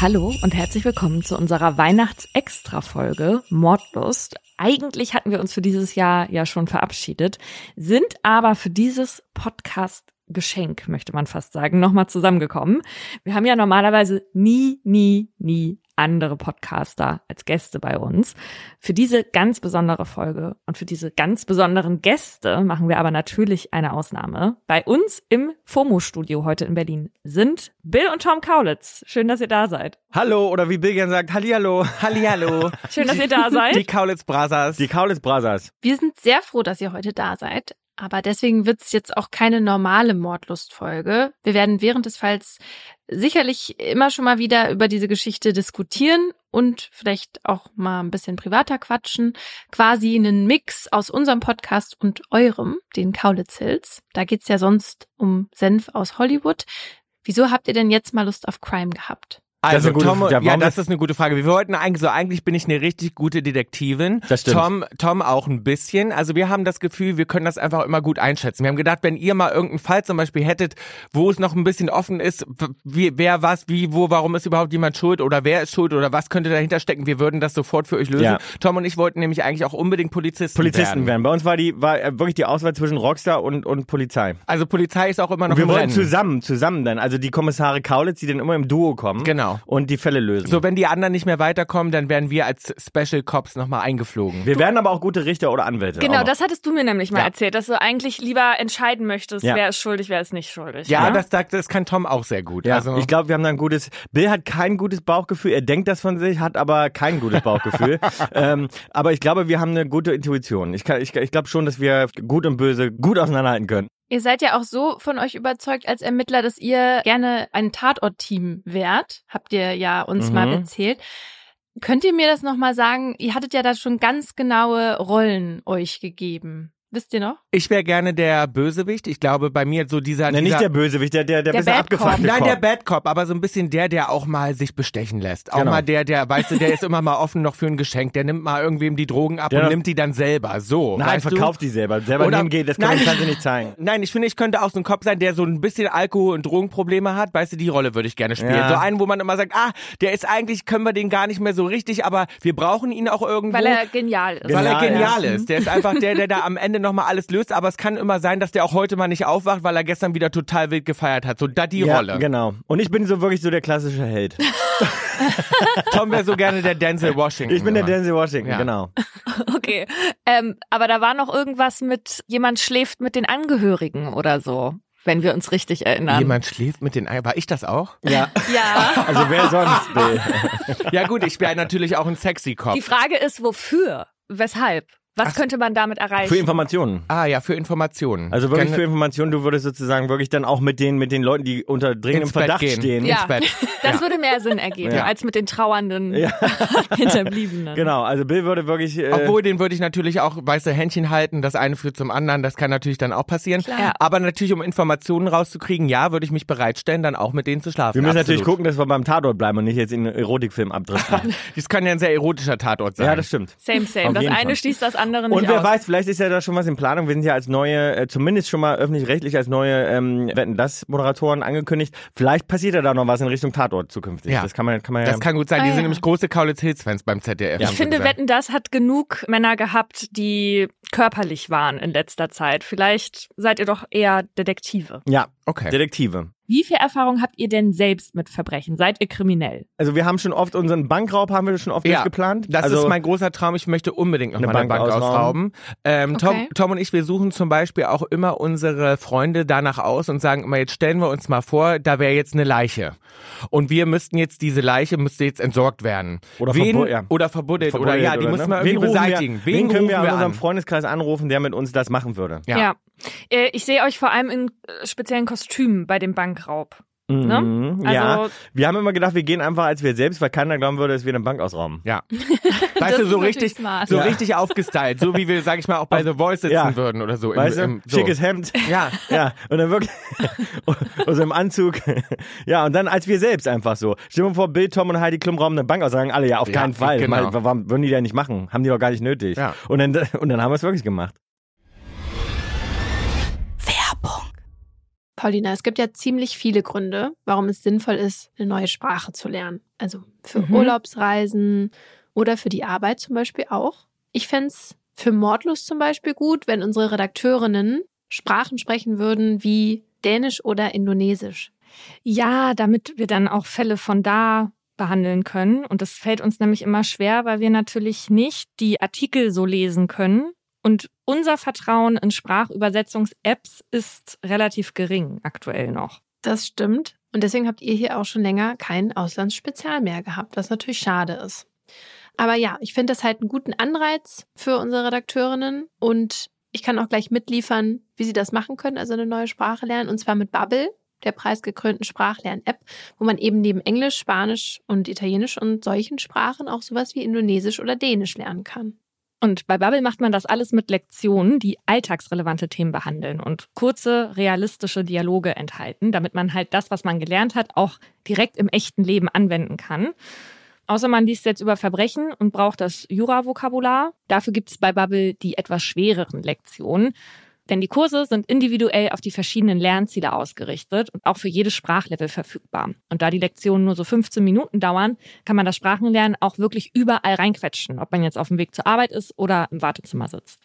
Hallo und herzlich willkommen zu unserer Weihnachts-Extra-Folge Mordlust. Eigentlich hatten wir uns für dieses Jahr ja schon verabschiedet, sind aber für dieses Podcast Geschenk, möchte man fast sagen, nochmal zusammengekommen. Wir haben ja normalerweise nie, nie, nie andere Podcaster als Gäste bei uns. Für diese ganz besondere Folge und für diese ganz besonderen Gäste machen wir aber natürlich eine Ausnahme. Bei uns im FOMO-Studio heute in Berlin sind Bill und Tom Kaulitz. Schön, dass ihr da seid. Hallo oder wie Bill gern sagt, Hallihallo, Hallihallo. Schön, dass ihr da seid. Die Kaulitz Brothers. Die Kaulitz Brothers. Wir sind sehr froh, dass ihr heute da seid. Aber deswegen wird es jetzt auch keine normale Mordlustfolge. Wir werden während des Falls sicherlich immer schon mal wieder über diese Geschichte diskutieren und vielleicht auch mal ein bisschen privater quatschen. Quasi einen Mix aus unserem Podcast und eurem, den Kaulitz Hills. Da geht's ja sonst um Senf aus Hollywood. Wieso habt ihr denn jetzt mal Lust auf Crime gehabt? Also Tom, ja, ja, das ist eine gute Frage. Wir wollten eigentlich so, eigentlich bin ich eine richtig gute Detektivin. Das stimmt. Tom, Tom auch ein bisschen. Also wir haben das Gefühl, wir können das einfach immer gut einschätzen. Wir haben gedacht, wenn ihr mal irgendeinen Fall zum Beispiel hättet, wo es noch ein bisschen offen ist, wie, wer was, wie, wo, warum ist überhaupt jemand schuld oder wer ist schuld oder was könnte dahinter stecken, wir würden das sofort für euch lösen. Ja. Tom und ich wollten nämlich eigentlich auch unbedingt Polizisten, Polizisten werden. werden. Bei uns war die war äh, wirklich die Auswahl zwischen Rockstar und, und Polizei. Also Polizei ist auch immer noch Und wir Rennen. zusammen, zusammen dann. Also die Kommissare Kaulitz, die dann immer im Duo kommen. Genau. Und die Fälle lösen. So, wenn die anderen nicht mehr weiterkommen, dann werden wir als Special Cops nochmal eingeflogen. wir werden aber auch gute Richter oder Anwälte. Genau, das hattest du mir nämlich mal Ja. erzählt, dass du eigentlich lieber entscheiden möchtest, Ja. wer ist schuldig, wer ist nicht schuldig. Ja, das, das, das kann Tom auch sehr gut. Ja, also, ich glaube, wir haben da ein gutes. Bill hat kein gutes Bauchgefühl. Er denkt das von sich, hat aber kein gutes Bauchgefühl. ähm, aber ich glaube, wir haben eine gute Intuition. Ich, kann- ich, ich glaube schon, dass wir gut und böse gut auseinanderhalten können. Ihr seid ja auch so von euch überzeugt als Ermittler, dass ihr gerne ein Tatort-Team wärt. Habt ihr ja uns Mhm. mal erzählt. Könnt ihr mir das nochmal sagen? Ihr hattet ja da schon ganz genaue Rollen euch gegeben. Wisst ihr noch? ich wäre gerne der Bösewicht. Ich glaube, bei mir so dieser. Nein, dieser nicht der Bösewicht, der, der, der, Der bisschen Bad Cop. abgefuckte Nein, der Bad Cop, aber so ein bisschen der, der auch mal sich bestechen lässt. Auch Genau. mal der, der, weißt du, der ist immer mal offen noch für ein Geschenk. Der nimmt mal irgendwem die Drogen ab Der und nimmt die dann selber. So. Nein, verkauft du? die selber. Selber Oder- nehmen geht, das kann Nein, kann sie nicht zeigen. Nein, ich finde, ich könnte auch so ein Cop sein, der so ein bisschen Alkohol- und Drogenprobleme hat. Weißt du, die Rolle würde ich gerne spielen. Ja. So einen, wo man immer sagt, ah, der ist eigentlich, können wir den gar nicht mehr so richtig, aber wir brauchen ihn auch irgendwo. Weil er genial ist. Weil er Genial, genial ja. ist. Der ist einfach der, der da am Ende nochmal alles löst. Aber es kann immer sein, dass der auch heute mal nicht aufwacht, weil er gestern wieder total wild gefeiert hat. So da die ja, Rolle. Genau. Und ich bin so wirklich so der klassische Held. Tom wäre so gerne der Denzel Washington. Ich bin der immer. Denzel Washington, Ja. genau. Okay. Ähm, aber da war noch irgendwas mit, jemand schläft mit den Angehörigen oder so, wenn wir uns richtig erinnern. Jemand schläft mit den Eiern. War ich das auch? Ja. Ja. Also wer sonst, Bill? ja gut, ich wäre natürlich auch ein sexy Cop. Die Frage ist, wofür? Weshalb? Was könnte man damit erreichen? Für Informationen. ah ja, für Informationen. Also wirklich Gerne für Informationen, du würdest sozusagen wirklich dann auch mit den, mit den Leuten, die unter dringendem Verdacht gehen. stehen. Ja. Ins Bett. das Ja. würde mehr Sinn ergeben, Ja. als mit den trauernden Ja. Hinterbliebenen. Genau, also Bill würde wirklich. Äh, Obwohl, den würde ich natürlich auch, weißt du, Händchen halten, das eine führt zum anderen, das kann natürlich dann auch passieren. Klar. Aber natürlich, um Informationen rauszukriegen, ja, würde ich mich bereitstellen, dann auch mit denen zu schlafen. wir müssen Absolut. natürlich gucken, dass wir beim Tatort bleiben und nicht jetzt in einen Erotikfilm abdriften. Das kann ja ein sehr erotischer Tatort sein. ja, das stimmt. Same, same. Auf Das eine Fall. schließt das andere nicht Und wer aus. weiß, vielleicht ist ja da schon was in Planung. Wir sind ja als neue, äh, zumindest schon mal öffentlich-rechtlich als neue ähm, Wetten das Moderatoren angekündigt. Vielleicht passiert ja da noch was in Richtung Tatort zukünftig. Ja. Das kann man, kann man ja. Das kann gut sein. Ah, Die sind ja. nämlich große Kaulitz Hills Fans beim ZDF. Ich finde, gesagt. Wetten, das hat genug Männer gehabt, die körperlich waren in letzter Zeit. Vielleicht seid ihr doch eher Detektive. ja, Okay. Detektive. Wie viel Erfahrung habt ihr denn selbst mit Verbrechen? Seid ihr kriminell? Also wir haben schon oft unseren Bankraub haben wir schon oft Ja, durchgeplant. Das also, ist mein großer Traum. Ich möchte unbedingt noch Eine mal eine Bank Bank ausrauben. Ähm, Tom, Okay. Tom und ich, wir suchen zum Beispiel auch immer unsere Freunde danach aus und sagen immer, jetzt stellen wir uns mal vor, da wäre jetzt eine Leiche. Und wir müssten jetzt, diese Leiche müsste jetzt entsorgt werden. Oder Wen, verbu- ja. Oder verbuddelt. Oder ja, die oder, müssen ne? wir irgendwie wen beseitigen. Wir, wen, können wir rufen aus unserem an? Freundeskreis anrufen, der mit uns das machen würde? Ja. Äh, Ich sehe euch vor allem in äh, speziellen Kostümen bei dem Bankraub. Ne? Mhm, Also- ja. Wir haben immer gedacht, wir gehen einfach als wir selbst, weil keiner glauben würde, dass wir eine Bank ausrauben. Ja. Das Weißt du, so richtig, smart. so Ja. richtig aufgestylt, so wie wir, sag ich mal, auch bei The Voice sitzen Ja. würden oder so. Im- Weißt du, im, so. schickes Hemd. Ja. Ja, und dann wirklich, also im Anzug. Ja, und dann als wir selbst einfach so. Stell dir vor, Bill, Tom und Heidi Klum rauben eine Bank aus, sagen alle, ja, auf Ja, keinen Fall. genau. Mal, warum würden die denn nicht machen? Haben die doch gar nicht nötig. Ja. Und dann, und dann haben wir es wirklich gemacht. Paulina, es gibt ja ziemlich viele Gründe, warum es sinnvoll ist, eine neue Sprache zu lernen. Also für Mhm. Urlaubsreisen oder für die Arbeit zum Beispiel auch. Ich fände es für Mordlust zum Beispiel gut, wenn unsere Redakteurinnen Sprachen sprechen würden wie Dänisch oder Indonesisch. Ja, damit wir dann auch Fälle von da behandeln können. Und das fällt uns nämlich immer schwer, weil wir natürlich nicht die Artikel so lesen können. Und unser Vertrauen in Sprachübersetzungs-Apps ist relativ gering aktuell noch. Das stimmt. Und deswegen habt ihr hier auch schon länger kein Auslandsspezial mehr gehabt, was natürlich schade ist. Aber ja, ich finde das halt einen guten Anreiz für unsere Redakteurinnen und ich kann auch gleich mitliefern, wie sie das machen können, also eine neue Sprache lernen, und zwar mit Bubble, der preisgekrönten Sprachlern-App, wo man eben neben Englisch, Spanisch und Italienisch und solchen Sprachen auch sowas wie Indonesisch oder Dänisch lernen kann. Und bei Bubble macht man das alles mit Lektionen, die alltagsrelevante Themen behandeln und kurze, realistische Dialoge enthalten, damit man halt das, was man gelernt hat, auch direkt im echten Leben anwenden kann. Außer man liest jetzt über Verbrechen und braucht das Jura-Vokabular. Dafür gibt es bei Bubble die etwas schwereren Lektionen. Denn die Kurse sind individuell auf die verschiedenen Lernziele ausgerichtet und auch für jedes Sprachlevel verfügbar. Und da die Lektionen nur so 15 Minuten dauern, kann man das Sprachenlernen auch wirklich überall reinquetschen, ob man jetzt auf dem Weg zur Arbeit ist oder im Wartezimmer sitzt.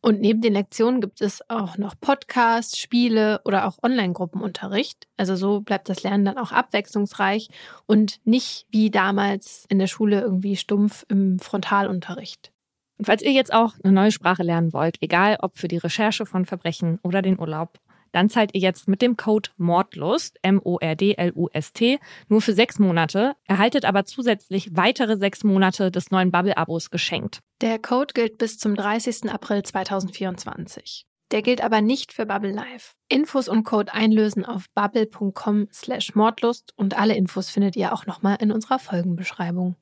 Und neben den Lektionen gibt es auch noch Podcasts, Spiele oder auch Online-Gruppenunterricht. Also so bleibt das Lernen dann auch abwechslungsreich und nicht wie damals in der Schule irgendwie stumpf im Frontalunterricht. Und falls ihr jetzt auch eine neue Sprache lernen wollt, egal ob für die Recherche von Verbrechen oder den Urlaub, dann zahlt ihr jetzt mit dem Code Mordlust, M-O-R-D-L-U-S-T, nur für sechs Monate, erhaltet aber zusätzlich weitere sechs Monate des neuen Bubble-Abos geschenkt. Der Code gilt bis zum 30. April 2024. Der gilt aber nicht für Bubble Live. Infos und Code einlösen auf bubble.com slash Mordlust und alle Infos findet ihr auch nochmal in unserer Folgenbeschreibung.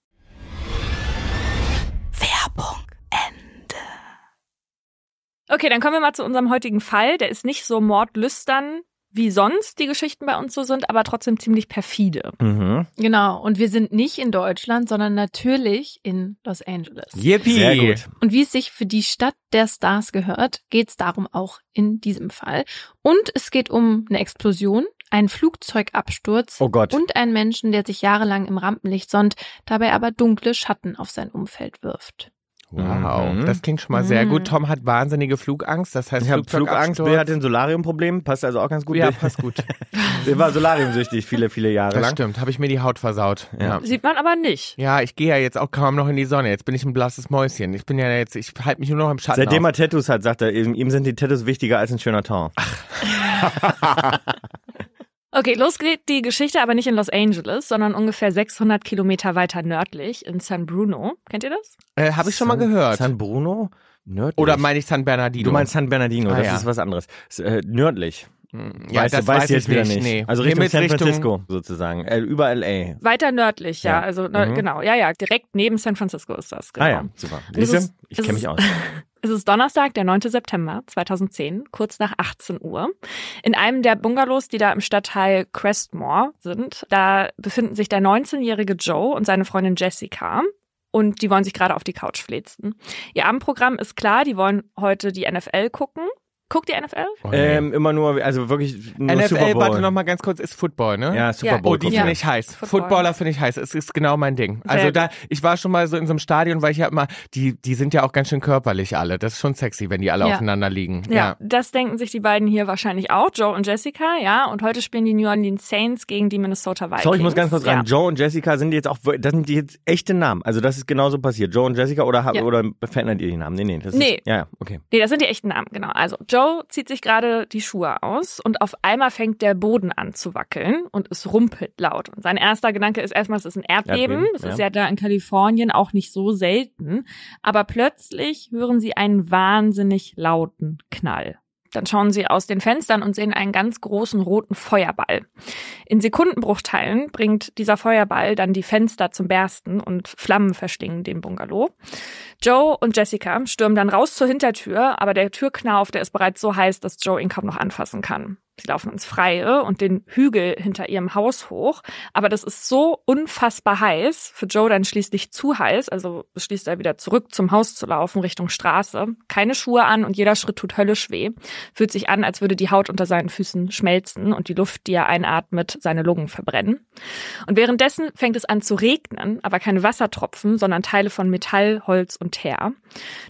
Okay, dann kommen wir mal zu unserem heutigen Fall. Der ist nicht so mordlüstern wie sonst die Geschichten bei uns so sind, aber trotzdem ziemlich perfide. Mhm. Genau, und wir sind nicht in Deutschland, sondern natürlich in Los Angeles. Yippie. Sehr gut. Und wie es sich für die Stadt der Stars gehört, geht es darum auch in diesem Fall. Und es geht um eine Explosion, einen Flugzeugabsturz Oh Gott. und einen Menschen, der sich jahrelang im Rampenlicht sonnt, dabei aber dunkle Schatten auf sein Umfeld wirft. Wow, Mhm. das klingt schon mal sehr Mhm. gut. Tom hat wahnsinnige Flugangst, das heißt Ich Flugangst, Bill hat ein Solariumproblem, passt also auch ganz gut. Ja, Bill- passt gut. Er war solariumsüchtig viele, viele Jahre Das lang. stimmt, habe ich mir die Haut versaut. Ja. Sieht man aber nicht. Ja, ich gehe ja jetzt auch kaum noch in die Sonne. Jetzt bin ich ein blasses Mäuschen. Ich bin ja jetzt, ich halte mich nur noch im Schatten. Seitdem auf. er Tattoos hat, sagt er, ihm ihm sind die Tattoos wichtiger als ein schöner Ton. Okay, los geht die Geschichte aber nicht in Los Angeles, sondern ungefähr 600 Kilometer weiter nördlich in San Bruno. Kennt ihr das? äh, habe ich schon mal San- gehört. San Bruno? Nördlich. Oder meine ich San Bernardino? Du meinst San Bernardino, Ah, das ja. ist was anderes. S- Äh, nördlich. Hm, ja, weißt das du, weißt weiß du jetzt ich wieder nicht. nicht. Nee. Also Richtung Himmels- San Richtung- Francisco sozusagen. Äh, über LA. Weiter nördlich, ja. Ja. Also Mhm. genau, ja, ja, direkt neben San Francisco ist das. Genau. Ah ja, super. Es Siehst du? ist- Ich kenne ist- mich aus. Es ist Donnerstag, der 9. September 2010, kurz nach 18 Uhr. In einem der Bungalows, die da im Stadtteil Crestmore sind, da befinden sich der 19-jährige Joe und seine Freundin Jessica. Und die wollen sich gerade auf die Couch fläzen. Ihr Abendprogramm ist klar, die wollen heute die NFL gucken. Guckt ihr NFL? Oh, nee. Ähm, immer nur, also wirklich nur Super NFL, Bowl. warte noch mal ganz kurz, ist Football, ne? Ja, Super. Bowl. Oh, die finde ich heiß. Football. Footballer finde ich heiß. Es ist genau mein Ding. Sehr Also da, ich war schon mal so in so einem Stadion, weil ich ja immer, die, die sind ja auch ganz schön körperlich alle. Das ist schon sexy, wenn die alle Ja. aufeinander liegen. Ja, Ja. das denken sich die beiden hier wahrscheinlich auch, Joe und Jessica, ja. Und heute spielen die New Orleans Saints gegen die Minnesota Vikings. Sorry, ich muss ganz kurz ja. ran. Joe und Jessica sind jetzt auch, das sind die jetzt echte Namen. Also das ist genauso passiert. Joe und Jessica oder, Ja. oder verändert ihr die Namen? Nee, nee. Das Nee. Ist, ja, okay. Nee, das sind die echten Namen, genau. Also Joe zieht sich gerade die Schuhe aus und auf einmal fängt der Boden an zu wackeln und es rumpelt laut. Und sein erster Gedanke ist erstmal, es ist ein Erdbeben. Erdbeben, das ja. ist ja da in Kalifornien auch nicht so selten. Aber plötzlich hören sie einen wahnsinnig lauten Knall. Dann schauen sie aus den Fenstern und sehen einen ganz großen roten Feuerball. In Sekundenbruchteilen bringt dieser Feuerball dann die Fenster zum Bersten und Flammen verschlingen den Bungalow. Joe und Jessica stürmen dann raus zur Hintertür, aber der Türknauf, der ist bereits so heiß, dass Joe ihn kaum noch anfassen kann. Sie laufen ins Freie und den Hügel hinter ihrem Haus hoch. Aber das ist so unfassbar heiß, für Joe dann schließlich zu heiß, also beschließt er wieder zurück zum Haus zu laufen, Richtung Straße. Keine Schuhe an und jeder Schritt tut höllisch weh. Fühlt sich an, als würde die Haut unter seinen Füßen schmelzen und die Luft, die er einatmet, seine Lungen verbrennen. Und währenddessen fängt es an zu regnen, aber keine Wassertropfen, sondern Teile von Metall, Holz und Teer.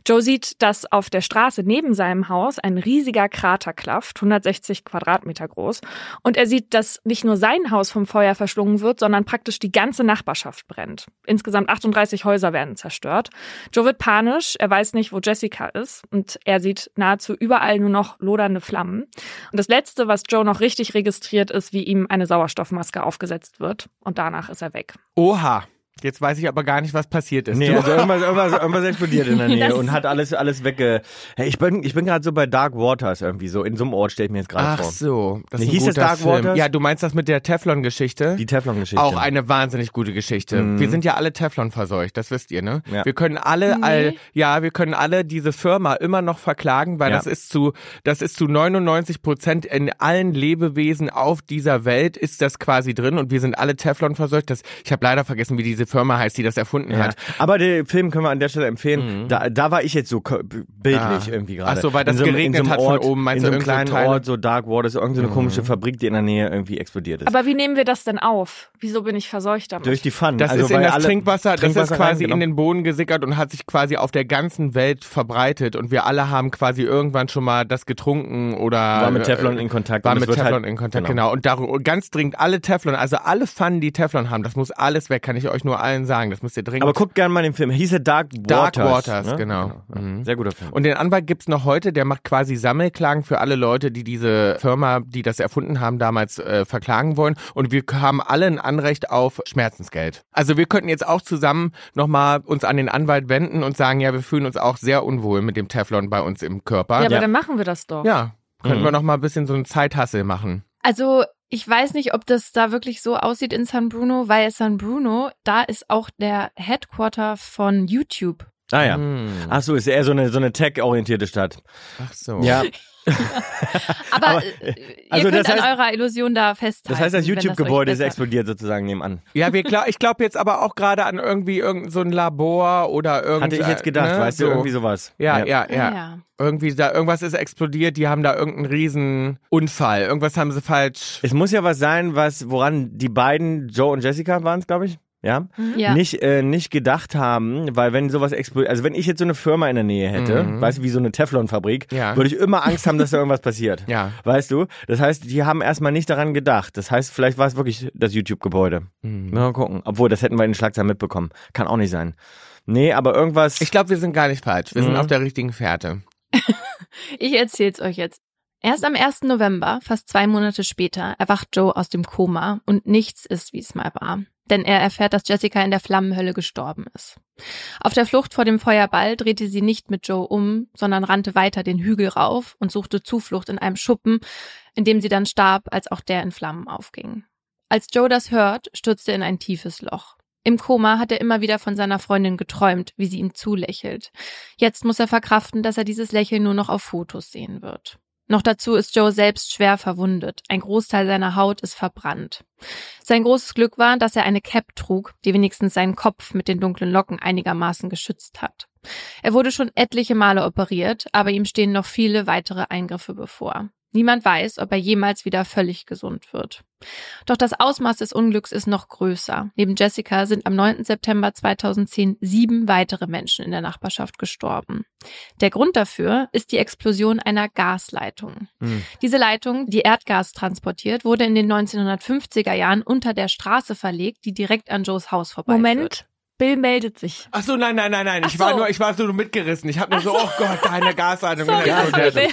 Joe sieht, dass auf der Straße neben seinem Haus ein riesiger Krater klafft, 160 Quadratmeter groß. Und er sieht, dass nicht nur sein Haus vom Feuer verschlungen wird, sondern praktisch die ganze Nachbarschaft brennt. Insgesamt 38 Häuser werden zerstört. Joe wird panisch, er weiß nicht, wo Jessica ist und er sieht nahezu überall nur noch lodernde Flammen. Und das Letzte, was Joe noch richtig registriert, ist, wie ihm eine Sauerstoffmaske aufgesetzt wird. Und danach ist er weg. Oha. Jetzt weiß ich aber gar nicht, was passiert ist. Nee, also irgendwas, irgendwas, irgendwas explodiert in der Nähe Das- und hat alles, alles wegge... Hey, ich bin, ich bin gerade so bei Dark Waters irgendwie so. In so einem Ort stelle ich mir jetzt gerade Ach vor. so. Das Nee, ist ein hieß das guter Dark Film. Waters? Ja, du meinst das mit der Teflon-Geschichte? Die Teflon-Geschichte. Auch eine wahnsinnig gute Geschichte. Mhm. Wir sind ja alle Teflon verseucht, das wisst ihr, ne? Ja. Wir können alle, Nee. all, ja, wir können alle diese Firma immer noch verklagen, weil Ja. das ist zu, das ist zu 99 Prozent in allen Lebewesen auf dieser Welt ist das quasi drin und wir sind alle Teflon verseucht. Das, ich habe leider vergessen, wie diese Firma heißt, die das erfunden Ja. hat. Aber den Film können wir an der Stelle empfehlen. Da, da war ich jetzt so bildlich Ah. irgendwie gerade. Ach so, weil das In einem- geregnet in so hat von Ort, oben, meinst In so einem so kleinen Teile? Ort, so Dark Waters, irgendeine komische Fabrik, die in der Nähe irgendwie explodiert ist. Aber wie nehmen wir das denn auf? Wieso bin ich verseucht damit? Durch die Pfannen. Das also ist in das alle Trinkwasser, das Trinkwasser ist quasi rein, genau. in den Boden gesickert und hat sich quasi auf der ganzen Welt verbreitet und wir alle haben quasi irgendwann schon mal das getrunken oder War mit Teflon äh, in Kontakt. War mit Teflon halt, in Kontakt, genau. genau. Und darum, ganz dringend alle Teflon, also alle Pfannen, die Teflon haben, das muss alles weg, kann ich euch nur allen sagen. Das müsst ihr dringend. Aber guckt gerne mal den Film. Hieß er Dark Waters. Dark Waters, ne? genau. Ja. Mhm. Sehr guter Film. Und den Anwalt gibt's noch heute, der macht quasi Sammelklagen für alle Leute, die diese Firma, die das erfunden haben, damals äh, verklagen wollen. Und wir haben alle ein Anrecht auf Schmerzensgeld. Also wir könnten jetzt auch zusammen nochmal uns an den Anwalt wenden und sagen, ja, wir fühlen uns auch sehr unwohl mit dem Teflon bei uns im Körper. ja, aber Ja. dann machen wir das doch. Ja, könnten Mhm. wir noch mal ein bisschen so einen Zeithassel machen. Also ich weiß nicht, ob das da wirklich so aussieht in San Bruno, weil San Bruno, da ist auch der Headquarter von YouTube. Ah ja. Hm. Ach so, ist eher so eine, so eine tech-orientierte Stadt. Ach so. Ja. Aber, Aber, äh, also ihr könnt das heißt- an eurer Illusion da festhalten. Das heißt, das YouTube-Gebäude ist explodiert sozusagen nebenan. Ja, wir glaub, ich glaube jetzt aber auch gerade an irgendwie irgendein so ein Labor oder irgendein. Hatte ich jetzt gedacht, ne, weißt so. du, irgendwie sowas. Ja, ja, ja, Ja, ja. Irgendwie da irgendwas ist explodiert, die haben da irgendeinen riesen Unfall. Irgendwas haben sie falsch. Es muss ja was sein, was, woran die beiden, Joe und Jessica waren es, glaube ich, ja, Ja. nicht, äh, nicht gedacht haben, weil wenn sowas explodiert, also wenn ich jetzt so eine Firma in der Nähe hätte, Mhm. weißt du, wie so eine Teflonfabrik, Ja. würde ich immer Angst haben, dass da irgendwas passiert. Ja. Weißt du? Das heißt, die haben erstmal nicht daran gedacht. Das heißt, vielleicht war es wirklich das YouTube-Gebäude. Mhm. Mal gucken. Obwohl, das hätten wir in den Schlagzeilen mitbekommen. Kann auch nicht sein. Nee, aber irgendwas. Ich glaube, wir sind gar nicht falsch. Wir sind Mhm. auf der richtigen Fährte. Ich erzähl's euch jetzt. Erst am 1. November, fast zwei Monate später, erwacht Joe aus dem Koma und nichts ist, wie es mal war. Denn er erfährt, dass Jessica in der Flammenhölle gestorben ist. Auf der Flucht vor dem Feuerball drehte sie nicht mit Joe um, sondern rannte weiter den Hügel rauf und suchte Zuflucht in einem Schuppen, in dem sie dann starb, als auch der in Flammen aufging. Als Joe das hört, stürzte er in ein tiefes Loch. Im Koma hat er immer wieder von seiner Freundin geträumt, wie sie ihm zulächelt. Jetzt muss er verkraften, dass er dieses Lächeln nur noch auf Fotos sehen wird. Noch dazu ist Joe selbst schwer verwundet. Ein Großteil seiner Haut ist verbrannt. Sein großes Glück war, dass er eine Cap trug, die wenigstens seinen Kopf mit den dunklen Locken einigermaßen geschützt hat. Er wurde schon etliche Male operiert, aber ihm stehen noch viele weitere Eingriffe bevor. Niemand weiß, ob er jemals wieder völlig gesund wird. Doch das Ausmaß des Unglücks ist noch größer. Neben Jessica sind am 9. September 2010 sieben weitere Menschen in der Nachbarschaft gestorben. Der Grund dafür ist die Explosion einer Gasleitung. Hm. Diese Leitung, die Erdgas transportiert, wurde in den 1950er Jahren unter der Straße verlegt, die direkt an Joes Haus vorbeiführt. Moment, Bill meldet sich. Ach so, nein, nein, nein, nein. Ich Ach war so. nur, ich war so mitgerissen. Ich habe nur so, oh Gott, deine Gasleitung. Sorry, Ja, Bill, ja,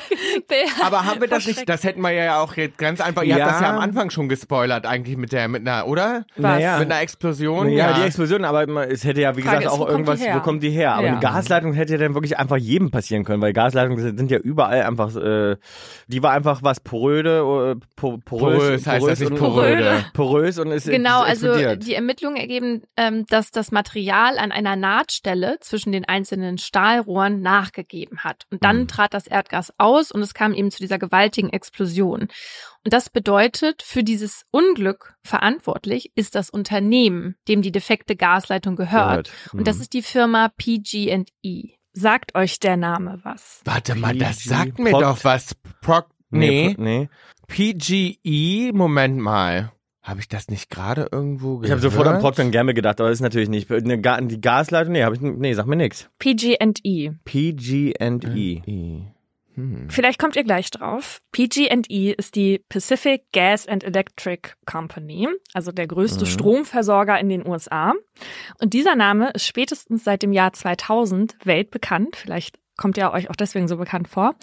Bill Aber haben wir das nicht, das hätten wir ja auch jetzt ganz einfach, ihr Ja. habt das ja am Anfang schon gespoilert eigentlich mit der, mit einer, oder? Naja. Mit einer Explosion? ja, die Explosion, aber es hätte ja, wie Frage gesagt, ist, auch irgendwas, wo kommt die her? Aber Ja. eine Gasleitung hätte ja dann wirklich einfach jedem passieren können, weil Gasleitungen sind ja überall einfach, äh, die war einfach was poröde, äh, po- porös, Porös heißt das nicht und- poröde. porös und ist Genau, also die Ermittlungen ergeben, ähm, dass das Material Material an einer Nahtstelle zwischen den einzelnen Stahlrohren nachgegeben hat. Und dann Mhm. trat das Erdgas aus und es kam eben zu dieser gewaltigen Explosion. Und das bedeutet, für dieses Unglück verantwortlich ist das Unternehmen, dem die defekte Gasleitung gehört. Gehört. Und das Mhm. ist die Firma PG&E. Sagt euch der Name was? Warte mal, das sagt mir doch was. Proc nee, nee. PGE, Moment mal. Habe ich das nicht gerade irgendwo gehört? Ich habe sofort an Procter Gamble gedacht, aber das ist natürlich nicht. Eine Ga die Gasleitung, nee, habe ich, nee, sag mir nix. PG&E. PG&E. E. Hm. Vielleicht kommt ihr gleich drauf. PG&E ist die Pacific Gas and Electric Company, also der größte Mhm. Stromversorger in den USA. Und dieser Name ist spätestens seit dem Jahr 2000 weltbekannt. Vielleicht kommt er euch auch deswegen so bekannt vor.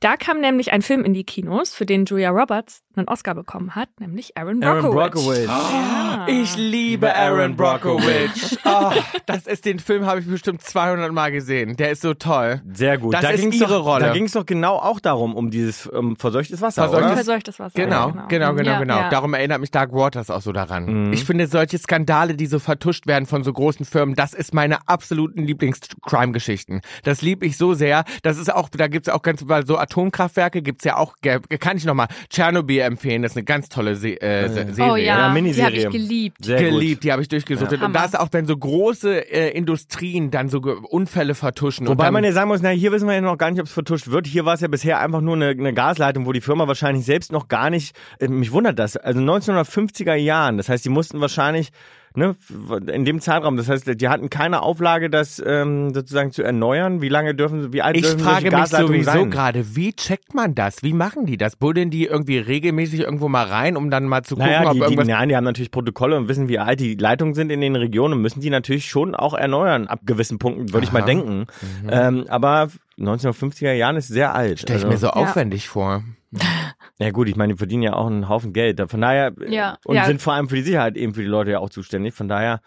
Da kam nämlich ein Film in die Kinos, für den Julia Roberts einen Oscar bekommen hat, nämlich Aaron Aaron Brockovich. Brockovich. Ja. Ich liebe Aaron Brockovich. Oh, das ist den Film habe ich bestimmt 200 Mal gesehen. Der ist so toll. Sehr gut. Das da ist ging's ihre doch, Rolle. Da ging es doch genau auch darum, um dieses um verseuchtes Wasser, Verseuchtes- oder? Verseuchtes Wasser. Genau, ja, genau, genau, Ja. genau. Ja. Darum erinnert mich Dark Waters auch so daran. Mhm. Ich finde solche Skandale, die so vertuscht werden von so großen Firmen, das ist meine absoluten Lieblings-Crime-Geschichten. Das liebe ich so sehr. Das ist auch, da gibt's auch ganz, weil so Atomkraftwerke gibt's ja auch, kann ich nochmal Tschernobyl empfehlen. Das ist eine ganz tolle Se äh, Se- Serie. Oh ja, Ja, die habe Miniserie. ich geliebt. Sehr geliebt, die habe ich durchgesuchtet. Ja. Und da ist auch, wenn so große äh, Industrien dann so Unfälle vertuschen. und Wobei dann, man ja sagen muss, na, hier wissen wir ja noch gar nicht, ob es vertuscht wird. Hier war es ja bisher einfach nur eine, eine Gasleitung, wo die Firma wahrscheinlich selbst noch gar nicht, äh, mich wundert das, also 1950er Jahren, das heißt, die mussten wahrscheinlich, ne, in dem Zeitraum, das heißt, die hatten keine Auflage, das ähm, sozusagen zu erneuern. Wie lange dürfen, wie alt Ich dürfen frage solche mich Gasleitungen sowieso sein? gerade, wie checkt man das? Wie machen die das? Buddeln die irgendwie regelmäßig irgendwo mal rein, um dann mal zu gucken, Naja, ob die, die, irgendwas... nein, die haben natürlich Protokolle und wissen, wie alt die Leitungen sind in den Regionen und müssen die natürlich schon auch erneuern, ab gewissen Punkten, würde ich mal denken. Ähm, aber 1950er Jahren ist sehr alt. Stell ich Also- mir so aufwendig vor. Ja gut, ich meine, die verdienen ja auch einen Haufen Geld. Von daher Ja. und Ja. sind vor allem für die Sicherheit eben für die Leute ja auch zuständig. Von daher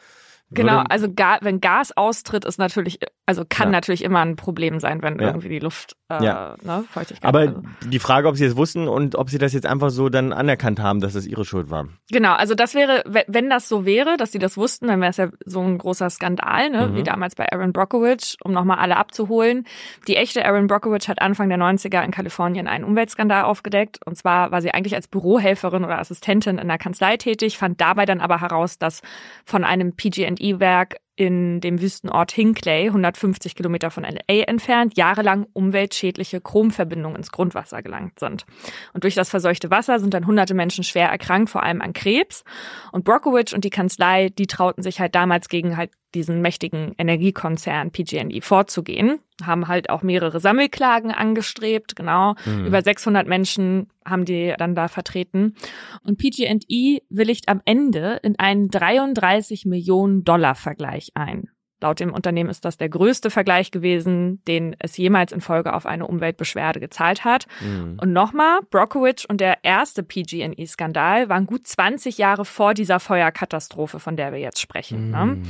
Genau, also Ga wenn Gas austritt, ist natürlich, also kann Ja. natürlich immer ein Problem sein, wenn Ja. irgendwie die Luft, äh, Ja. ne, Feuchtigkeit. aber also. die Frage, ob sie es wussten und ob sie das jetzt einfach so dann anerkannt haben, dass es ihre Schuld war. Genau, also das wäre, we- wenn das so wäre, dass sie das wussten, dann wäre es ja so ein großer Skandal, ne, Mhm. wie damals bei Aaron Brockovich, um nochmal alle abzuholen. Die echte Aaron Brockovich hat Anfang der 90er in Kalifornien einen Umweltskandal aufgedeckt. Und zwar war sie eigentlich als Bürohelferin oder Assistentin in der Kanzlei tätig, fand dabei dann aber heraus, dass von einem PG&E-Werk in dem Wüstenort Hinckley, 150 Kilometer von LA entfernt, jahrelang umweltschädliche Chromverbindungen ins Grundwasser gelangt sind. Und durch das verseuchte Wasser sind dann hunderte Menschen schwer erkrankt, vor allem an Krebs. Und Brockovich und die Kanzlei, die trauten sich halt damals gegen halt diesen mächtigen Energiekonzern PG&E vorzugehen, haben halt auch mehrere Sammelklagen angestrebt, genau. Mhm. Über 600 Menschen haben die dann da vertreten. Und PG&E willigt am Ende in einen 33 Millionen Dollar Vergleich ein. Laut dem Unternehmen ist das der größte Vergleich gewesen, den es jemals in Folge auf eine Umweltbeschwerde gezahlt hat. Mhm. Und nochmal, Brockovich und der erste PG&E-Skandal waren gut 20 Jahre vor dieser Feuerkatastrophe, von der wir jetzt sprechen. Ne? Mhm.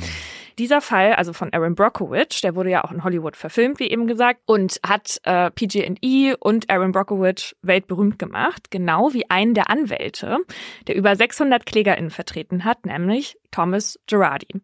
Dieser Fall, also von Aaron Brockovich, der wurde ja auch in Hollywood verfilmt, wie eben gesagt, und hat äh, PG&E und Aaron Brockovich weltberühmt gemacht, genau wie einen der Anwälte, der über 600 KlägerInnen vertreten hat, nämlich Thomas Girardi.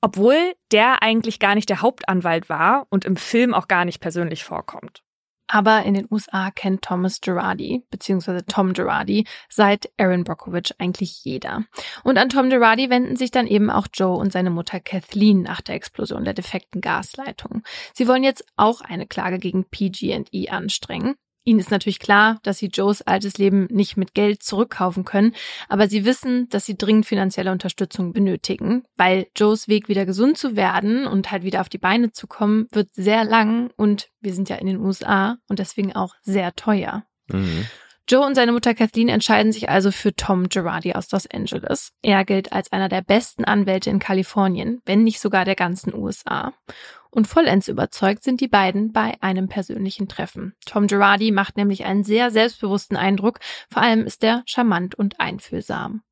Obwohl der eigentlich gar nicht der Hauptanwalt war und im Film auch gar nicht persönlich vorkommt. Aber in den USA kennt Thomas Girardi, beziehungsweise Tom Girardi, seit Aaron Brockovich eigentlich jeder. Und an Tom Girardi wenden sich dann eben auch Joe und seine Mutter Kathleen nach der Explosion der defekten Gasleitung. Sie wollen jetzt auch eine Klage gegen PG&E anstrengen. Ihnen ist natürlich klar, dass sie Joes altes Leben nicht mit Geld zurückkaufen können, aber sie wissen, dass sie dringend finanzielle Unterstützung benötigen, weil Joes Weg wieder gesund zu werden und halt wieder auf die Beine zu kommen, wird sehr lang und wir sind ja in den USA und deswegen auch sehr teuer. Mhm. Joe und seine Mutter Kathleen entscheiden sich also für Tom Girardi aus Los Angeles. Er gilt als einer der besten Anwälte in Kalifornien, wenn nicht sogar der ganzen USA. Und vollends überzeugt sind die beiden bei einem persönlichen Treffen. Tom Girardi macht nämlich einen sehr selbstbewussten Eindruck, vor allem ist er charmant und einfühlsam.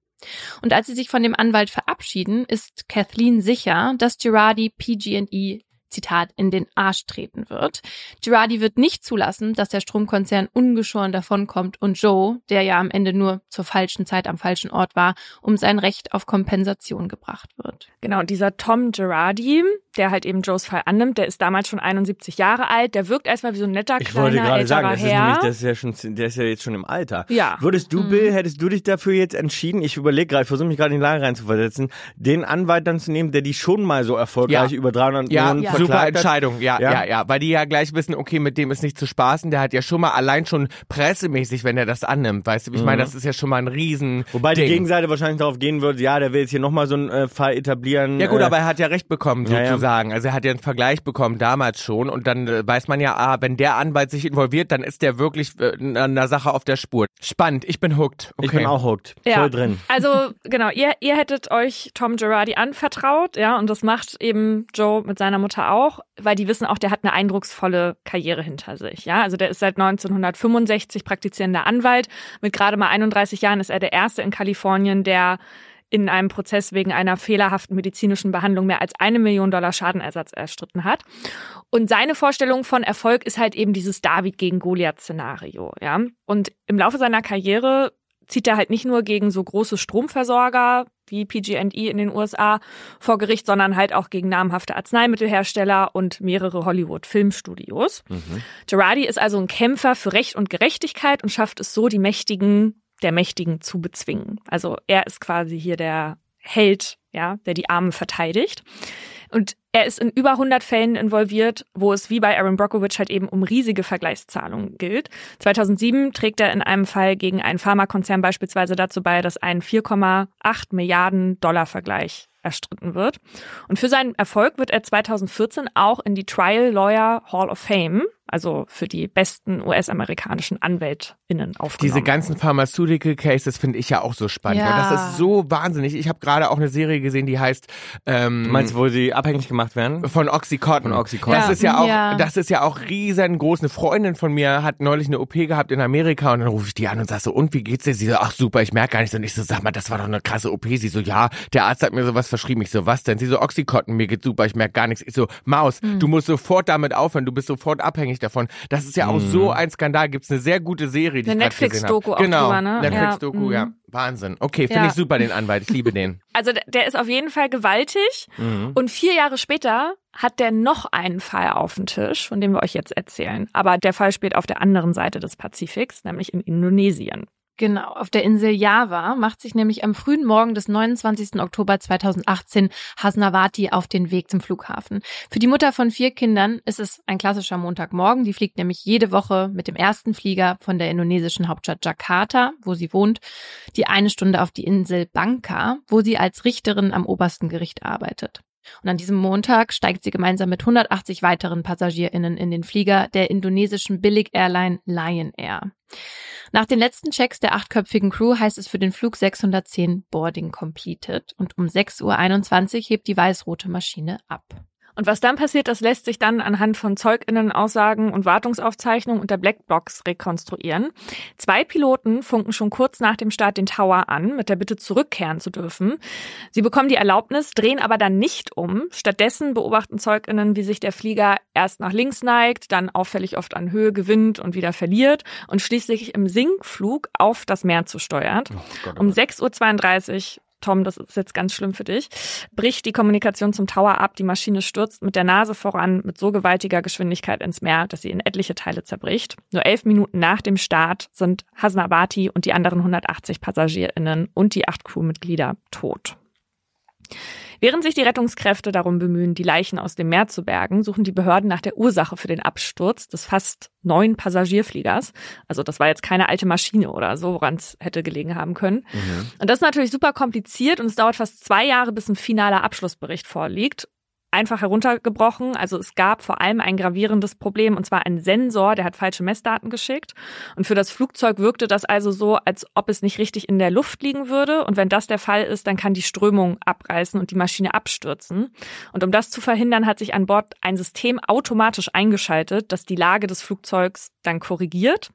Und als sie sich von dem Anwalt verabschieden, ist Kathleen sicher, dass Girardi PG&E Zitat, in den Arsch treten wird. Girardi wird nicht zulassen, dass der Stromkonzern ungeschoren davonkommt und Joe, der ja am Ende nur zur falschen Zeit am falschen Ort war, um sein Recht auf Kompensation gebracht wird. Genau, dieser Tom Girardi, der halt eben Joes Fall annimmt, der ist damals schon 71 Jahre alt, der wirkt erstmal wie so ein netter, Ich kleiner, wollte gerade sagen, das ist, Herr. nämlich, das ist ja schon, der ist ja jetzt schon im Alter. Ja. Würdest du, Bill, hättest du dich dafür jetzt entschieden, ich überlege gerade, ich versuche mich gerade in die Lage reinzuversetzen, den Anwalt dann zu nehmen, der die schon mal so erfolgreich Ja. über 300 Ja, Millionen super verklagt hat? Entscheidung. Ja, Ja? ja, ja, weil die ja gleich wissen, okay, mit dem ist nicht zu spaßen. Der hat ja schon mal allein schon pressemäßig, wenn er das annimmt, weißt du, ich meine, das ist ja schon mal ein riesen Mhm. Wobei die Ding. Gegenseite wahrscheinlich darauf gehen würde, ja, der will jetzt hier nochmal so einen äh, Fall etablieren. Ja gut, äh, aber er hat ja recht bekommen, Ja, ja. Sozusagen. Also er hat ja einen Vergleich bekommen damals schon und dann äh, weiß man ja, ah, wenn der Anwalt sich involviert, dann ist der wirklich äh, an einer Sache auf der Spur. Spannend, ich bin hooked. Okay. Ich bin auch hooked. Ja. Voll drin. Also genau, ihr, ihr hättet euch Tom Girardi anvertraut, ja, und das macht eben Joe mit seiner Mutter auch, weil die wissen auch, der hat eine eindrucksvolle Karriere hinter sich, ja. Also der ist seit 1965 praktizierender Anwalt. Mit gerade mal 31 Jahren ist er der erste in Kalifornien, der in einem Prozess wegen einer fehlerhaften medizinischen Behandlung mehr als eine Million Dollar Schadenersatz erstritten hat. Und seine Vorstellung von Erfolg ist halt eben dieses David gegen Goliath-Szenario, ja. Und im Laufe seiner Karriere zieht er halt nicht nur gegen so große Stromversorger wie PG&E in den USA vor Gericht, sondern halt auch gegen namhafte Arzneimittelhersteller und mehrere Hollywood-Filmstudios. Girardi ist also ein Kämpfer für Recht und Gerechtigkeit und schafft es so, die Mächtigen der Mächtigen zu bezwingen. Also er ist quasi hier der Held, ja, der die Armen verteidigt. Und er ist in über 100 Fällen involviert, wo es wie bei Aaron Brockovich halt eben um riesige Vergleichszahlungen gilt. 2007 trägt er in einem Fall gegen einen Pharmakonzern beispielsweise dazu bei, dass ein 4,8 Milliarden Dollar Vergleich erstritten wird. Und für seinen Erfolg wird er 2014 auch in die Trial Lawyer Hall of Fame, also für die besten US-amerikanischen AnwältInnen aufgenommen. Diese ganzen Pharmaceutical Cases finde ich ja auch so spannend. Ja. Weil das ist so wahnsinnig. Ich habe gerade auch eine Serie gesehen, die heißt ähm, Du meinst, wo sie abhängig gemacht werden? von Oxycontin. Von Oxycontin. Das Ja. ist ja auch, Ja. das ist ja auch riesengroß. Eine Freundin von mir hat neulich eine OP gehabt in Amerika und dann rufe ich die an und sag so, und wie geht's dir? Sie so, ach super, ich merke gar nichts. Und ich so, sag mal, das war doch eine krasse OP. Sie so, ja, der Arzt hat mir sowas verschrieben. Ich so, was denn? Sie so, Oxycontin, mir geht's super, ich merke gar nichts. Ich so, Maus, du musst sofort damit aufhören, du bist sofort abhängig davon. Das ist ja auch so ein Skandal. Gibt's eine sehr gute Serie, die Eine ich gerade gesehen Netflix-Doku auch Genau, drüber, ne? Netflix-Doku, Ja, ja. mhm. Wahnsinn. Okay, finde Ja. ich super, den Anwalt. Ich liebe den. Also der ist auf jeden Fall gewaltig. Und vier Jahre später hat der noch einen Fall auf dem Tisch, von dem wir euch jetzt erzählen. Aber der Fall spielt auf der anderen Seite des Pazifiks, nämlich in Indonesien. Genau, auf der Insel Java macht sich nämlich am frühen Morgen des 29. Oktober 2018 Hasnawati auf den Weg zum Flughafen. Für die Mutter von vier Kindern ist es ein klassischer Montagmorgen. Die fliegt nämlich jede Woche mit dem ersten Flieger von der indonesischen Hauptstadt Jakarta, wo sie wohnt, die eine Stunde auf die Insel Bangka, wo sie als Richterin am obersten Gericht arbeitet. Und an diesem Montag steigt sie gemeinsam mit 180 weiteren PassagierInnen in den Flieger der indonesischen Billig-Airline Lion Air. Nach den letzten Checks der achtköpfigen Crew heißt es für den Flug 610 Boarding completed und um 6.21 Uhr hebt die weiß-rote Maschine ab. Und was dann passiert, das lässt sich dann anhand von ZeugInnen-Aussagen und Wartungsaufzeichnungen und der Blackbox rekonstruieren. Zwei Piloten funken schon kurz nach dem Start den Tower an, mit der Bitte zurückkehren zu dürfen. Sie bekommen die Erlaubnis, drehen aber dann nicht um. Stattdessen beobachten ZeugInnen, wie sich der Flieger erst nach links neigt, dann auffällig oft an Höhe gewinnt und wieder verliert und schließlich im Sinkflug auf das Meer zu steuert. Um 6.32 Uhr Tom, das ist jetzt ganz schlimm für dich, bricht die Kommunikation zum Tower ab, die Maschine stürzt mit der Nase voran mit so gewaltiger Geschwindigkeit ins Meer, dass sie in etliche Teile zerbricht. Nur elf Minuten nach dem Start sind Hasnabati und die anderen 180 PassagierInnen und die acht Crewmitglieder tot. Während sich die Rettungskräfte darum bemühen, die Leichen aus dem Meer zu bergen, suchen die Behörden nach der Ursache für den Absturz des fast neuen Passagierfliegers. Also das war jetzt keine alte Maschine oder so, woran es hätte gelegen haben können. Und das ist natürlich super kompliziert und es dauert fast zwei Jahre, bis ein finaler Abschlussbericht vorliegt. Einfach heruntergebrochen. Also es gab vor allem ein gravierendes Problem und zwar ein Sensor, der hat falsche Messdaten geschickt. Und für das Flugzeug wirkte das also so, als ob es nicht richtig in der Luft liegen würde. Und wenn das der Fall ist, dann kann die Strömung abreißen und die Maschine abstürzen. Und um das zu verhindern, hat sich an Bord ein System automatisch eingeschaltet, das die Lage des Flugzeugs dann korrigiert.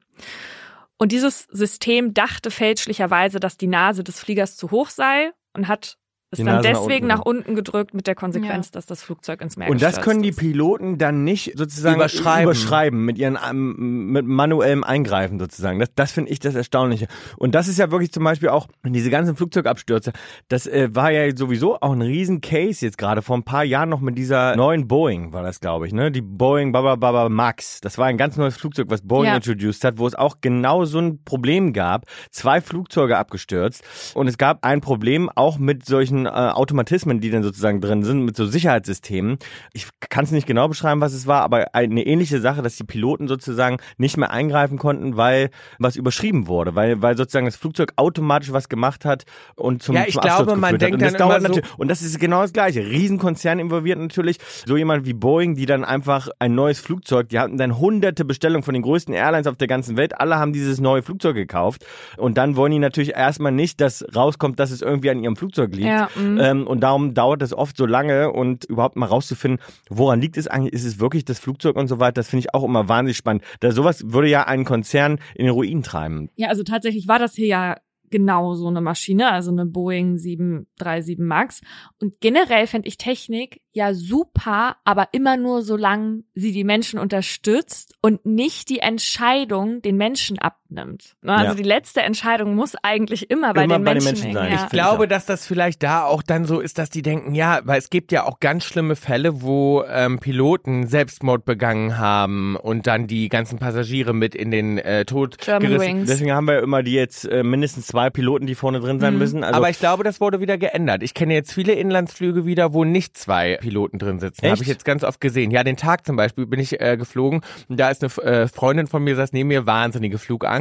Und dieses System dachte fälschlicherweise, dass die Nase des Fliegers zu hoch sei und hat ist Die dann Nase nach deswegen unten. nach unten gedrückt mit der Konsequenz, dass das Flugzeug ins Meer Und das können die. Piloten dann nicht sozusagen Überschreiben. überschreiben mit ihren ähm, mit manuellem Eingreifen sozusagen. Das, das finde ich das Erstaunliche. Und das ist ja wirklich zum Beispiel auch diese ganzen Flugzeugabstürze. Das äh, war ja sowieso auch ein riesen Case jetzt gerade vor ein paar Jahren noch mit dieser neuen Boeing war das glaube ich ne die Boeing Baba Baba Max. Das war ein ganz neues Flugzeug, was Boeing Ja. introduced hat, wo es auch genau so ein Problem gab. Zwei Flugzeuge abgestürzt und es gab ein Problem auch mit solchen äh, Automatismen, die dann sozusagen drin sind, mit so Sicherheitssystemen. Ich kann es nicht genau beschreiben, was es war, aber eine ähnliche Sache, dass die Piloten sozusagen nicht mehr eingreifen konnten, weil was überschrieben wurde, weil weil sozusagen das Flugzeug automatisch was gemacht hat und zum, Ja, ich zum glaube, Absturz man geführt denkt hat. Und das dann immer dauert so- natürlich und das ist genau das gleiche. Riesenkonzern involviert natürlich, so jemand wie Boeing, die dann einfach ein neues Flugzeug, die hatten dann hunderte Bestellungen von den größten Airlines auf der ganzen Welt, alle haben dieses neue Flugzeug gekauft und dann wollen die natürlich erstmal nicht, dass rauskommt, dass es irgendwie an ihrem Flugzeug liegt. Ja, mhm. Ähm, und darum dauert es oft so lange und überhaupt mal rauszufinden, woran liegt es eigentlich? Ist es wirklich das Flugzeug und so weiter? Das finde ich auch immer wahnsinnig spannend. Da sowas würde ja einen Konzern in den Ruin treiben. Ja, also tatsächlich war das hier ja genau so eine Maschine, also eine Boeing 737 Max. Und generell fände ich Technik ja super, aber immer nur solange sie die Menschen unterstützt und nicht die Entscheidung den Menschen abnimmt. Ne, Also Ja. die letzte Entscheidung muss eigentlich immer bei, Immer den, bei den Menschen Menschen sein. Ja. Ich glaube, dass das vielleicht da auch dann so ist, dass die denken, ja, weil es gibt ja auch ganz schlimme Fälle, wo ähm, Piloten Selbstmord begangen haben und dann die ganzen Passagiere mit in den äh, Tod German gerissen. Wings. Deswegen haben wir ja immer die jetzt äh, mindestens zwei Piloten, die vorne drin sein Mhm. müssen. Also, Aber ich glaube, das wurde wieder geändert. Ich kenne jetzt viele Inlandsflüge wieder, wo nicht zwei Piloten drin sitzen. Habe ich jetzt ganz oft gesehen. Ja, den Tag zum Beispiel bin ich äh, geflogen. Und da ist eine äh, Freundin von mir, saß neben mir, wahnsinnige Flugangst.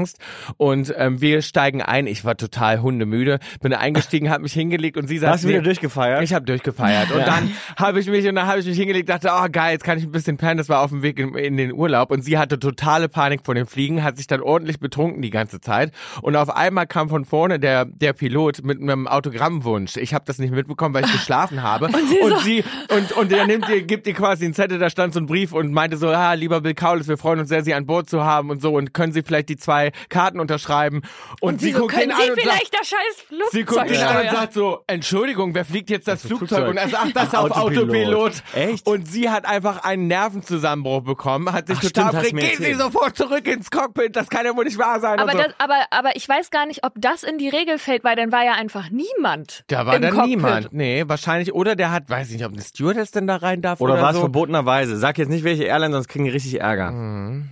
Und ähm, wir steigen ein. Ich war total hundemüde. Bin eingestiegen, habe mich hingelegt und sie saß hast du wieder durchgefeiert? Ich habe durchgefeiert und dann habe ich mich und dann habe ich mich hingelegt, dachte, oh geil, jetzt kann ich ein bisschen pennen. Das war auf dem Weg in, in den Urlaub und sie hatte totale Panik vor dem Fliegen, hat sich dann ordentlich betrunken die ganze Zeit und auf einmal kam von vorne der der Pilot mit einem Autogrammwunsch. Ich habe das nicht mitbekommen, weil ich geschlafen habe und sie, und und der nimmt ihr gibt ihr quasi einen Zettel, da stand so ein Brief und meinte so, ah, lieber Bill Kaulitz, wir freuen uns sehr, Sie an Bord zu haben und so und können Sie vielleicht die zwei Karten unterschreiben und, Und sie so, guckt können ihn Sie an und sagt, vielleicht das scheiß Flugzeug Sie guckt ihn an und sagt so, Entschuldigung, wer fliegt jetzt das, Das Flugzeug? Flugzeug. Und er sagt das Ach, auf Autopilot. Autopilot. Echt? Und sie hat einfach einen Nervenzusammenbruch bekommen, hat sich Ach, total stimmt, aufgeregt. Gehen Sie sofort zurück ins Cockpit, das kann ja wohl nicht wahr sein. Aber, und so. das, aber, aber ich weiß gar nicht, ob das in die Regel fällt, weil dann war ja einfach niemand. da war im dann Cockpit. niemand. Nee, wahrscheinlich. Oder der hat, weiß ich nicht, ob eine Stewardess denn da rein darf oder, Oder war es so. verbotenerweise? Sag jetzt nicht welche Airline, sonst kriegen die richtig Ärger. Mhm.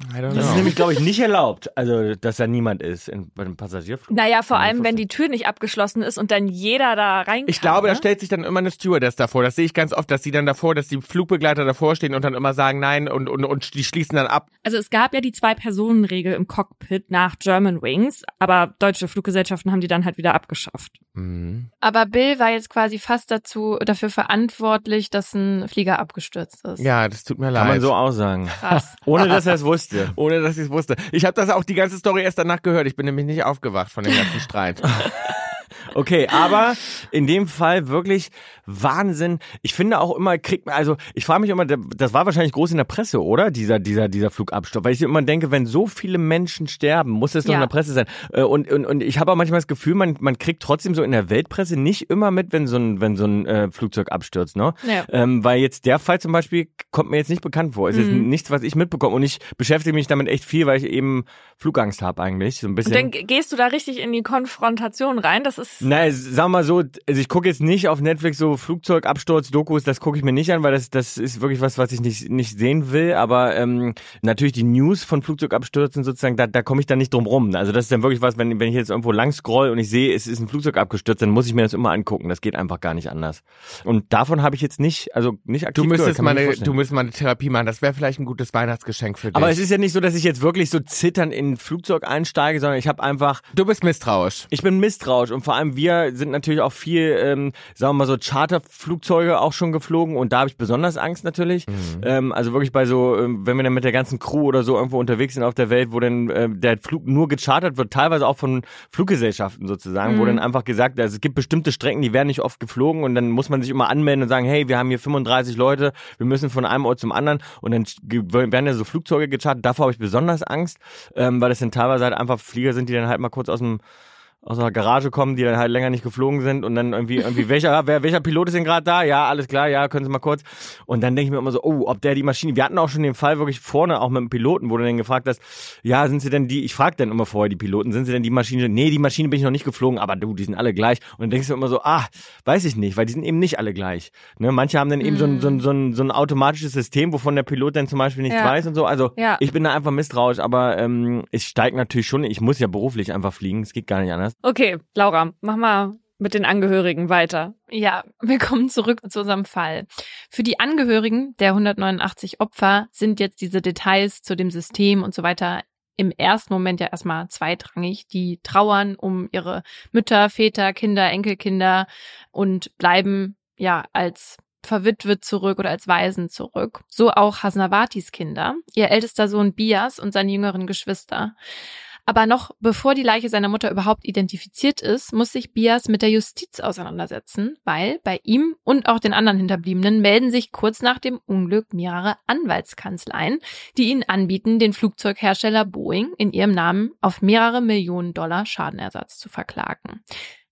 I don't Das ist know. nämlich, glaube ich, nicht erlaubt, also dass da niemand ist in, bei einem Passagierflug. Naja, vor allem, wenn die Tür nicht abgeschlossen ist und dann jeder da rein kann. Ich glaube, da ne? stellt sich dann immer eine Stewardess davor. Das sehe ich ganz oft, dass sie dann davor, dass die Flugbegleiter davor stehen und dann immer sagen nein und, und, und die schließen dann ab. Also es gab ja die Zwei-Personen-Regel im Cockpit nach German Wings, aber deutsche Fluggesellschaften haben die dann halt wieder abgeschafft. Mhm. Aber Bill war jetzt quasi fast dazu dafür verantwortlich, dass ein Flieger abgestürzt ist. Ja, das tut mir leid. Kann man so aussagen. Krass. Ohne dass er es wusste. Ohne dass ich es wusste. Ich habe das auch die ganze Story erst danach gehört. Ich bin nämlich nicht aufgewacht von dem ganzen Streit. Okay, aber in dem Fall wirklich Wahnsinn. Ich finde auch immer, kriegt man, also ich frage mich immer, das war wahrscheinlich groß in der Presse, oder? Dieser, dieser, dieser Flugabsturz. Weil ich immer denke, wenn so viele Menschen sterben, muss es doch Ja. in der Presse sein. Äh, Und, und, und ich habe auch manchmal das Gefühl, man, man kriegt trotzdem so in der Weltpresse nicht immer mit, wenn so ein, wenn so ein äh, Flugzeug abstürzt, ne? Ja. Ähm, weil jetzt der Fall zum Beispiel kommt mir jetzt nicht bekannt vor. Es ist Mhm. nichts, was ich mitbekomme. Und ich beschäftige mich damit echt viel, weil ich eben Flugangst habe eigentlich. So ein bisschen. Und dann gehst du da richtig in die Konfrontation rein. Das ist Nein, sag mal so, also ich gucke jetzt nicht auf Netflix so Flugzeugabsturz-Dokus, das gucke ich mir nicht an, weil das, das ist wirklich was, was ich nicht, nicht sehen will. Aber ähm, natürlich die News von Flugzeugabstürzen sozusagen, da, da komme ich dann nicht drum rum. Also das ist dann wirklich was, wenn, wenn ich jetzt irgendwo lang scroll und ich sehe, es ist ein Flugzeug abgestürzt, dann muss ich mir das immer angucken. Das geht einfach gar nicht anders. Und davon habe ich jetzt nicht, also nicht aktiv Du müsstest kann mal man sich eine, vorstellen. du müsstest mal eine Therapie machen. Das wäre vielleicht ein gutes Weihnachtsgeschenk für dich. aber es ist ja nicht so, dass ich jetzt wirklich so zitternd in ein Flugzeug einsteige, sondern ich habe einfach du bist misstrauisch. Ich bin misstrauisch und vor allem wir sind natürlich auch viel, ähm, sagen wir mal so Charterflugzeuge auch schon geflogen und da habe ich besonders Angst natürlich. Ähm, also wirklich bei so, ähm, wenn wir dann mit der ganzen Crew oder so irgendwo unterwegs sind auf der Welt, wo dann äh, der Flug nur gechartert wird, teilweise auch von Fluggesellschaften sozusagen, wo dann einfach gesagt, also es gibt bestimmte Strecken, die werden nicht oft geflogen und dann muss man sich immer anmelden und sagen, hey, wir haben hier 35 Leute, wir müssen von einem Ort zum anderen und dann werden ja so Flugzeuge gechartert. Davor habe ich besonders Angst, ähm, weil das dann teilweise halt einfach Flieger sind, die dann halt mal kurz aus dem aus der Garage kommen, die dann halt länger nicht geflogen sind und dann irgendwie, irgendwie welcher, wer, welcher Pilot ist denn gerade da? Ja, alles klar, ja, können Sie mal kurz. Und dann denke ich mir immer so, oh, ob der die Maschine, wir hatten auch schon den Fall wirklich vorne, auch mit dem Piloten, wo du dann gefragt hast, ja, sind Sie denn die, ich frage dann immer vorher die Piloten, sind Sie denn die Maschine? Nee, die Maschine bin ich noch nicht geflogen, aber du, die sind alle gleich. Und dann denkst du immer so, ah, weiß ich nicht, weil die sind eben nicht alle gleich. Ne? Manche haben dann eben so, ein, so, ein, so, ein, so ein automatisches System, wovon der Pilot dann zum Beispiel nichts Ja. weiß und so. Also Ja. ich bin da einfach misstrauisch, aber ähm, ich steige natürlich schon, ich muss ja beruflich einfach fliegen, es geht gar nicht anders. Okay, Laura, mach mal mit den Angehörigen weiter. Ja, wir kommen zurück zu unserem Fall. Für die Angehörigen der 189 Opfer sind jetzt diese Details zu dem System und so weiter im ersten Moment ja erstmal zweitrangig. Die trauern um ihre Mütter, Väter, Kinder, Enkelkinder und bleiben ja als verwitwet zurück oder als Waisen zurück. So auch Hasnavatis Kinder, ihr ältester Sohn Bias und seine jüngeren Geschwister. Aber noch bevor die Leiche seiner Mutter überhaupt identifiziert ist, muss sich Bias mit der Justiz auseinandersetzen, weil bei ihm und auch den anderen Hinterbliebenen melden sich kurz nach dem Unglück mehrere Anwaltskanzleien, die ihnen anbieten, den Flugzeughersteller Boeing in ihrem Namen auf mehrere Millionen Dollar Schadenersatz zu verklagen.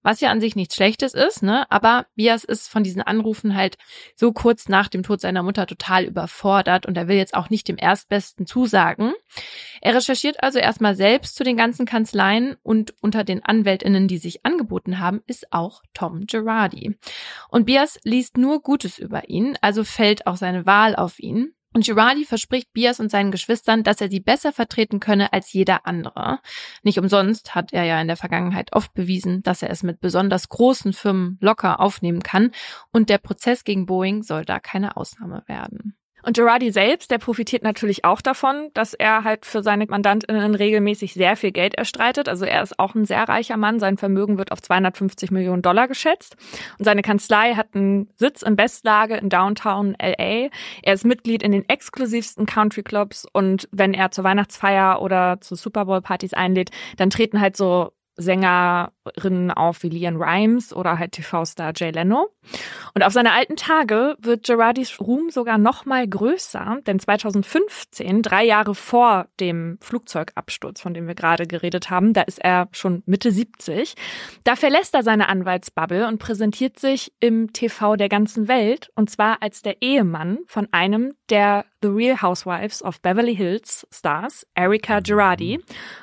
Was ja an sich nichts Schlechtes ist, ne? Aber Bias ist von diesen Anrufen halt so kurz nach dem Tod seiner Mutter total überfordert und er will jetzt auch nicht dem Erstbesten zusagen. Er recherchiert also erstmal selbst zu den ganzen Kanzleien und unter den Anwältinnen, die sich angeboten haben, ist auch Tom Girardi. Und Bias liest nur Gutes über ihn, also fällt auch seine Wahl auf ihn. Und Girardi verspricht Bias und seinen Geschwistern, dass er sie besser vertreten könne als jeder andere. Nicht umsonst hat er ja in der Vergangenheit oft bewiesen, dass er es mit besonders großen Firmen locker aufnehmen kann. Und der Prozess gegen Boeing soll da keine Ausnahme werden. Und Girardi selbst, der profitiert natürlich auch davon, dass er halt für seine Mandantinnen regelmäßig sehr viel Geld erstreitet. Also er ist auch ein sehr reicher Mann. Sein Vermögen wird auf 250 Millionen Dollar geschätzt. Und seine Kanzlei hat einen Sitz in Bestlage in Downtown LA. Er ist Mitglied in den exklusivsten Country Clubs. Und wenn er zur Weihnachtsfeier oder zu Super Bowl Partys einlädt, dann treten halt so Sängerinnen auf wie Leanne Rimes oder halt TV-Star Jay Leno. Und auf seine alten Tage wird Girardis Ruhm sogar noch mal größer, denn 2015, drei Jahre vor dem Flugzeugabsturz, von dem wir gerade geredet haben, da ist er schon Mitte 70, da verlässt er seine Anwaltsbubble und präsentiert sich im TV der ganzen Welt, und zwar als der Ehemann von einem der The Real Housewives of Beverly Hills Stars, Erika Girardi,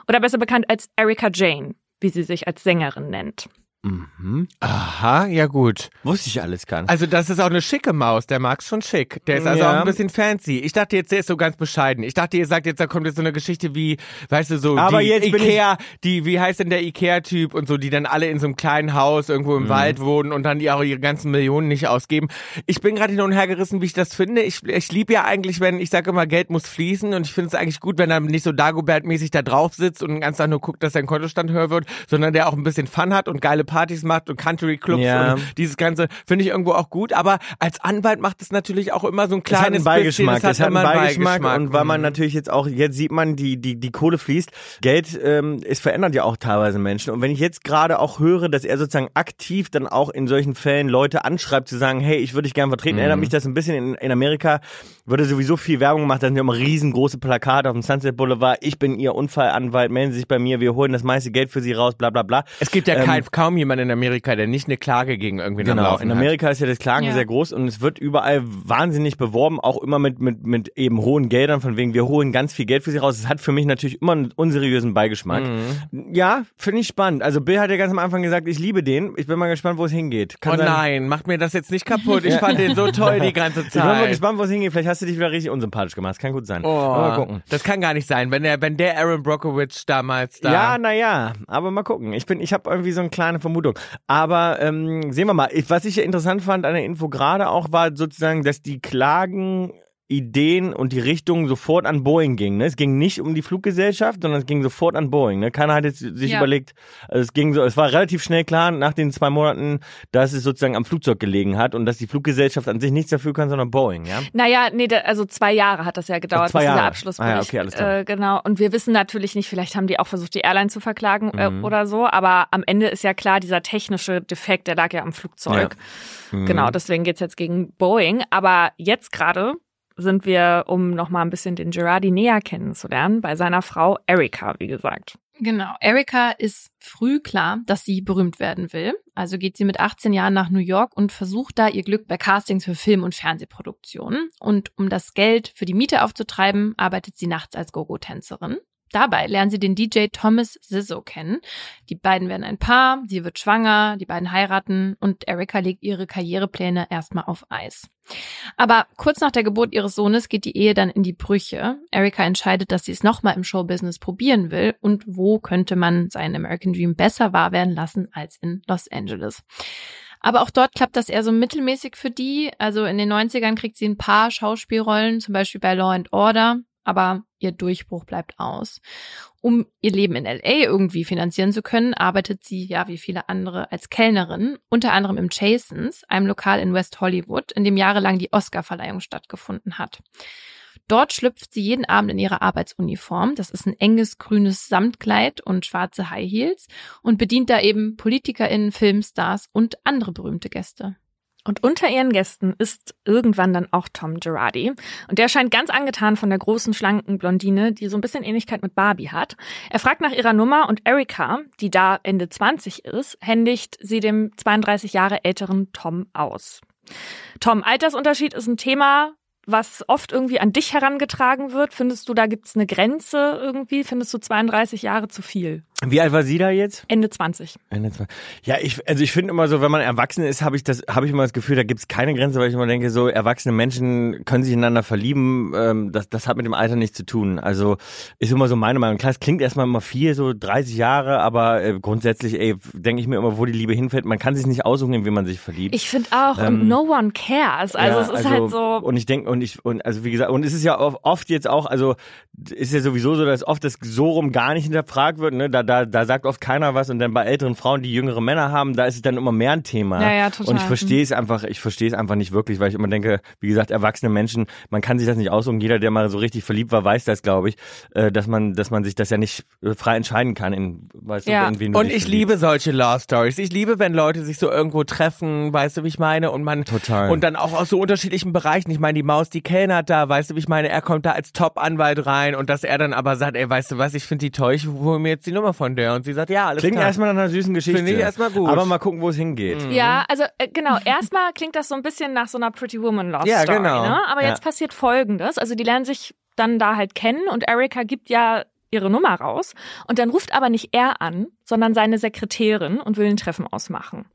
oder besser bekannt als Erika Jane, wie sie sich als Sängerin nennt. Mhm. Aha, ja gut. Wusste ich alles gar nicht. Also das ist auch eine schicke Maus, der mag's schon schick. Der ist also Ja. auch ein bisschen fancy. Ich dachte jetzt, der ist so ganz bescheiden. Ich dachte, ihr sagt jetzt, da kommt jetzt so eine Geschichte wie, weißt du, so Aber die Ikea, die, wie heißt denn der Ikea-Typ und so, die dann alle in so einem kleinen Haus irgendwo Mhm. im Wald wohnen und dann die auch ihre ganzen Millionen nicht ausgeben. Ich bin gerade hin und her gerissen, wie ich das finde. Ich, ich liebe ja eigentlich, wenn, ich sage immer, Geld muss fließen und ich finde es eigentlich gut, wenn er nicht so Dagobert-mäßig da drauf sitzt und den ganzen Tag nur guckt, dass sein Kontostand höher wird, sondern der auch ein bisschen Fun hat und geile Partys macht und Country Clubs Ja. und dieses Ganze finde ich irgendwo auch gut, aber als Anwalt macht es natürlich auch immer so ein Es hat kleines einen Beigeschmack, bisschen, es hat einen immer Beigeschmack, und weil man Mhm. natürlich jetzt auch, jetzt sieht man, die, die, die Kohle fließt. Geld ähm, es verändert ja auch teilweise Menschen. Und wenn ich jetzt gerade auch höre, dass er sozusagen aktiv dann auch in solchen Fällen Leute anschreibt, zu sagen, hey, ich würde dich gerne vertreten, erinnert mich das ein bisschen in, in Amerika, würde sowieso viel Werbung gemacht, da sind ja immer riesengroße Plakate auf dem Sunset Boulevard, ich bin ihr Unfallanwalt, melden Sie sich bei mir, wir holen das meiste Geld für Sie raus, bla bla bla. Es gibt ja Ähm, kein, kaum jemand in Amerika, der nicht eine Klage gegen irgendwen am Genau, Laufen in Amerika ist ja das Klagen Ja. sehr groß und es wird überall wahnsinnig beworben, auch immer mit, mit, mit eben hohen Geldern, von wegen wir holen ganz viel Geld für sie raus. Es hat für mich natürlich immer einen unseriösen Beigeschmack. Mhm. Ja, finde ich spannend. Also Bill hat ja ganz am Anfang gesagt, ich liebe den. Ich bin mal gespannt, wo es hingeht. Kann Oh sein- nein, macht mir das jetzt nicht kaputt. Ich fand den so toll die ganze Ich bin mal Zeit. gespannt, wo es hingeht. Vielleicht hast du dich wieder richtig unsympathisch gemacht. Das kann gut sein. Oh, mal gucken. das kann gar nicht sein, wenn der, wenn der Aaron Brockovich damals da. Ja, naja, aber mal gucken. Ich bin, ich habe irgendwie so eine kleine Vermutung. Aber ähm, sehen wir mal. Ich, was ich ja interessant fand an der Info gerade auch war sozusagen, dass die Klagen Ideen und die Richtung sofort an Boeing ging. Ne? Es ging nicht um die Fluggesellschaft, sondern es ging sofort an Boeing. Ne? Keiner hat jetzt sich Ja. überlegt, also es ging so, es war relativ schnell klar nach den zwei Monaten, dass es sozusagen am Flugzeug gelegen hat und dass die Fluggesellschaft an sich nichts dafür kann, sondern Boeing. Ja. Naja, nee, da, also zwei Jahre hat das ja gedauert, zwei bis dieser Jahre. Abschlussbericht. Ah ja, okay, alles klar. Äh, genau. Und wir wissen natürlich nicht, vielleicht haben die auch versucht, die Airline zu verklagen äh, Mhm. oder so, aber am Ende ist ja klar, dieser technische Defekt, der lag ja am Flugzeug. Mhm. Genau, deswegen geht's jetzt gegen Boeing. Aber jetzt gerade sind wir, um nochmal ein bisschen den Girardi näher kennenzulernen, bei seiner Frau Erika, wie gesagt. Genau. Erika ist früh klar, dass sie berühmt werden will. Also geht sie mit 18 Jahren nach New York und versucht da ihr Glück bei Castings für Film- und Fernsehproduktionen. Und um das Geld für die Miete aufzutreiben, arbeitet sie nachts als Gogo-Tänzerin. Dabei lernen sie den DJ Thomas Zizzo kennen. Die beiden werden ein Paar, sie wird schwanger, die beiden heiraten und Erika legt ihre Karrierepläne erstmal auf Eis. Aber kurz nach der Geburt ihres Sohnes geht die Ehe dann in die Brüche. Erika entscheidet, dass sie es nochmal im Showbusiness probieren will und wo könnte man seinen American Dream besser wahr werden lassen als in Los Angeles. Aber auch dort klappt das eher so mittelmäßig für die. Also in den 90ern kriegt sie ein paar Schauspielrollen, zum Beispiel bei Law and Order aber ihr Durchbruch bleibt aus. Um ihr Leben in LA irgendwie finanzieren zu können, arbeitet sie ja wie viele andere als Kellnerin, unter anderem im Chasons, einem Lokal in West Hollywood, in dem jahrelang die Oscarverleihung stattgefunden hat. Dort schlüpft sie jeden Abend in ihre Arbeitsuniform. Das ist ein enges grünes Samtkleid und schwarze High Heels und bedient da eben PolitikerInnen, Filmstars und andere berühmte Gäste. Und unter ihren Gästen ist irgendwann dann auch Tom Girardi. Und der scheint ganz angetan von der großen, schlanken Blondine, die so ein bisschen Ähnlichkeit mit Barbie hat. Er fragt nach ihrer Nummer und Erika, die da Ende 20 ist, händigt sie dem 32 Jahre älteren Tom aus. Tom, Altersunterschied ist ein Thema, was oft irgendwie an dich herangetragen wird. Findest du, da gibt's eine Grenze irgendwie? Findest du 32 Jahre zu viel? Wie alt war sie da jetzt? Ende 20. Ende 20. Ja, ich, also ich finde immer so, wenn man erwachsen ist, habe ich das, habe ich immer das Gefühl, da gibt's keine Grenze, weil ich immer denke, so erwachsene Menschen können sich ineinander verlieben. Ähm, das, das hat mit dem Alter nichts zu tun. Also ist immer so meine Meinung. Klar, es klingt erstmal immer viel, so 30 Jahre, aber äh, grundsätzlich, ey, denke ich mir immer, wo die Liebe hinfällt. Man kann sich nicht aussuchen, wie man sich verliebt. Ich finde auch, ähm, no one cares. Also ja, es ist halt also, halt so. Und ich denke, und ich, und also wie gesagt, und es ist ja oft jetzt auch, also ist ja sowieso so, dass oft das so rum gar nicht hinterfragt wird. Ne? Da, da, da sagt oft keiner was und dann bei älteren Frauen, die jüngere Männer haben, da ist es dann immer mehr ein Thema. Ja, ja, total. Und ich verstehe es einfach, ich verstehe es einfach nicht wirklich, weil ich immer denke, wie gesagt, erwachsene Menschen, man kann sich das nicht aussuchen. Jeder, der mal so richtig verliebt war, weiß das, glaube ich, äh, dass man, dass man sich das ja nicht äh, frei entscheiden kann. In, weißt ja. du, in wen und ich liebe solche Love Stories. Ich liebe, wenn Leute sich so irgendwo treffen, weißt du, wie ich meine, und man total und dann auch aus so unterschiedlichen Bereichen. Ich meine, die Maus, die kellnert da, weißt du, wie ich meine, er kommt da als Top-Anwalt rein und dass er dann aber sagt, ey, weißt du was, ich finde die toll, ich hole mir jetzt die Nummer von der und sie sagt, ja, alles Klingt klar. erstmal nach einer süßen Geschichte. Finde ich erstmal gut. Aber mal gucken, wo es hingeht. Mhm. Ja, also äh, genau, erstmal klingt das so ein bisschen nach so einer Pretty Woman Love ja, Story, genau. ne? Aber Ja. jetzt passiert folgendes, also die lernen sich dann da halt kennen und Erika gibt ja ihre Nummer raus und dann ruft aber nicht er an, sondern seine Sekretärin und will ein Treffen ausmachen.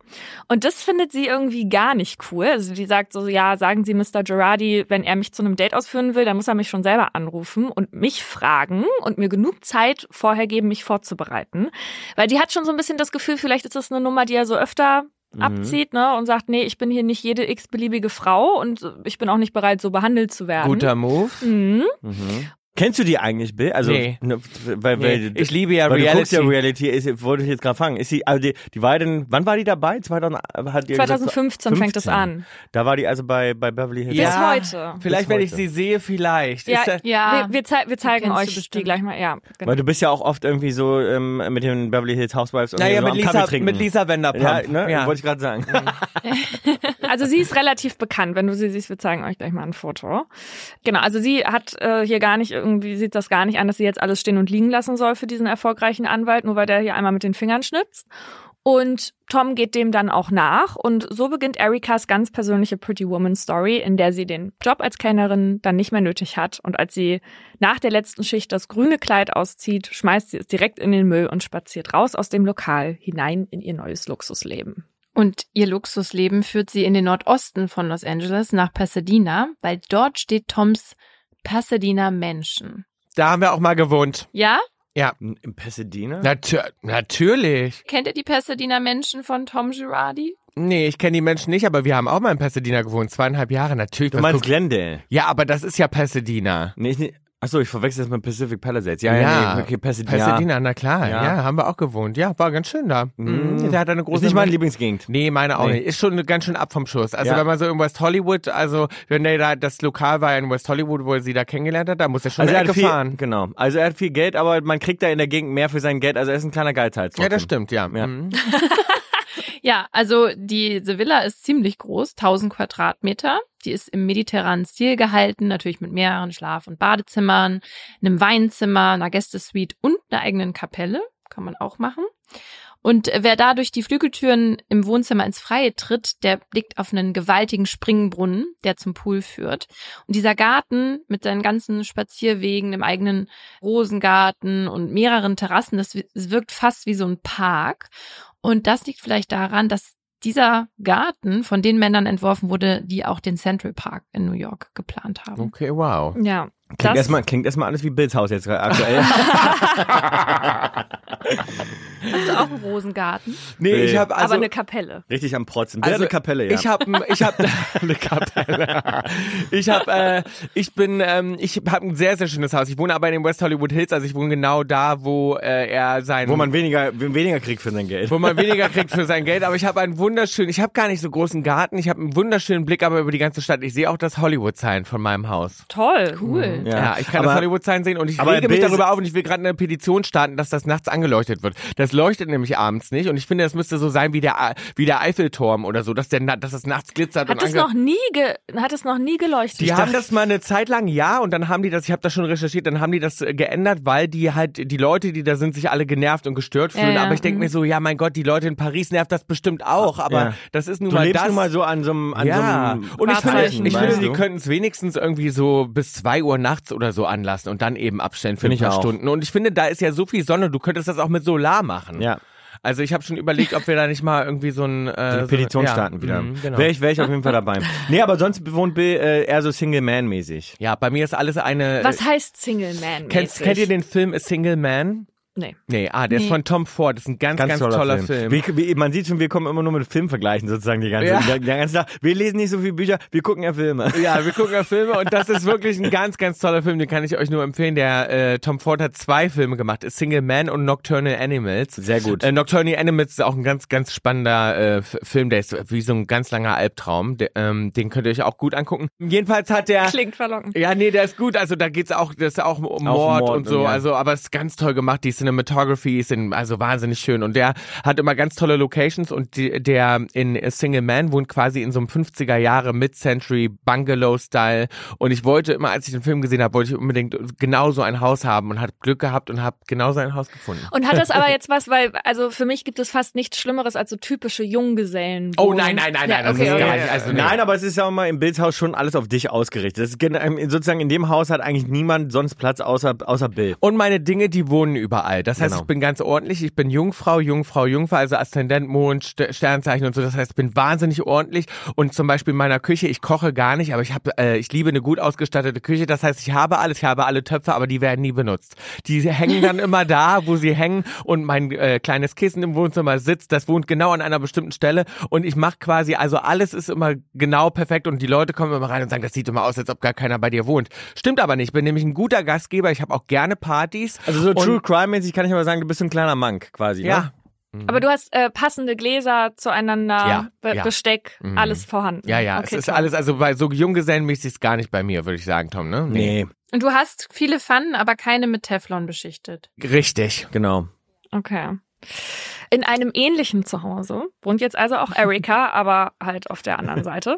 Und das findet sie irgendwie gar nicht cool. Also die sagt so, ja, sagen Sie Mr. Girardi, wenn er mich zu einem Date ausführen will, dann muss er mich schon selber anrufen und mich fragen und mir genug Zeit vorher geben, mich vorzubereiten. Weil die hat schon so ein bisschen das Gefühl, vielleicht ist das eine Nummer, die er so öfter Mhm. abzieht, ne, und sagt, nee, ich bin hier nicht jede x-beliebige Frau und ich bin auch nicht bereit, so behandelt zu werden. Guter Move. Mhm. Mhm. Kennst du die eigentlich, Bill? Also, Nee. ne, weil, weil, Nee, ich liebe ja weil du guckst Reality. ja Reality, ist, wollte ich jetzt gerade fragen. Ist sie, also die, die war denn, wann war die dabei? 2000, hat die gesagt, 2015 fängt es 15. an. Da war die also bei, bei Beverly Hills. Bis Ja. heute. Vielleicht, Bis wenn ich heute. sie sehe, vielleicht. Ja, Ist da- Ja, wir, wir, zei wir zeigen euch die gleich mal. Ja, genau. Weil du bist ja auch oft irgendwie so ähm, mit den Beverly Hills Housewives irgendwie naja, so mit Lisa, mit Lisa Wenderpump. Ja, ne? Ja. Wollte ich gerade sagen. Also sie ist relativ bekannt. Wenn du sie siehst, wir zeigen euch gleich mal ein Foto. Genau, also sie hat äh, hier gar nicht irgendwie, sieht das gar nicht an, dass sie jetzt alles stehen und liegen lassen soll für diesen erfolgreichen Anwalt, nur weil der hier einmal mit den Fingern schnipst. Und Tom geht dem dann auch nach und so beginnt Erikas ganz persönliche Pretty Woman Story, in der sie den Job als Kellnerin dann nicht mehr nötig hat und als sie nach der letzten Schicht das grüne Kleid auszieht, schmeißt sie es direkt in den Müll und spaziert raus aus dem Lokal hinein in ihr neues Luxusleben. Und ihr Luxusleben führt sie in den Nordosten von Los Angeles nach Pasadena, weil dort steht Toms Pasadena Mansion. Da haben wir auch mal gewohnt. Ja? Im Pasadena? Natür natürlich. Kennt ihr die Pasadena Mansion von Tom Girardi? Nee, ich kenne die Menschen nicht, aber wir haben auch mal in Pasadena gewohnt. Zweieinhalb Jahre, natürlich. Du meinst Glendale? ja, aber das ist ja Pasadena. Nee, ich, nicht- achso, ich verwechsel das mit Pacific Palisades. Ja, Ja, ja, nee, okay, Pasadena. Pasadena, na klar. Ja. Ja. haben wir auch gewohnt. Ja, war ganz schön da. Mhm. Der hat eine große Ist nicht meine Lieblingsgegend. Nee, meine auch Nee. nicht. Ist schon ganz schön ab vom Schuss. Also Ja. wenn man so in West Hollywood, also wenn der da, das Lokal war in West Hollywood, wo er sie da kennengelernt hat, da muss er schon Also er eine hat Ecke viel, fahren. genau. Also er hat viel Geld, aber man kriegt da in der Gegend mehr für sein Geld. Also er ist ein kleiner Geizhals. Ja, das stimmt, ja. Ja. Mhm. Ja, also diese Villa ist ziemlich groß, 1000 Quadratmeter. Die ist im mediterranen Stil gehalten, natürlich mit mehreren Schlaf- und Badezimmern, einem Weinzimmer, einer Gästesuite und einer eigenen Kapelle. kann man auch machen. Und wer da durch die Flügeltüren im Wohnzimmer ins Freie tritt, der blickt auf einen gewaltigen Springbrunnen, der zum Pool führt. Und dieser Garten mit seinen ganzen Spazierwegen, dem eigenen Rosengarten und mehreren Terrassen, das wirkt fast wie so ein Park. Und das liegt vielleicht daran, dass dieser Garten von den Männern entworfen wurde, die auch den Central Park in New York geplant haben. Okay, wow. Ja. Klingt erstmal, klingt erstmal alles wie Bills Haus jetzt aktuell. Hast du auch einen Rosengarten? Nee, Nee. ich habe also aber eine Kapelle. Richtig am Protzen. Also, eine Kapelle, ja. Ich habe ich hab eine Kapelle. Ich habe äh, ich bin ähm, ich habe ein sehr sehr schönes Haus. Ich wohne aber in den West Hollywood Hills, also ich wohne genau da, wo äh, er sein wo man weniger, weniger kriegt für sein Geld. wo man weniger kriegt für sein Geld, aber ich habe einen wunderschönen, ich habe gar nicht so großen Garten, ich habe einen wunderschönen Blick aber über die ganze Stadt. Ich sehe auch das Hollywood Sign von meinem Haus. Toll. Cool. Ja, ich kann aber, das Hollywood Sign sehen und ich aber rege mich Bill- darüber auf und ich will gerade eine Petition starten, dass das nachts angeleuchtet wird. Das leuchtet nämlich abends nicht und ich finde, das müsste so sein wie der wie der Eiffelturm oder so, dass der dass das nachts glitzert Hat und es noch nie ge hat es noch nie geleuchtet? Die haben das mal eine Zeit lang, ja, und dann haben die das, ich habe das schon recherchiert, dann haben die das äh, geändert, weil die halt, die Leute, die da sind, sich alle genervt und gestört Ja, fühlen. ja, Aber ich denke mhm. mir so, ja, mein Gott, die Leute in Paris nervt das bestimmt auch, aber Ja. das ist nun Du mal lebst das. nun mal so an so einem, an ja, so einem und ich finde, ich finde, die könnten es wenigstens irgendwie so bis zwei Uhr nachts oder so anlassen und dann eben abstellen für ein paar auch. Stunden. Und ich finde, da ist ja so viel Sonne, du könntest das auch mit Solar machen. Ja. Also ich habe schon überlegt, ob wir da nicht mal irgendwie so ein äh, Eine so Petition ja, starten wieder. mhm, genau. Wäre ich, wär ich auf jeden Fall dabei. Nee, aber sonst wohnt Bill äh, eher so Single-Man-mäßig. Ja, bei mir ist alles eine. Was heißt Single Man? Kennst, kennt ihr den Film A Single Man? Nee. Nee, ah, der ist Nee. von Tom Ford. Das ist ein ganz, ganz, toller, Film. Wie, wie, man sieht schon, wir kommen immer nur mit Filmvergleichen sozusagen die ganze, Ja. der, der ganze Tag. Wir lesen nicht so viele Bücher, wir gucken ja Filme. Ja, wir gucken ja Filme und das ist wirklich ein ganz, ganz toller Film. Den kann ich euch nur empfehlen. Der äh, Tom Ford hat zwei Filme gemacht: Single Man und Nocturnal Animals. Sehr gut. Äh, Nocturnal Animals ist auch ein ganz, ganz spannender äh, Film. Der ist wie so ein ganz langer Albtraum. Der, ähm, den könnt ihr euch auch gut angucken. Jedenfalls hat der Klingt verlockend. Ja, nee, der ist gut. Also da geht's auch, das ist auch um Mord, Mord und so. und ja. Also, aber es ist ganz toll gemacht. Die Cinematography ist in, also wahnsinnig schön. Und der hat immer ganz tolle Locations und die, der in Single Man wohnt quasi in so einem 50er Jahre Mid-Century Bungalow-Style. Und ich wollte immer, als ich den Film gesehen habe, wollte ich unbedingt genau so ein Haus haben und habe Glück gehabt und habe genau so ein Haus gefunden. Und hat das aber jetzt was, weil, also für mich gibt es fast nichts Schlimmeres als so typische Junggesellen. Oh, nein, nein, nein, nein, das ist gar nicht. Also, nee. Nein, aber es ist ja auch mal im Bildshaus schon alles auf dich ausgerichtet. Das ist gen- sozusagen in dem Haus hat eigentlich niemand sonst Platz außer, außer Bill. Und meine Dinge, die wohnen überall. Das heißt, Genau. ich bin ganz ordentlich. Ich bin Jungfrau, Jungfrau, Jungfrau, also Aszendent, Mond, St Sternzeichen und so. Das heißt, ich bin wahnsinnig ordentlich. Und zum Beispiel in meiner Küche, ich koche gar nicht, aber ich habe, äh, ich liebe eine gut ausgestattete Küche. Das heißt, ich habe alles, ich habe alle Töpfe, aber die werden nie benutzt. Die hängen dann immer da, wo sie hängen. Und mein äh, kleines Kissen im Wohnzimmer sitzt, das wohnt genau an einer bestimmten Stelle. Und ich mache quasi, also alles ist immer genau perfekt. Und die Leute kommen immer rein und sagen, das sieht immer aus, als ob gar keiner bei dir wohnt. Stimmt aber nicht. Ich bin nämlich ein guter Gastgeber. Ich habe auch gerne Partys. Also so Und- True Crime-mäßig kann ich aber sagen, du bist ein kleiner Monk quasi. Ja, Ne? Aber du hast äh, passende Gläser zueinander, Ja, Be ja. Besteck, Mhm. alles vorhanden. Ja, ja, Okay, es ist toll. alles, also bei so Junggesellenmäßig ist es gar nicht bei mir, würde ich sagen, Tom, ne? Nee, Und du hast viele Pfannen, aber keine mit Teflon beschichtet. Richtig. genau. Okay. In einem ähnlichen Zuhause wohnt jetzt also auch Erika, aber halt auf der anderen Seite.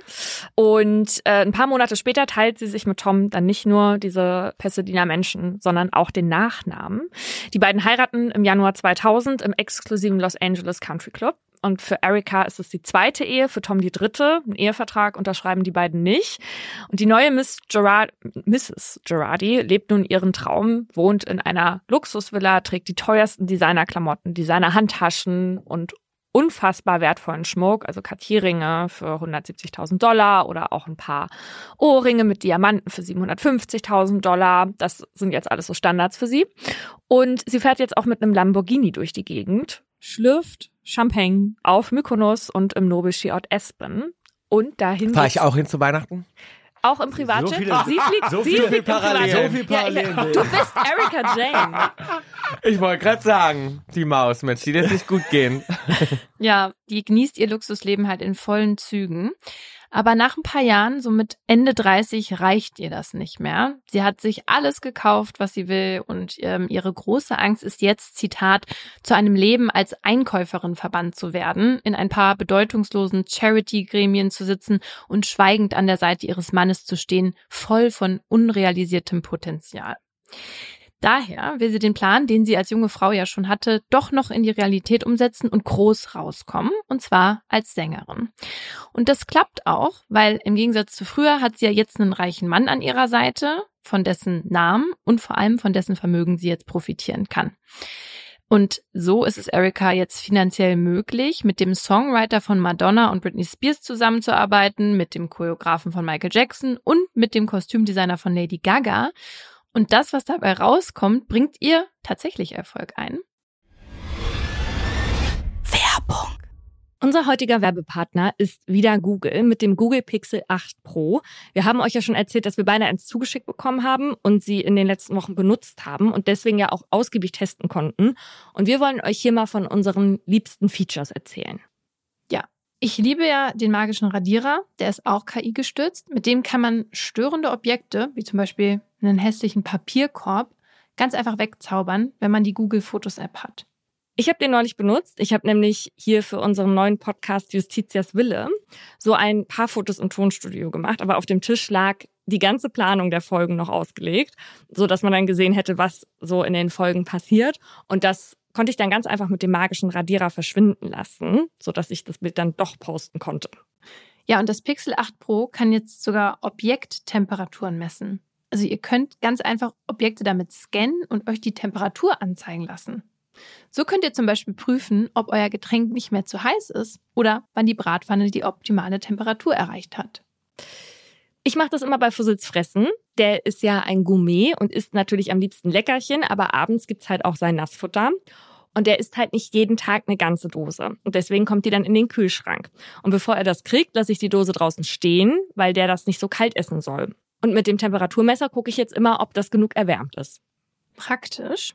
Und äh, ein paar Monate später teilt sie sich mit Tom dann nicht nur diese Pasadena Menschen, sondern auch den Nachnamen. Die beiden heiraten im Januar 2000 im exklusiven Los Angeles Country Club. Und für Erika ist es die zweite Ehe, für Tom die dritte. Einen Ehevertrag unterschreiben die beiden nicht. Und die neue Miss Gerard, Mrs. Gerardi lebt nun ihren Traum, wohnt in einer Luxusvilla, trägt die teuersten Designerklamotten, Designerhandtaschen und unfassbar wertvollen Schmuck, also Cartierringe für 170.000 Dollar oder auch ein paar Ohrringe mit Diamanten für 750.000 Dollar. Das sind jetzt alles so Standards für sie. Und sie fährt jetzt auch mit einem Lamborghini durch die Gegend, schlürft Champagne auf Mykonos und im Nobelskiort Espen. Und dahin Fahre ich auch hin zu Weihnachten? auch im Privatjet. So viele- sie fliegt, so sie viele fliegt Parallelen. So viele Ja, ich, Parallelen. du bist Erika Jane. Ich wollte gerade sagen, die Maus, Mensch, die lässt sich gut gehen. Ja, die genießt ihr Luxusleben halt in vollen Zügen. Aber nach ein paar Jahren, so mit Ende 30, reicht ihr das nicht mehr. Sie hat sich alles gekauft, was sie will und ähm, ihre große Angst ist jetzt, Zitat, zu einem Leben als Einkäuferin verbannt zu werden, in ein paar bedeutungslosen Charity-Gremien zu sitzen und schweigend an der Seite ihres Mannes zu stehen, voll von unrealisiertem Potenzial. Daher will sie den Plan, den sie als junge Frau ja schon hatte, doch noch in die Realität umsetzen und groß rauskommen, und zwar als Sängerin. Und das klappt auch, weil im Gegensatz zu früher hat sie ja jetzt einen reichen Mann an ihrer Seite, von dessen Namen und vor allem von dessen Vermögen sie jetzt profitieren kann. Und so ist es Erika jetzt finanziell möglich, mit dem Songwriter von Madonna und Britney Spears zusammenzuarbeiten, mit dem Choreografen von Michael Jackson und mit dem Kostümdesigner von Lady Gaga. Und das, was dabei rauskommt, bringt ihr tatsächlich Erfolg ein. Werbung. Unser heutiger Werbepartner ist wieder Google mit dem Google Pixel 8 Pro. Wir haben euch ja schon erzählt, dass wir beide eins zugeschickt bekommen haben und sie in den letzten Wochen benutzt haben und deswegen ja auch ausgiebig testen konnten. Und wir wollen euch hier mal von unseren liebsten Features erzählen. Ich liebe ja den magischen Radierer. Der ist auch KI gestützt. Mit dem kann man störende Objekte, wie zum Beispiel einen hässlichen Papierkorb, ganz einfach wegzaubern, wenn man die Google Fotos App hat. Ich habe den neulich benutzt. Ich habe nämlich hier für unseren neuen Podcast Justitias Wille so ein paar Fotos im Tonstudio gemacht, aber auf dem Tisch lag die ganze Planung der Folgen noch ausgelegt, so dass man dann gesehen hätte, was so in den Folgen passiert und das konnte ich dann ganz einfach mit dem magischen Radierer verschwinden lassen, so dass ich das Bild dann doch posten konnte. Ja, und das Pixel 8 Pro kann jetzt sogar Objekttemperaturen messen. Also ihr könnt ganz einfach Objekte damit scannen und euch die Temperatur anzeigen lassen. So könnt ihr zum Beispiel prüfen, ob euer Getränk nicht mehr zu heiß ist oder wann die Bratpfanne die optimale Temperatur erreicht hat. Ich mache das immer bei Fussels Fressen. Der ist ja ein Gourmet und isst natürlich am liebsten Leckerchen, aber abends gibt's halt auch sein Nassfutter. Und der isst halt nicht jeden Tag eine ganze Dose. Und deswegen kommt die dann in den Kühlschrank. Und bevor er das kriegt, lasse ich die Dose draußen stehen, weil der das nicht so kalt essen soll. Und mit dem Temperaturmesser gucke ich jetzt immer, ob das genug erwärmt ist. Praktisch.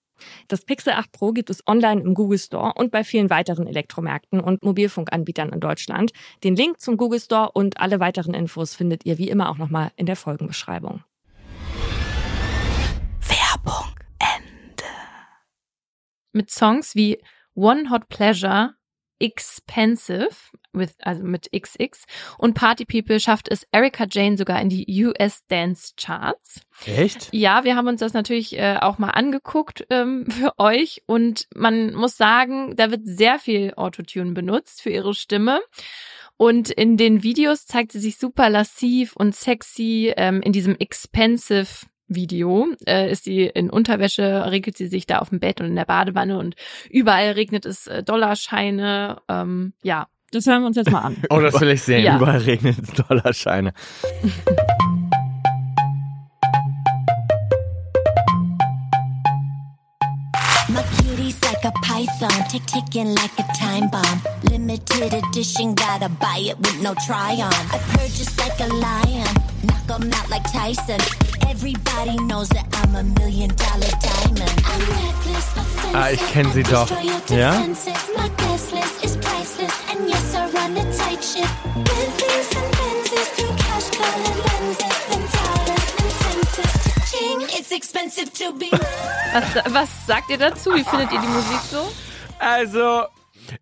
Das Pixel 8 Pro gibt es online im Google Store und bei vielen weiteren Elektromärkten und Mobilfunkanbietern in Deutschland. Den Link zum Google Store und alle weiteren Infos findet ihr wie immer auch nochmal in der Folgenbeschreibung. Werbung Ende. Mit Songs wie One Hot Pleasure Expensive, with, also mit XX. Und Party People schafft es Erika Jane sogar in die US Dance Charts. Echt? Ja, wir haben uns das natürlich äh, auch mal angeguckt ähm, für euch. Und man muss sagen, da wird sehr viel Autotune benutzt für ihre Stimme. Und in den Videos zeigt sie sich super lassiv und sexy ähm, in diesem Expensive Video äh, ist sie in Unterwäsche, regelt sie sich da auf dem Bett und in der Badewanne und überall regnet es äh, Dollarscheine. Ähm, ja, das hören wir uns jetzt mal an. oh, das will ich sehen. Ja. Überall regnet Dollarscheine. My like a python, tick ticking like a time bomb. Limited edition, gotta buy it with no try on. I purchase like a lion, knock 'em out like Tyson. Everybody knows that I'm a million dollar diamond. I'm reckless, offensive. Ah, ich kenn sie doch. Ja? My guest list is priceless, and yes, I run a tight ship. With these and Benzes through cash colored lenses, then dollars and senses. Ching, it's expensive to be. was, was sagt ihr dazu? Wie findet ihr die Musik so? Also,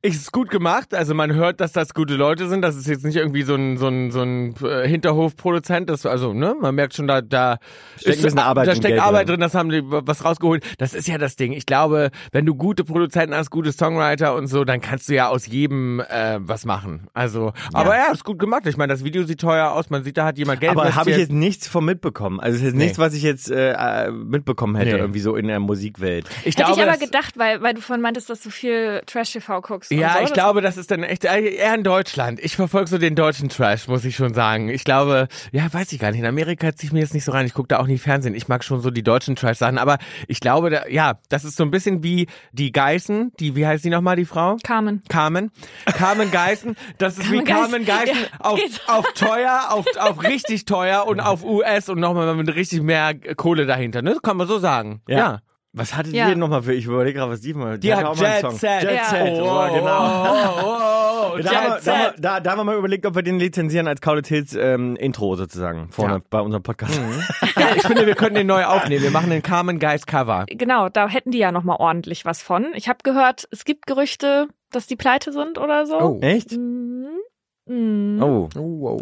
ist gut gemacht. Also man hört, dass das gute Leute sind. Das ist jetzt nicht irgendwie so ein, so ein, so ein äh, Hinterhofproduzent. Das, also, ne, man merkt schon, da, da Steckt ein bisschen Arbeit Da steckt Geld Arbeit drin. drin. das haben die was rausgeholt. Das ist ja das Ding. Ich glaube, wenn du gute Produzenten hast, gute Songwriter und so, dann kannst du ja aus jedem äh, was machen. Also, aber ja, ist gut gemacht. Ich meine, das Video sieht teuer aus. Man sieht, da hat jemand Geld Aber habe ich jetzt nichts von mitbekommen. Also es ist jetzt Nee. nichts, was ich jetzt äh, mitbekommen hätte, Nee. irgendwie so in der Musikwelt. Ich Hätte ich aber gedacht, weil, weil du vorhin meintest, dass du viel Trash-TV guckst. Und Ja, ich Das- glaube, das ist dann echt eher in Deutschland. Ich verfolge so den deutschen Trash, muss ich schon sagen. Ich glaube, ja, weiß ich gar nicht. In Amerika ziehe ich mir jetzt nicht so rein. Ich gucke da auch nie Fernsehen. Ich mag schon so die deutschen Trash-Sachen. Aber ich glaube, da, ja, das ist so ein bisschen wie die Geißen. Die, wie heißt die nochmal, die Frau? Carmen. Carmen. Carmen Geißen. Das ist wie Carmen Carmen Geißen. Geißen Ja, auf, auf teuer, auf, auf richtig teuer und auf US und nochmal mit richtig mehr Kohle dahinter. Ne? Kann man so sagen. ja. Was hattet Ja. ihr nochmal für, ich überlege gerade, was die mal, Die hat auch mal einen Jet Song. Set. Jet Ja. Set, Oh, oh, genau. oh, oh, oh, oh. Da, haben wir, da, da, da haben wir mal überlegt, ob wir den lizenzieren als Qualitäts-Intro sozusagen vorne Ja. bei unserem Podcast. Ja, ich finde, wir könnten den neu aufnehmen. Wir machen den Carmen Guys Cover. Genau, da hätten die ja noch mal ordentlich was von. Ich habe gehört, es gibt Gerüchte, dass die pleite sind oder so. Oh. Echt? Mhm. Mhm. Oh.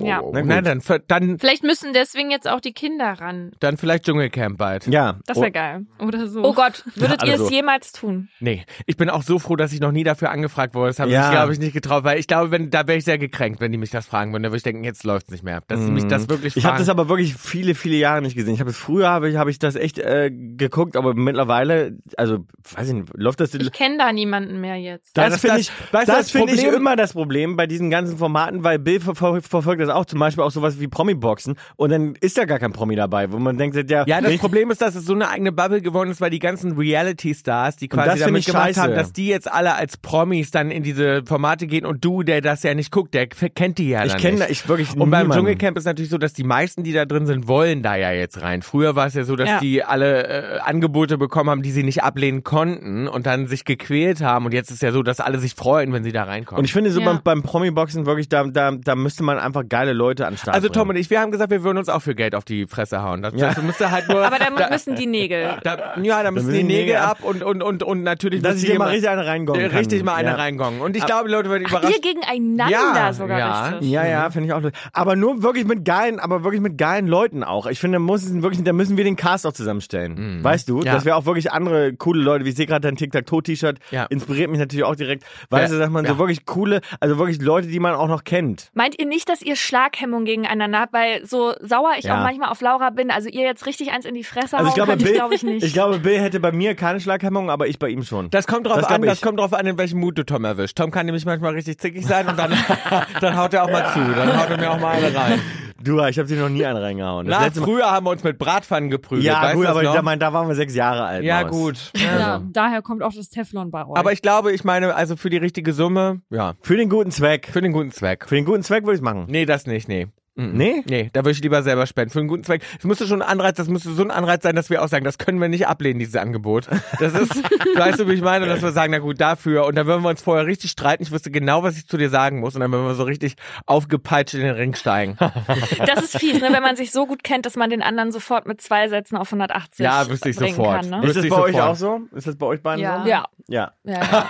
Ja. Na gut. Na, dann, dann, Vielleicht müssen deswegen jetzt auch die Kinder ran dann vielleicht Dschungelcamp bald. Ja. Das wäre geil. oder so. Oh Gott, würdet ihr Also. es jemals tun? Nee, ich bin auch so froh, dass ich noch nie dafür angefragt wurde. Das habe Ja. ich, glaube ich, nicht getraut, weil ich glaube, wenn, da wäre ich sehr gekränkt, wenn die mich das fragen würden. Da würde ich denken, jetzt läuft's nicht mehr. Dass sie mich das wirklich Mhm. Ich habe fragen. das aber wirklich viele, viele Jahre nicht gesehen. Ich habe es früher habe ich, habe ich das echt äh, geguckt, aber mittlerweile, also weiß ich nicht, läuft das. Ich kenne da niemanden mehr jetzt. das Das- finde ich, weißt das das finde ich immer das Problem bei diesen ganzen Formaten, weil Bill ver ver verfolgt das auch, zum Beispiel auch sowas wie Promi-Boxen und dann ist da gar kein Promi dabei, wo man denkt, ja, Ja, das Problem ist, dass es so eine eigene Bubble geworden ist, weil die ganzen Reality-Stars, die quasi damit gemacht scheiße. haben, dass die jetzt alle als Promis dann in diese Formate gehen und du, der das ja nicht guckt, der kennt die ja ich kenne nicht. ich wirklich Und beim. Dschungelcamp ist natürlich so, dass die meisten, die da drin sind, wollen da ja jetzt rein. Früher war es ja so, dass Ja. die alle äh, Angebote bekommen haben, die sie nicht ablehnen konnten und dann sich gequält haben. Und jetzt ist ja so, dass alle sich freuen, wenn sie da reinkommen. Und ich finde so Ja. beim, beim Promi-Boxen wirklich, da, da, da müsste man einfach geile Leute an den Start also Tom und ich, wir haben gesagt, wir würden uns auch für Geld auf die Fresse hauen. Das, Ja. das müsste halt nur. Aber da da, müssen die Nägel. da, ja, da müssen müssen die Nägel Nägel ab und, und, und, und natürlich Dass ich dir mal richtig eine reingongen kann. richtig mal eine ja. reingongen. Und ich glaube, die Leute werden Ach, überrascht. ihr gegeneinander Ja, sogar ja. richtig. Ja, ja, finde ich auch. Aber nur wirklich mit geilen, aber wirklich mit geilen Leuten auch. Ich finde, muss wirklich, da müssen wir den Cast auch zusammenstellen. Weißt du, Ja. dass wir auch wirklich andere coole Leute, wie ich sehe gerade dein Tic-Tac-Toe-T-Shirt, Ja. inspiriert mich natürlich auch direkt. Weißt Ja. du, dass man Ja. so wirklich coole, also wirklich Leute, die man auch noch kennt. Meint ihr nicht, dass ihr Schlaghemmung gegeneinander habt? Weil so sauer ich Ja. auch manchmal auf Laura bin, also ihr jetzt richtig eins in die Fresse Also ich glaube, Bill, glaube ich nicht. ich glaube, Bill hätte bei mir keine Schlaghemmung, aber ich bei ihm schon. Das kommt drauf Das an, glaub das ich. kommt drauf an, in welchem Mut du Tom erwischt. Tom kann nämlich manchmal richtig zickig sein und dann, dann haut er auch mal zu. Dann haut er mir auch mal eine rein. Du, ich habe dir noch nie einen reingehauen. Das Na, letzte Mal- früher haben wir uns mit Bratpfannen geprügelt. ja, weißt gut, das aber noch? da, mein, da waren wir sechs Jahre alt. Ja, Maus. gut. ja, daher kommt auch das Teflon bei euch. Aber ich glaube, ich meine, also für die richtige Summe, ja, Für den guten Zweck. für den guten Zweck. Für den guten Zweck würde ich machen. Nee, das nicht, nee. Mhm. Nee? Nee, da würde ich lieber selber spenden. Für einen guten Zweck. Es müsste schon ein Anreiz, das müsste so ein Anreiz sein, dass wir auch sagen, das können wir nicht ablehnen, dieses Angebot. Das ist, weißt du, wie ich meine? Dass wir sagen, na gut, dafür. Und dann würden wir uns vorher richtig streiten. Ich wüsste genau, was ich zu dir sagen muss. Und dann würden wir so richtig aufgepeitscht in den Ring steigen. das ist fies, ne, wenn man sich so gut kennt, dass man den anderen sofort mit zwei Sätzen auf 180 Ja, wüsste ich sofort. kann. Ne? Ist das bei euch sofort. auch so? Ist das bei euch beiden Ja. so? Ja, Ja. ja, ja.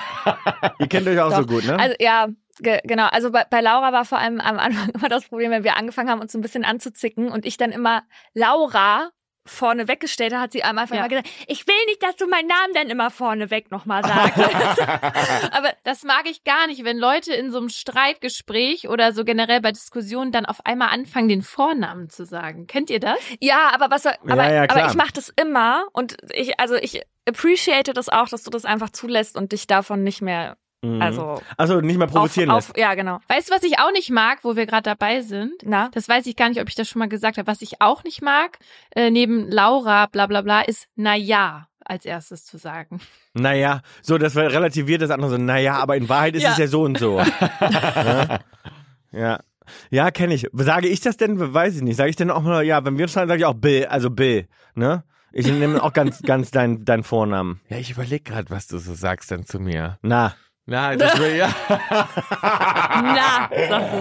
Ihr kennt euch auch so Doch. gut, ne? Also ja, ge genau. Also bei, bei Laura war vor allem am Anfang immer das Problem, wenn wir angefangen haben, uns so ein bisschen anzuzicken und ich dann immer Laura vorne weggestellt habe, hat sie am Anfang Ja. immer gesagt, ich will nicht, dass du meinen Namen dann immer vorne weg nochmal sagst. Aber das mag ich gar nicht, wenn Leute in so einem Streitgespräch oder so generell bei Diskussionen dann auf einmal anfangen, den Vornamen zu sagen. Kennt ihr das? ja, aber was soll, aber, ja, klar. aber ich mache das immer und ich, also ich appreciate das auch, dass du das einfach zulässt und dich davon nicht mehr, Mhm. also also nicht mehr auf, provozieren lässt. auf, ja genau. Weißt du, was ich auch nicht mag, wo wir gerade dabei sind? Na? Das weiß ich gar nicht, ob ich das schon mal gesagt habe. Was ich auch nicht mag, äh, neben Laura, bla bla bla, ist na ja als erstes zu sagen. Naja, so, das war relativiert das andere so, naja, aber in Wahrheit ist Ja. es ja so und so. ja. Ja. Ja, kenne ich. Sage ich das denn? Weiß ich nicht. Sage ich denn auch mal, ja, wenn wir schreiben, sage ich auch Bill, also Bill, ne? Ich nehme auch ganz, ganz deinen dein Vornamen. Ja, ich überlege gerade, was du so sagst dann zu mir. Na. Na, das will ja. Na, sagst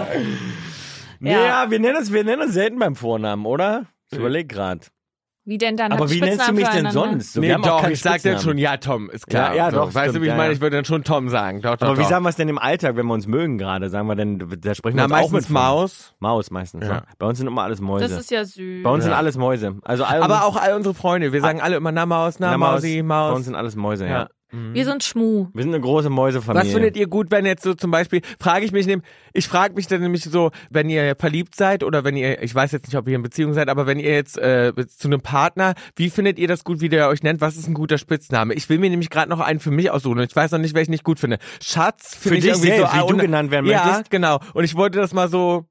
du. Ja. ja, wir nennen uns, wir nennen uns selten beim Vornamen, oder? Ich überlege gerade. Wie denn dann? Aber wie nennst du mich denn sonst? So, nee, wir doch, ich sag dann schon, ja, Tom, ist klar. Ja, ja, so. doch, Weißt du, stimmt, wie ich ja, meine? ja. Ich würde dann schon Tom sagen. Doch, doch, Aber wie doch. sagen wir es denn im Alltag, wenn wir uns mögen gerade? Sagen wir denn, da sprechen wir Na, uns auch mit meistens von. Maus. Maus meistens. Ja. Bei uns sind immer alles Mäuse. Das ist ja süß. Bei uns sind alles Mäuse. Also all Aber auch all unsere Freunde. Wir sagen alle immer, na Maus, na, Na, Maus. Mausi, Bei uns Maus. sind alles Mäuse, ja. Ja. Wir sind Schmu. Wir sind eine große Mäusefamilie. Was findet ihr gut, wenn jetzt so zum Beispiel, frage ich mich, nehm- ich frage mich dann nämlich so, wenn ihr verliebt seid oder wenn ihr, ich weiß jetzt nicht, ob ihr in Beziehung seid, aber wenn ihr jetzt äh, zu einem Partner, wie findet ihr das gut, wie der euch nennt? Was ist ein guter Spitzname? Ich will mir nämlich gerade noch einen für mich aussuchen und ich weiß noch nicht, welchen ich gut finde. Schatz Für finde ich dich irgendwie selbst, so wie du genannt werden Ja, möchtest? genau. Und ich wollte das mal so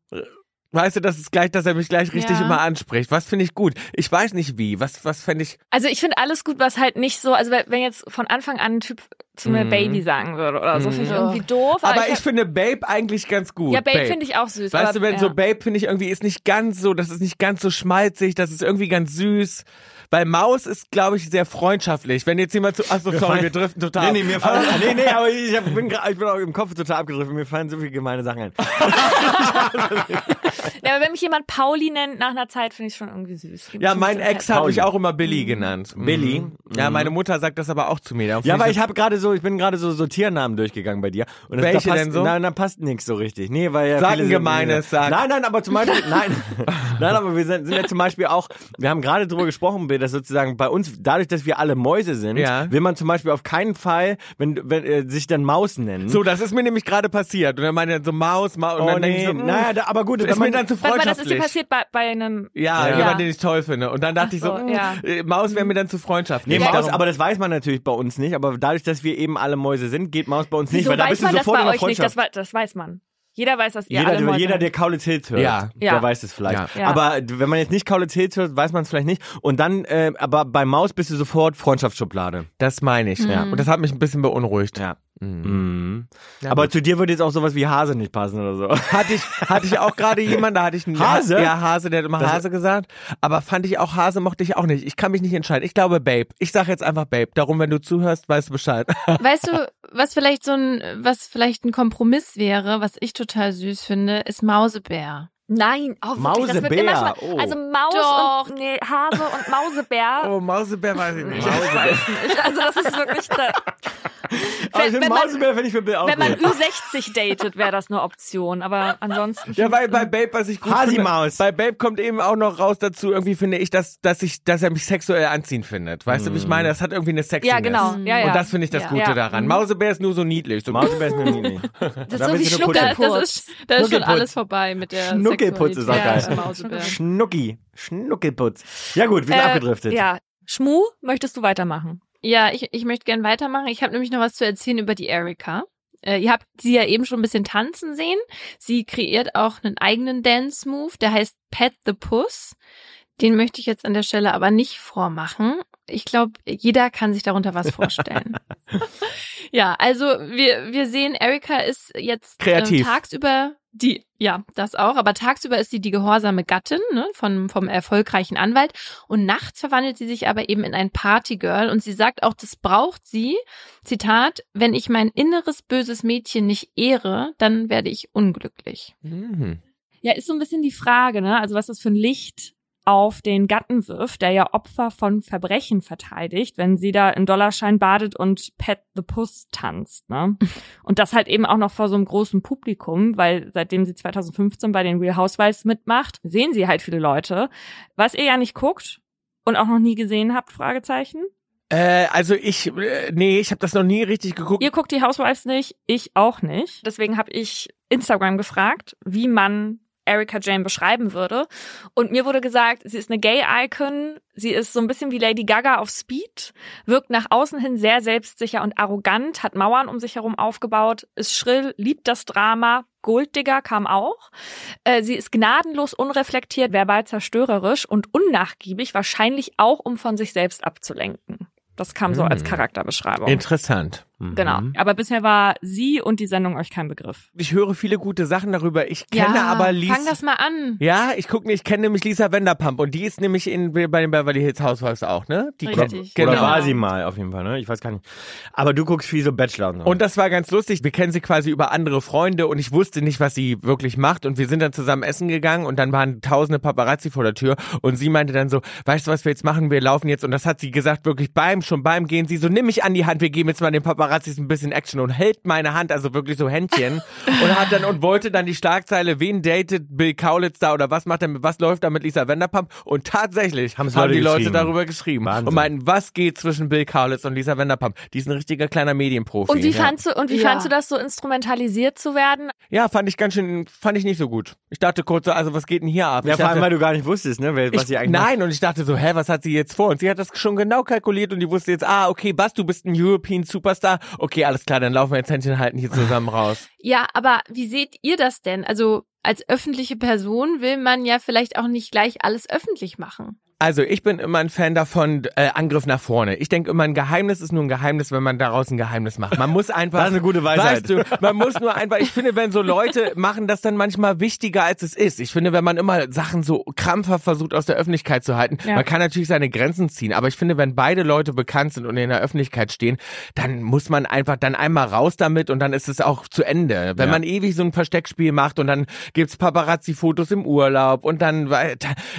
Weißt du, das ist gleich, dass er mich gleich richtig Ja. immer anspricht. Was finde ich gut? Ich weiß nicht wie. Was, was fände ich. Also ich finde alles gut, was halt nicht so, also wenn jetzt von Anfang an ein Typ zu mir Mhm. Baby sagen würde oder so. Finde ich Mhm. irgendwie doof. Aber ich hab- finde Babe eigentlich ganz gut. ja, Babe, finde ich auch süß. Weißt aber, du, wenn ja. so Babe finde ich irgendwie ist nicht ganz so, das ist nicht ganz so schmalzig, das ist irgendwie ganz süß. Weil Maus ist, glaube ich, sehr freundschaftlich. Wenn jetzt jemand so, ach so, sorry, wir driften total. Nee, nee, mir ab. fallen, nee, nee, aber ich, hab, bin, ich bin auch im Kopf total abgedriftet. Mir fallen so viele gemeine Sachen ein. Ja, aber wenn mich jemand Pauli nennt nach einer Zeit, finde ich schon irgendwie süß. Gibt Ja, mein Ex hat mich auch immer Billy genannt. Billy? Mhm. Ja, meine Mutter sagt das aber auch zu mir. Ja, weil ich habe gerade so, ich bin gerade so, so Tiernamen durchgegangen bei dir. Und das, Welche da passt, denn so? Nein, da passt nichts so richtig. Nee, weil ja Sag viele ein sind- gemeines, sag. Nein, nein, aber zum Beispiel, nein, nein, aber wir sind, sind ja zum Beispiel auch, wir haben gerade drüber gesprochen, Bill, dass sozusagen bei uns, dadurch, dass wir alle Mäuse sind, Ja. will man zum Beispiel auf keinen Fall, wenn, wenn äh, sich dann Maus nennen. So, das ist mir nämlich gerade passiert. Und dann meine so Maus, Maus. Und oh dann nee, ich so, mm, naja, da, aber gut, ist wenn man mir dann zu Warte mal, das ist dir freundschaftlich. passiert bei, bei einem. Ja, Ja. jemand, den ich toll finde. Und dann dachte ich so, Ach so, mm, ja. äh, Maus wäre mir dann zu freundschaftlich. Nee, Maus, Darum- aber das weiß man natürlich bei uns nicht. Aber dadurch, dass wir eben alle Mäuse sind, geht Maus bei uns nicht, Wieso weil da bist du man das sofort in bei der euch nicht? Das, Freundschaft. das weiß man. Jeder weiß, dass ihr Jeder, alle Mäuse jeder, der Kaulitz Hills hört, Ja. der Ja. weiß es vielleicht. Ja. Ja. Aber wenn man jetzt nicht Kaulitz Hills hört, weiß man es vielleicht nicht. Und dann, äh, aber bei Maus bist du sofort Freundschaftsschublade. Das meine ich. Ja. Und das hat mich ein bisschen beunruhigt. Ja. Mhm. Mhm. Ja, aber gut. zu dir würde jetzt auch sowas wie Hase nicht passen oder so. hatte ich, hatte ich auch gerade jemanden, da hatte ich einen Hase? Ja, Hase, der hat immer Das- Hase gesagt. Aber fand ich auch Hase mochte ich auch nicht. Ich kann mich nicht entscheiden. Ich glaube Babe. Ich sage jetzt einfach Babe. Darum, wenn du zuhörst, weißt du Bescheid. Weißt du, was vielleicht so ein, was vielleicht ein Kompromiss wäre, was ich total süß finde, ist Mausebär. Nein, oh, wirklich, das wird Mausebär, oh. Also Maus Doch. und nee, Hase und Mausebär. Oh, Mausebär weiß ich nicht. Ich- Also das ist wirklich da, Wenn, finde man, Mausebär finde ich für Bill auch wenn man gut. Ü60 datet, wäre das eine Option. Aber ansonsten. Ja, weil bei Babe, was ich gut finde, bei Babe kommt eben auch noch raus dazu, irgendwie finde ich, dass, dass ich, dass er mich sexuell anziehend findet. Weißt du, wie ich meine? Das hat irgendwie eine Sexiness. Ja, genau. Ja, ja. Und das finde ich das Ja. Gute Ja. daran. Mhm. Mausebär ist nur so niedlich. So Mausebär ist mir nie. das Da ist so wie nur Da, Schnuckelputz. das ist, da ist schon alles vorbei mit der Schnuckelputz ist auch Sexualität geil. Schnucki. Schnuckelputz. Ja gut, wir sind Äh, abgedriftet. Ja. Schmu, möchtest du weitermachen? Ja, ich, ich möchte gern weitermachen. Ich habe nämlich noch was zu erzählen über die Erika. Äh, ihr habt sie ja eben schon ein bisschen tanzen sehen. Sie kreiert auch einen eigenen Dance-Move, der heißt Pet the Puss. Den möchte ich jetzt an der Stelle aber nicht vormachen. Ich glaube, jeder kann sich darunter was vorstellen. ja, also wir, wir sehen, Erika ist jetzt Kreativ. Äh, tagsüber die, ja, das auch, aber tagsüber ist sie die gehorsame Gattin ne, von, vom erfolgreichen Anwalt und nachts verwandelt sie sich aber eben in ein Partygirl und sie sagt auch, das braucht sie, Zitat, wenn ich mein inneres böses Mädchen nicht ehre, dann werde ich unglücklich. Mhm. Ja, ist so ein bisschen die Frage, ne? Also was das für ein Licht auf den Gatten wirft, der ja Opfer von Verbrechen verteidigt, wenn sie da im Dollarschein badet und Pet the Puss tanzt, ne? Und das halt eben auch noch vor so einem großen Publikum, weil seitdem sie 2015 bei den Real Housewives mitmacht, sehen sie halt viele Leute. Was ihr ja nicht guckt und auch noch nie gesehen habt, Fragezeichen. Äh, also ich, äh, nee, ich habe das noch nie richtig geguckt. Ihr guckt die Housewives nicht, ich auch nicht. Deswegen habe ich Instagram gefragt, wie man Erika Jane beschreiben würde. Und mir wurde gesagt, sie ist eine Gay-Icon, sie ist so ein bisschen wie Lady Gaga auf Speed, wirkt nach außen hin sehr selbstsicher und arrogant, hat Mauern um sich herum aufgebaut, ist schrill, liebt das Drama, Golddigger kam auch. Äh, sie ist gnadenlos unreflektiert, verbal zerstörerisch und unnachgiebig, wahrscheinlich auch, um von sich selbst abzulenken. Das kam so als Hm. Charakterbeschreibung. Interessant. Genau. Aber bisher war sie und die Sendung euch kein Begriff. Ich höre viele gute Sachen darüber. Ich kenne ja, aber Lisa. fang das mal an. Ja, ich gucke ich kenne nämlich Lisa Vanderpump und die ist nämlich in, bei den Beverly Hills Housewives auch, ne? Die Richtig. Genau. Oder war sie mal auf jeden Fall, ne? Ich weiß gar nicht. Aber du guckst viel so Bachelor und so. Und das war ganz lustig. Wir kennen sie quasi über andere Freunde und ich wusste nicht, was sie wirklich macht. Und wir sind dann zusammen essen gegangen und dann waren tausende Paparazzi vor der Tür und sie meinte dann so, weißt du, was wir jetzt machen? Wir laufen jetzt. Und das hat sie gesagt, wirklich beim, schon beim Gehen. Sie so, nimm mich an die Hand, wir geben jetzt mal den Paparazzis ein bisschen Action und hält meine Hand, also wirklich so Händchen. und hat dann und wollte dann die Schlagzeile, wen datet Bill Kaulitz da oder was macht er mit, was läuft da mit Lisa Vanderpump? Und tatsächlich Haben's haben Leute die Leute darüber geschrieben Wahnsinn. und meinten, was geht zwischen Bill Kaulitz und Lisa Vanderpump? Die ist ein richtiger kleiner Medienprofi. Und wie ja. fandst du, und wie Ja. fandst du das so instrumentalisiert zu werden? Ja, fand ich ganz schön, fand ich nicht so gut. Ich dachte kurz so, also was geht denn hier ab? ja, ich vor allem, weil du gar nicht wusstest, ne? Was ich, sie eigentlich macht. nein, und ich dachte so, hä, was hat sie jetzt vor? Und sie hat das schon genau kalkuliert und die wusste jetzt, ah, okay, Bas, du bist ein European Superstar. Okay, alles klar, dann laufen wir jetzt Händchen halten hier zusammen raus. Ja, aber wie seht ihr das denn? Also als öffentliche Person will man ja vielleicht auch nicht gleich alles öffentlich machen. Also ich bin immer ein Fan davon, äh, Angriff nach vorne. Ich denke immer, ein Geheimnis ist nur ein Geheimnis, wenn man daraus ein Geheimnis macht. Man muss einfach. Das ist eine gute Weisheit. Weißt du, man muss nur einfach, ich finde, wenn so Leute machen das dann manchmal wichtiger, als es ist. Ich finde, wenn man immer Sachen so krampfhaft versucht, aus der Öffentlichkeit zu halten, Ja. man kann natürlich seine Grenzen ziehen, aber ich finde, wenn beide Leute bekannt sind und in der Öffentlichkeit stehen, dann muss man einfach dann einmal raus damit und dann ist es auch zu Ende. Wenn Ja. man ewig so ein Versteckspiel macht und dann gibt's Paparazzi-Fotos im Urlaub und dann,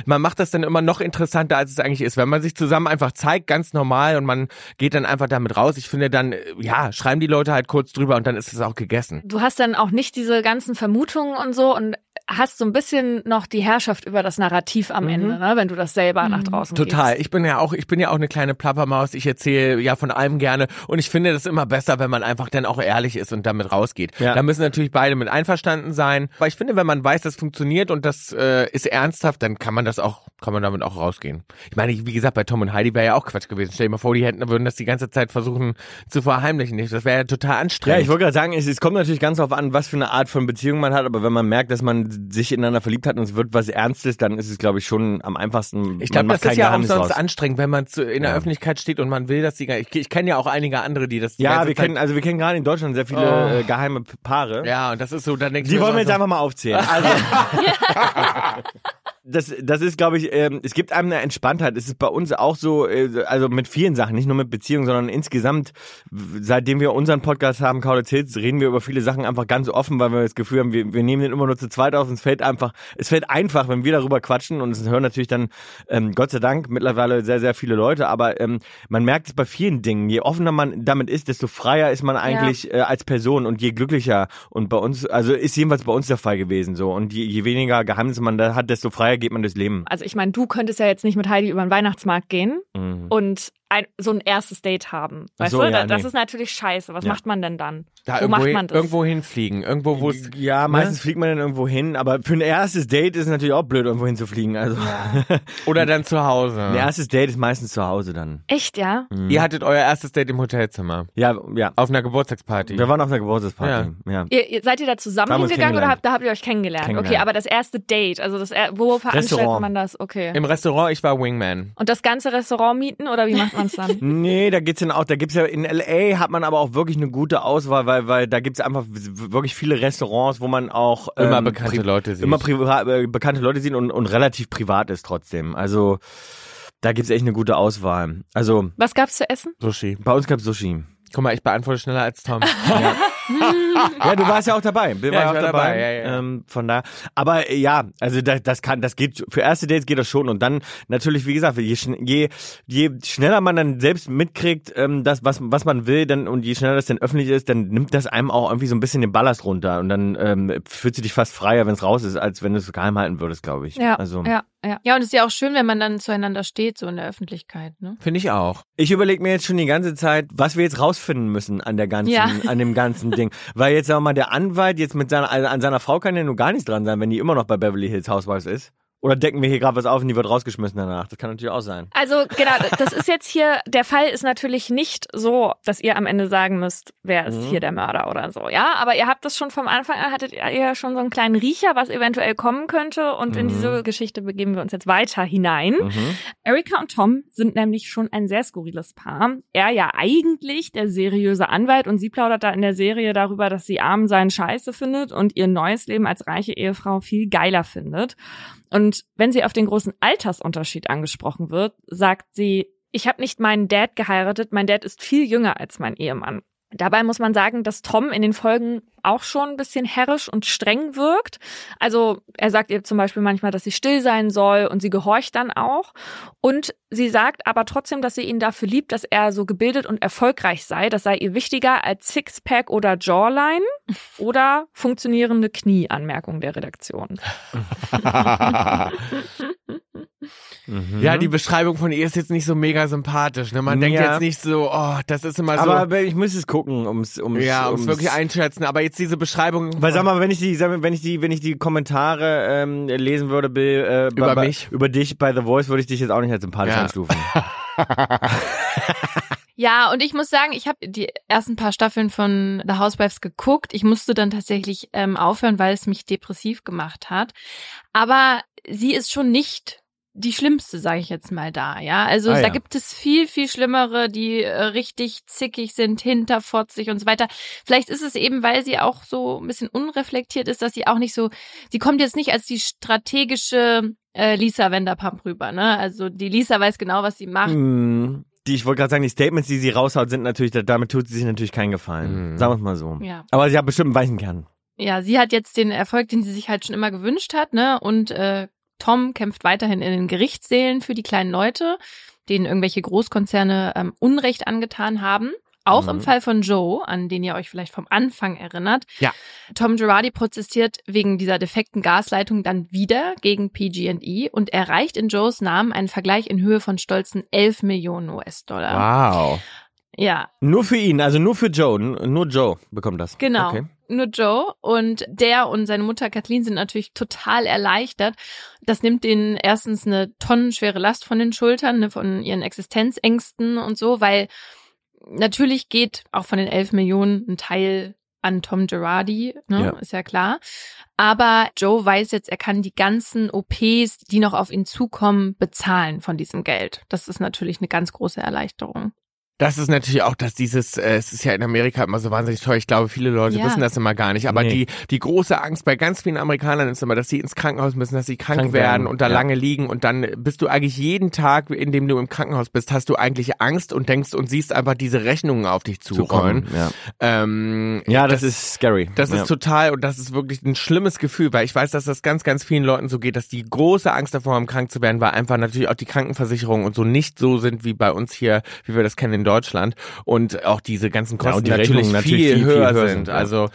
man macht das dann immer noch interessanter, als es eigentlich ist. Wenn man sich zusammen einfach zeigt, ganz normal und man geht dann einfach damit raus, ich finde dann, äh, ja, schreiben die Leute halt kurz drüber und dann ist es auch gegessen. Du hast dann auch nicht diese ganzen Vermutungen und so und hast so ein bisschen noch die Herrschaft über das Narrativ am Ende, ne, wenn du das selber nach draußen Total. gibst. Ich bin ja auch, ich bin ja auch eine kleine Plappermaus. Ich erzähle ja von allem gerne und ich finde das immer besser, wenn man einfach dann auch ehrlich ist und damit rausgeht. Ja. Da müssen natürlich beide mit einverstanden sein. Aber ich finde, wenn man weiß, das funktioniert und das äh, ist ernsthaft, dann kann man das auch, kann man damit auch rausgehen. Ich meine, wie gesagt, bei Tom und Heidi wäre ja auch Quatsch gewesen. Stell dir mal vor, die hätten würden das die ganze Zeit versuchen zu verheimlichen. Das wäre ja total Ja, anstrengend. ich wollte gerade sagen, es, es kommt natürlich ganz darauf an, was für eine Art von Beziehung man hat, aber wenn man merkt, dass man sich ineinander verliebt hat und es wird was Ernstes, dann ist es, glaube ich, schon am einfachsten. Ich glaube, das ist ja auch sonst raus. anstrengend, wenn man zu, in der Ja. Öffentlichkeit steht und man will, dass die. Ich, ich kenne ja auch einige andere, die das. Die Ja, ganze wir Zeit- kennen, also wir kennen gerade in Deutschland sehr viele Oh. äh, geheime Paare. Ja, und das ist so, dann denke ich Die wollen wir jetzt so, einfach mal aufzählen. Also, das, das ist, glaube ich, ähm, es gibt einem eine Entspanntheit. Es ist bei uns auch so, äh, also mit vielen Sachen, nicht nur mit Beziehungen, sondern insgesamt, seitdem wir unseren Podcast haben, Kaulitz Hits, reden wir über viele Sachen einfach ganz offen, weil wir das Gefühl haben, wir, wir nehmen den immer nur zu zweit auf und es fällt einfach, es fällt einfach, wenn wir darüber quatschen und es hören natürlich dann, ähm, Gott sei Dank, mittlerweile sehr, sehr viele Leute, aber ähm, man merkt es bei vielen Dingen. Je offener man damit ist, desto freier ist man eigentlich äh, als Person und je glücklicher. Und bei uns, also ist jedenfalls bei uns der Fall gewesen so. Und je, je weniger Geheimnisse man da hat, desto freier geht man durchs Leben. Also ich meine, du könntest ja jetzt nicht mit Heidi über den Weihnachtsmarkt gehen Mhm. und ein, so ein erstes Date haben. Weißt so, du, ja, Da- das nee. ist natürlich scheiße. Was Ja. macht man denn dann? Da Wo irgendwo, macht man das? irgendwo hinfliegen. Irgendwo, wo es. Ja, meistens fliegt man dann irgendwo hin, aber für ein erstes Date ist es natürlich auch blöd, irgendwo hinzufliegen. Also Oder dann zu Hause. ein erstes Date ist meistens zu Hause dann. Echt, ja? Ihr hattet euer erstes Date im Hotelzimmer. Ja, ja. Auf einer Geburtstagsparty. Wir waren auf einer Geburtstagsparty. Ja. Ihr, ihr, seid ihr da zusammen haben hingegangen oder habt, da habt ihr euch kennengelernt? Okay, Kennengelernt. aber das erste Date, also das, wo veranstaltet Restaurant. man das? Okay. Im Restaurant, ich war Wingman. Und das ganze Restaurant mieten oder wie macht man es dann? Nee, da geht's dann auch, da gibt's ja in LA hat man aber auch wirklich eine gute Auswahl, weil weil da gibt's einfach wirklich viele Restaurants, wo man auch Immer ähm, bekannte Leute sieht. immer äh, bekannte Leute sehen und, und relativ privat ist trotzdem. Also da gibt's echt eine gute Auswahl. Also Was gab's zu essen? Sushi. bei uns gab's Sushi. Guck mal, ich beantworte schneller als Tom. Ja, du warst ja auch dabei. Wir Ja, waren ich auch war dabei. dabei, ja, ja. Ähm, von da. Aber äh, ja, also das, das kann, das geht für erste Dates geht das schon und dann natürlich, wie gesagt, je, je, je schneller man dann selbst mitkriegt, ähm, das was was man will, dann und je schneller das dann öffentlich ist, dann nimmt das einem auch irgendwie so ein bisschen den Ballast runter und dann ähm, fühlst du dich fast freier, wenn es raus ist, als wenn du es geheim halten würdest, glaube ich. Ja, Also ja, ja. Ja, und es ist ja auch schön, wenn man dann zueinander steht, so in der Öffentlichkeit, ne? Finde ich auch. Ich überlege mir jetzt schon die ganze Zeit, was wir jetzt rausfinden müssen an der ganzen, Ja. an dem ganzen Ding. Weil jetzt sagen wir mal, der Anwalt jetzt mit seiner, also an seiner Frau kann ja nur gar nichts dran sein, wenn die immer noch bei Beverly Hills Housewives ist. Oder decken wir hier gerade was auf und die wird rausgeschmissen danach. Das kann natürlich auch sein. Also genau, das ist jetzt hier, der Fall ist natürlich nicht so, dass ihr am Ende sagen müsst, wer ist Mhm. hier der Mörder oder so, ja. Aber ihr habt das schon vom Anfang an, hattet ihr ja schon so einen kleinen Riecher, was eventuell kommen könnte. Und in Mhm. diese Geschichte begeben wir uns jetzt weiter hinein. Mhm. Erika und Tom sind nämlich schon ein sehr skurriles Paar. Er ja eigentlich der seriöse Anwalt und sie plaudert da in der Serie darüber, dass sie arm sein Scheiße findet und ihr neues Leben als reiche Ehefrau viel geiler findet. Und wenn sie auf den großen Altersunterschied angesprochen wird, sagt sie, ich habe nicht meinen Dad geheiratet, mein Dad ist viel jünger als mein Ehemann. Dabei muss man sagen, dass Tom in den Folgen auch schon ein bisschen herrisch und streng wirkt. Also er sagt ihr zum Beispiel manchmal, dass sie still sein soll und sie gehorcht dann auch. Und sie sagt aber trotzdem, dass sie ihn dafür liebt, dass er so gebildet und erfolgreich sei. Das sei ihr wichtiger als Sixpack oder Jawline oder funktionierende Knie, Anmerkung der Redaktion. Mhm. Ja, die Beschreibung von ihr ist jetzt nicht so mega sympathisch. Ne? Man denkt Ja. jetzt nicht so, oh, das ist immer so. Aber ich muss es gucken, ums, ums, ja, um es wirklich einschätzen. Aber jetzt diese Beschreibung. Weil sag mal, wenn ich die, sag mal, wenn ich die, wenn ich die Kommentare ähm, lesen würde, Bill, äh, Über bei, mich? über dich bei The Voice, würde ich dich jetzt auch nicht als sympathisch Ja. einstufen. Ja, und ich muss sagen, ich habe die ersten paar Staffeln von The Housewives geguckt. Ich musste dann tatsächlich ähm, aufhören, weil es mich depressiv gemacht hat. Aber sie ist schon nicht die schlimmste, sage ich jetzt mal da, ja. Also Ah, da ja. gibt es viel, viel schlimmere, die äh, richtig zickig sind, hinterfotzig und so weiter. Vielleicht ist es eben, weil sie auch so ein bisschen unreflektiert ist, dass sie auch nicht so, sie kommt jetzt nicht als die strategische äh, Lisa Vanderpump rüber, ne? Also die Lisa weiß genau, was sie macht. Hm, Die, ich wollte gerade sagen, die Statements, die sie raushaut, sind natürlich, damit tut sie sich natürlich keinen Gefallen. Mhm. Sagen wir es mal so. Ja. Aber sie hat bestimmt einen weichen Kern. Ja, sie hat jetzt den Erfolg, den sie sich halt schon immer gewünscht hat, ne? Und äh, Tom kämpft weiterhin in den Gerichtssälen für die kleinen Leute, denen irgendwelche Großkonzerne ähm, Unrecht angetan haben. Auch Mhm. im Fall von Joe, an den ihr euch vielleicht vom Anfang erinnert. Ja. Tom Girardi protestiert wegen dieser defekten Gasleitung dann wieder gegen PG&E und erreicht in Joes Namen einen Vergleich in Höhe von stolzen 11 Millionen US-Dollar. Wow. Ja, Nur für ihn, also nur für Joe. Nur Joe bekommt das. Genau. Okay. Nur Joe und der und seine Mutter Kathleen sind natürlich total erleichtert. Das nimmt denen erstens eine tonnenschwere Last von den Schultern, ne, von ihren Existenzängsten und so, weil natürlich geht auch von den 11 Millionen ein Teil an Tom Girardi, ne, Ja. ist ja klar. Aber Joe weiß jetzt, er kann die ganzen OPs, die noch auf ihn zukommen, bezahlen von diesem Geld. Das ist natürlich eine ganz große Erleichterung. Das ist natürlich auch, dass dieses, äh, es ist ja in Amerika immer so wahnsinnig teuer. Ich glaube, viele Leute Ja. wissen das immer gar nicht. Aber Nee. die, die große Angst bei ganz vielen Amerikanern ist immer, dass sie ins Krankenhaus müssen, dass sie krank, Krank werden werden, und da ja. lange liegen. Und dann bist du eigentlich jeden Tag, in dem du im Krankenhaus bist, hast du eigentlich Angst und denkst und siehst einfach diese Rechnungen auf dich zurollen. Ja, Ähm, ja das, ist scary. Das ja. ist total und das ist wirklich ein schlimmes Gefühl, weil ich weiß, dass das ganz, ganz vielen Leuten so geht, dass die große Angst davor haben, krank zu werden, weil einfach natürlich auch die Krankenversicherungen und so nicht so sind wie bei uns hier, wie wir das kennen in Deutschland und auch diese ganzen Ja, und Kosten die natürlich, natürlich viel, viel, viel höher, höher sind. sind, ja. Also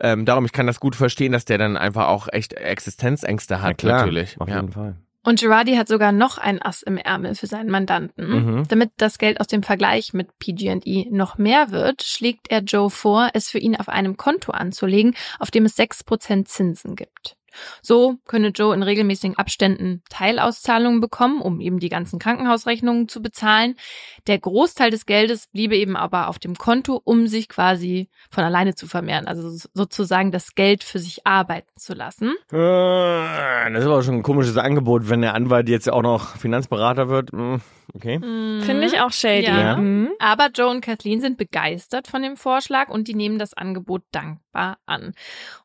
ähm, darum, ich kann das gut verstehen, dass der dann einfach auch echt Existenzängste hat, ja, klar, natürlich. Auf ja. jeden Fall. Und Girardi hat sogar noch ein Ass im Ärmel für seinen Mandanten. Mhm. Damit das Geld aus dem Vergleich mit PG&E noch mehr wird, schlägt er Joe vor, es für ihn auf einem Konto anzulegen, auf dem es 6% Zinsen gibt. So könne Joe in regelmäßigen Abständen Teilauszahlungen bekommen, um eben die ganzen Krankenhausrechnungen zu bezahlen. Der Großteil des Geldes bliebe eben aber auf dem Konto, um sich quasi von alleine zu vermehren, also sozusagen das Geld für sich arbeiten zu lassen. Äh, Das ist aber schon ein komisches Angebot, wenn der Anwalt jetzt auch noch Finanzberater wird. Okay. Finde ich auch shady. Ja. Mhm. Aber Joe und Kathleen sind begeistert von dem Vorschlag und die nehmen das Angebot dankbar an.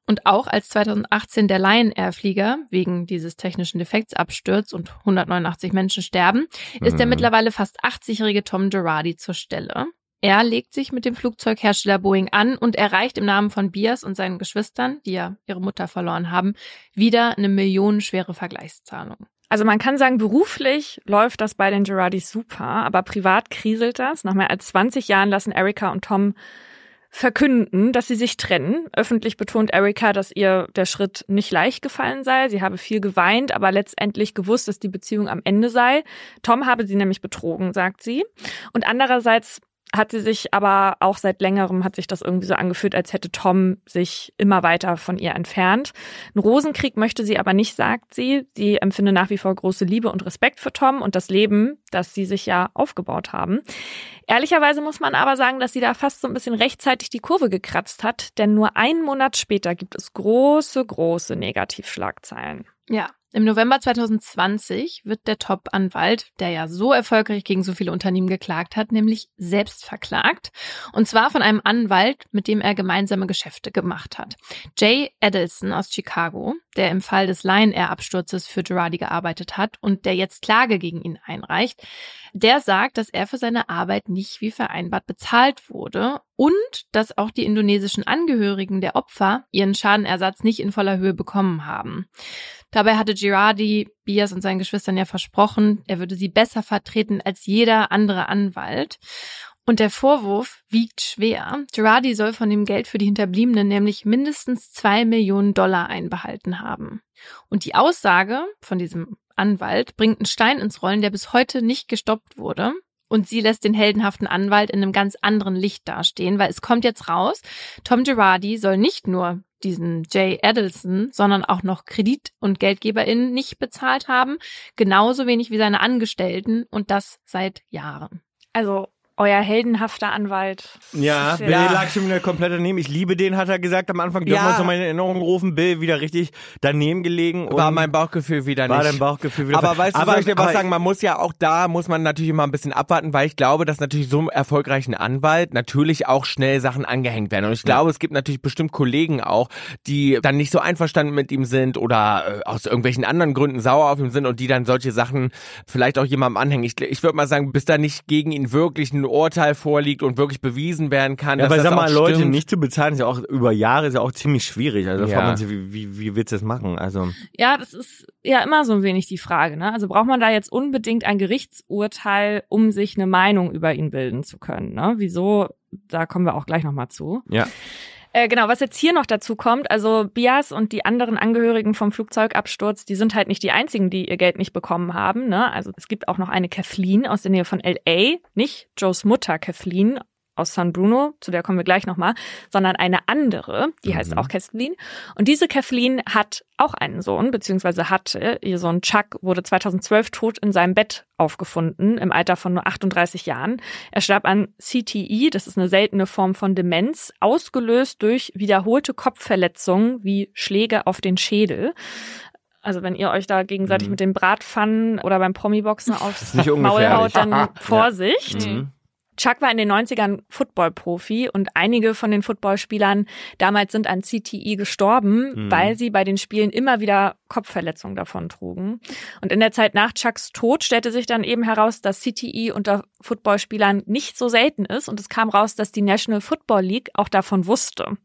Und auch als 2018 der Lion Air Flieger wegen dieses technischen Defekts abstürzt und 189 Menschen sterben, ist der Mhm. mittlerweile fast 80-jährige Tom Girardi zur Stelle. Er legt sich mit dem Flugzeughersteller Boeing an und erreicht im Namen von Bias und seinen Geschwistern, die ja ihre Mutter verloren haben, wieder eine millionenschwere Vergleichszahlung. Also man kann sagen, beruflich läuft das bei den Girardis super, aber privat kriselt das. Nach mehr als 20 Jahren lassen Erika und Tom verkünden, dass sie sich trennen. Öffentlich betont Erika, dass ihr der Schritt nicht leicht gefallen sei. Sie habe viel geweint, aber letztendlich gewusst, dass die Beziehung am Ende sei. Tom habe sie nämlich betrogen, sagt sie. Und andererseits hat sie sich aber auch seit längerem hat sich das irgendwie so angefühlt, als hätte Tom sich immer weiter von ihr entfernt. Einen Rosenkrieg möchte sie aber nicht, sagt sie. Sie empfinde nach wie vor große Liebe und Respekt für Tom und das Leben, das sie sich ja aufgebaut haben. Ehrlicherweise muss man aber sagen, dass sie da fast so ein bisschen rechtzeitig die Kurve gekratzt hat, denn nur einen Monat später gibt es große, große Negativschlagzeilen. Ja. Im November 2020 wird der Top-Anwalt, der ja so erfolgreich gegen so viele Unternehmen geklagt hat, nämlich selbst verklagt. Und zwar von einem Anwalt, mit dem er gemeinsame Geschäfte gemacht hat. Jay Edelson aus Chicago, der im Fall des Lion Air Absturzes für Girardi gearbeitet hat und der jetzt Klage gegen ihn einreicht, der sagt, dass er für seine Arbeit nicht wie vereinbart bezahlt wurde und dass auch die indonesischen Angehörigen der Opfer ihren Schadenersatz nicht in voller Höhe bekommen haben. Dabei hatte Girardi Bias und seinen Geschwistern ja versprochen, er würde sie besser vertreten als jeder andere Anwalt. Und der Vorwurf wiegt schwer. Girardi soll von dem Geld für die Hinterbliebenen nämlich mindestens zwei Millionen Dollar einbehalten haben. Und die Aussage von diesem Anwalt bringt einen Stein ins Rollen, der bis heute nicht gestoppt wurde. Und sie lässt den heldenhaften Anwalt in einem ganz anderen Licht dastehen, weil es kommt jetzt raus, Tom Girardi soll nicht nur diesen Jay Adelson, sondern auch noch Kredit- und GeldgeberInnen nicht bezahlt haben, genauso wenig wie seine Angestellten und das seit Jahren. Also euer heldenhafter Anwalt. Ja, Bill Ja. lag schon wieder komplett daneben. Ich liebe den, hat er gesagt am Anfang. Dürfen Ja. wir uns in Erinnerung rufen. Bill wieder richtig daneben gelegen. War mein Bauchgefühl wieder war nicht. dein Bauchgefühl wieder. Aber weißt du, aber, soll ich dir was aber- sagen? Man muss ja auch da, muss man natürlich immer ein bisschen abwarten, weil ich glaube, dass natürlich so einem erfolgreichen Anwalt natürlich auch schnell Sachen angehängt werden. Und ich glaube, es gibt natürlich bestimmt Kollegen auch, die dann nicht so einverstanden mit ihm sind oder äh, aus irgendwelchen anderen Gründen sauer auf ihm sind und die dann solche Sachen vielleicht auch jemandem anhängen. Ich, ich würde mal sagen, bis da nicht gegen ihn wirklich ein Urteil vorliegt und wirklich bewiesen werden kann, Ja, dass weil das sag mal, Leute stimmt. nicht zu bezahlen, ist ja auch über Jahre ist ja auch ziemlich schwierig. Also da Ja. fragt man sich, wie, wie, wie willst du das machen? Also Ja, das ist ja immer so ein wenig die Frage. Ne? Also braucht man da jetzt unbedingt ein Gerichtsurteil, um sich eine Meinung über ihn bilden zu können? Ne? Wieso? Da kommen wir auch gleich nochmal zu. ja. Äh, genau, was jetzt hier noch dazu kommt, also Bias und die anderen Angehörigen vom Flugzeugabsturz, die sind halt nicht die einzigen, die ihr Geld nicht bekommen haben. Ne? Also es gibt auch noch eine Kathleen aus der Nähe von LA, nicht Joes Mutter Kathleen aus San Bruno, zu der kommen wir gleich nochmal, sondern eine andere, die heißt auch Kathleen. Und diese Kathleen hat auch einen Sohn, beziehungsweise hatte, ihr Sohn Chuck wurde 2012 tot in seinem Bett aufgefunden, im Alter von nur 38 Jahren. Er starb an CTE, das ist eine seltene Form von Demenz, ausgelöst durch wiederholte Kopfverletzungen wie Schläge auf den Schädel. Also wenn ihr euch da gegenseitig Mhm. mit den Bratpfannen oder beim Promi-Boxen aufs Maul haut, dann Vorsicht. Mhm. Chuck war in den 90ern Football-Profi und einige von den Footballspielern damals sind an CTI gestorben, Mhm. weil sie bei den Spielen immer wieder Kopfverletzungen davon trugen. Und in der Zeit nach Chucks Tod stellte sich dann eben heraus, dass CTI unter Footballspielern nicht so selten ist und es kam raus, dass die National Football League auch davon wusste.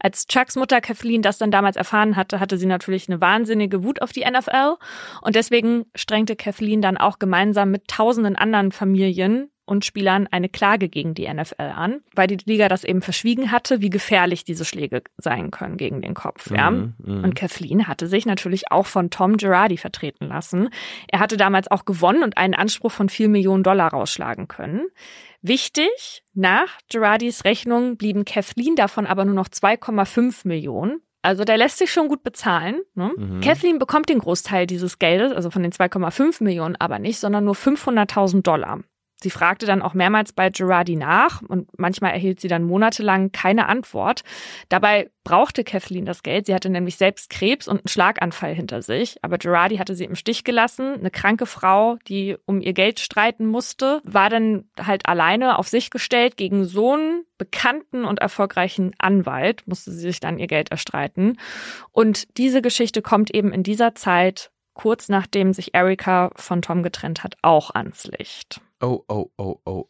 Als Chucks Mutter Kathleen das dann damals erfahren hatte, hatte sie natürlich eine wahnsinnige Wut auf die NFL und deswegen strengte Kathleen dann auch gemeinsam mit tausenden anderen Familien und Spielern eine Klage gegen die NFL an, weil die Liga das eben verschwiegen hatte, wie gefährlich diese Schläge sein können gegen den Kopf. Ja? Mhm, mhm. Und Kathleen hatte sich natürlich auch von Tom Girardi vertreten lassen. Er hatte damals auch gewonnen und einen Anspruch von vier Millionen Dollar rausschlagen können. Wichtig, nach Girardis Rechnung blieben Kathleen davon aber nur noch 2,5 Millionen. Also der lässt sich schon gut bezahlen. Ne? Mhm. Kathleen bekommt den Großteil dieses Geldes, also von den 2,5 Millionen aber nicht, sondern nur 500.000 Dollar. Sie fragte dann auch mehrmals bei Girardi nach und manchmal erhielt sie dann monatelang keine Antwort. Dabei brauchte Kathleen das Geld. Sie hatte nämlich selbst Krebs und einen Schlaganfall hinter sich. Aber Girardi hatte sie im Stich gelassen. Eine kranke Frau, die um ihr Geld streiten musste, war dann halt alleine auf sich gestellt gegen so einen bekannten und erfolgreichen Anwalt, musste sie sich dann ihr Geld erstreiten. Und diese Geschichte kommt eben in dieser Zeit kurz nachdem sich Erika von Tom getrennt hat, auch ans Licht. Oh, oh, oh, oh.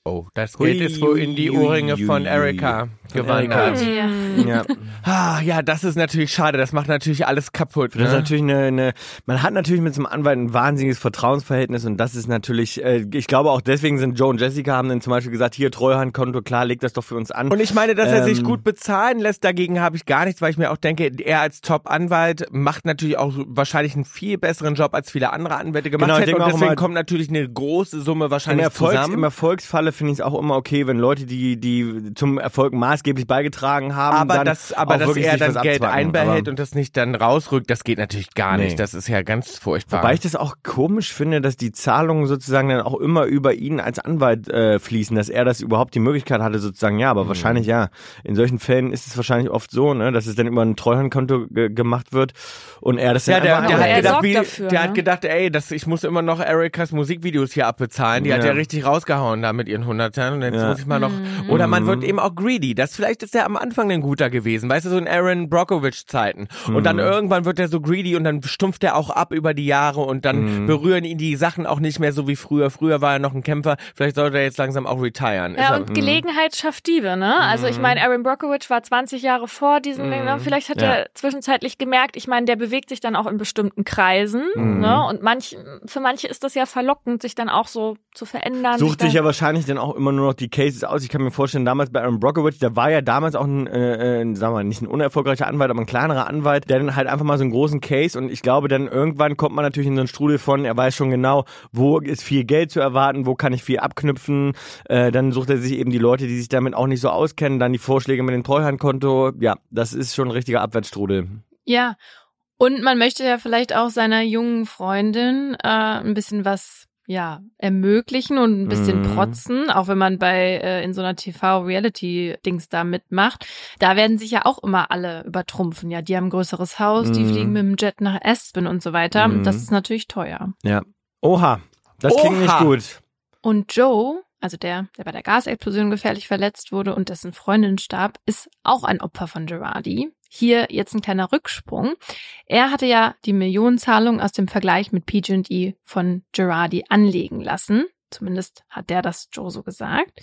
Das Geld ist wohl in die Ohrringe von. Erika gewandert. Mhm. Ja. Ah, ja, das ist natürlich schade. Das macht natürlich alles kaputt. Das ist Ne? natürlich eine, eine, man hat natürlich mit so einem Anwalt ein wahnsinniges Vertrauensverhältnis und das ist natürlich, äh, ich glaube auch deswegen sind Joe und Jessica haben dann zum Beispiel gesagt, hier Treuhandkonto, klar, leg das doch für uns an. Und ich meine, dass er sich Ähm, gut bezahlen lässt, dagegen habe ich gar nichts, weil ich mir auch denke, er als Top-Anwalt macht natürlich auch wahrscheinlich einen viel besseren Job, als viele andere Anwälte gemacht Genau, ich hätten. denke Und deswegen kommt natürlich eine große Summe Im, wahrscheinlich Erfolgs, zusammen. Im Erfolgsfalle finde ich es auch immer okay, wenn Leute, die, die zum Erfolg maßgeblich beigetragen haben, aber dann das, aber auch dass wirklich er dann Geld einbehält Aber- und das nicht dann rausrückt, das geht natürlich gar Nee. nicht. Das ist ja ganz furchtbar. Wobei ich das auch komisch finde, dass die Zahlungen sozusagen dann auch immer über ihn als Anwalt äh, fließen, dass er das überhaupt die Möglichkeit hatte, sozusagen, ja, Mhm. aber wahrscheinlich ja. In solchen Fällen ist es wahrscheinlich oft so, ne, dass es dann über ein Treuhandkonto ge gemacht wird und er das dann ja, der, einfach der, Aber hat gedacht, wie, dafür, der ne? hat gedacht, ey, das, ich muss immer noch Erikas Musikvideos hier abbezahlen. Die hat Ja. ja richtig rausgehauen da mit ihren Hundertern. Und jetzt Ja. muss ich mal noch. Mhm. Oder man wird eben auch greedy. Das vielleicht ist der am Anfang ein guter gewesen. Weißt du, so in Aaron Brockovich Zeiten. Und dann irgendwann wird er so greedy und dann stumpft er auch ab über die Jahre und dann Mhm. berühren ihn die Sachen auch nicht mehr so wie früher. Früher war er noch ein Kämpfer. Vielleicht sollte er jetzt langsam auch retiren. Ist Ja, er- und Gelegenheit schafft Diebe, ne? Also ich meine, Aaron Brockovich war 20 Jahre vor diesem, ne? vielleicht hat Ja. er zwischenzeitlich gemerkt, ich meine, der bewegt sich dann auch in bestimmten Kreisen, ne? Und manch, für manche ist das ja verlockend, sich dann auch so zu verändern. Sucht dann, sich ja wahrscheinlich dann auch immer nur noch die Cases aus. Ich kann mir vorstellen, damals bei Aaron Brockovich, der war ja damals auch ein, äh, äh, sagen wir mal, nicht ein unerfolgreicher Anwalt, aber ein kleinerer Anwalt, der dann halt einfach mal so einen großen Case und ich glaube, dann irgendwann kommt man natürlich in so einen Strudel von, er weiß schon genau, wo ist viel Geld zu erwarten, wo kann ich viel abknüpfen. Äh, dann sucht er sich eben die Leute, die sich damit auch nicht so auskennen, dann die Vorschläge mit dem Treuhandkonto. Ja, das ist schon ein richtiger Abwärtsstrudel. Ja. Und man möchte ja vielleicht auch seiner jungen Freundin äh, ein bisschen was ja, ermöglichen und ein bisschen Mhm. protzen, auch wenn man bei äh, in so einer TV-Reality-Dings da mitmacht. Da werden sich ja auch immer alle übertrumpfen. Ja, die haben ein größeres Haus, die Mhm. fliegen mit dem Jet nach Aspen und so weiter. Mhm. Das ist natürlich teuer. Ja. Oha. Das klingt nicht Oha. gut. Und Joe, also der, der bei der Gasexplosion gefährlich verletzt wurde und dessen Freundin starb, ist auch ein Opfer von Girardi. Hier jetzt ein kleiner Rücksprung. Er hatte ja die Millionenzahlung aus dem Vergleich mit PG&E von Girardi anlegen lassen. Zumindest hat der das Joe so gesagt.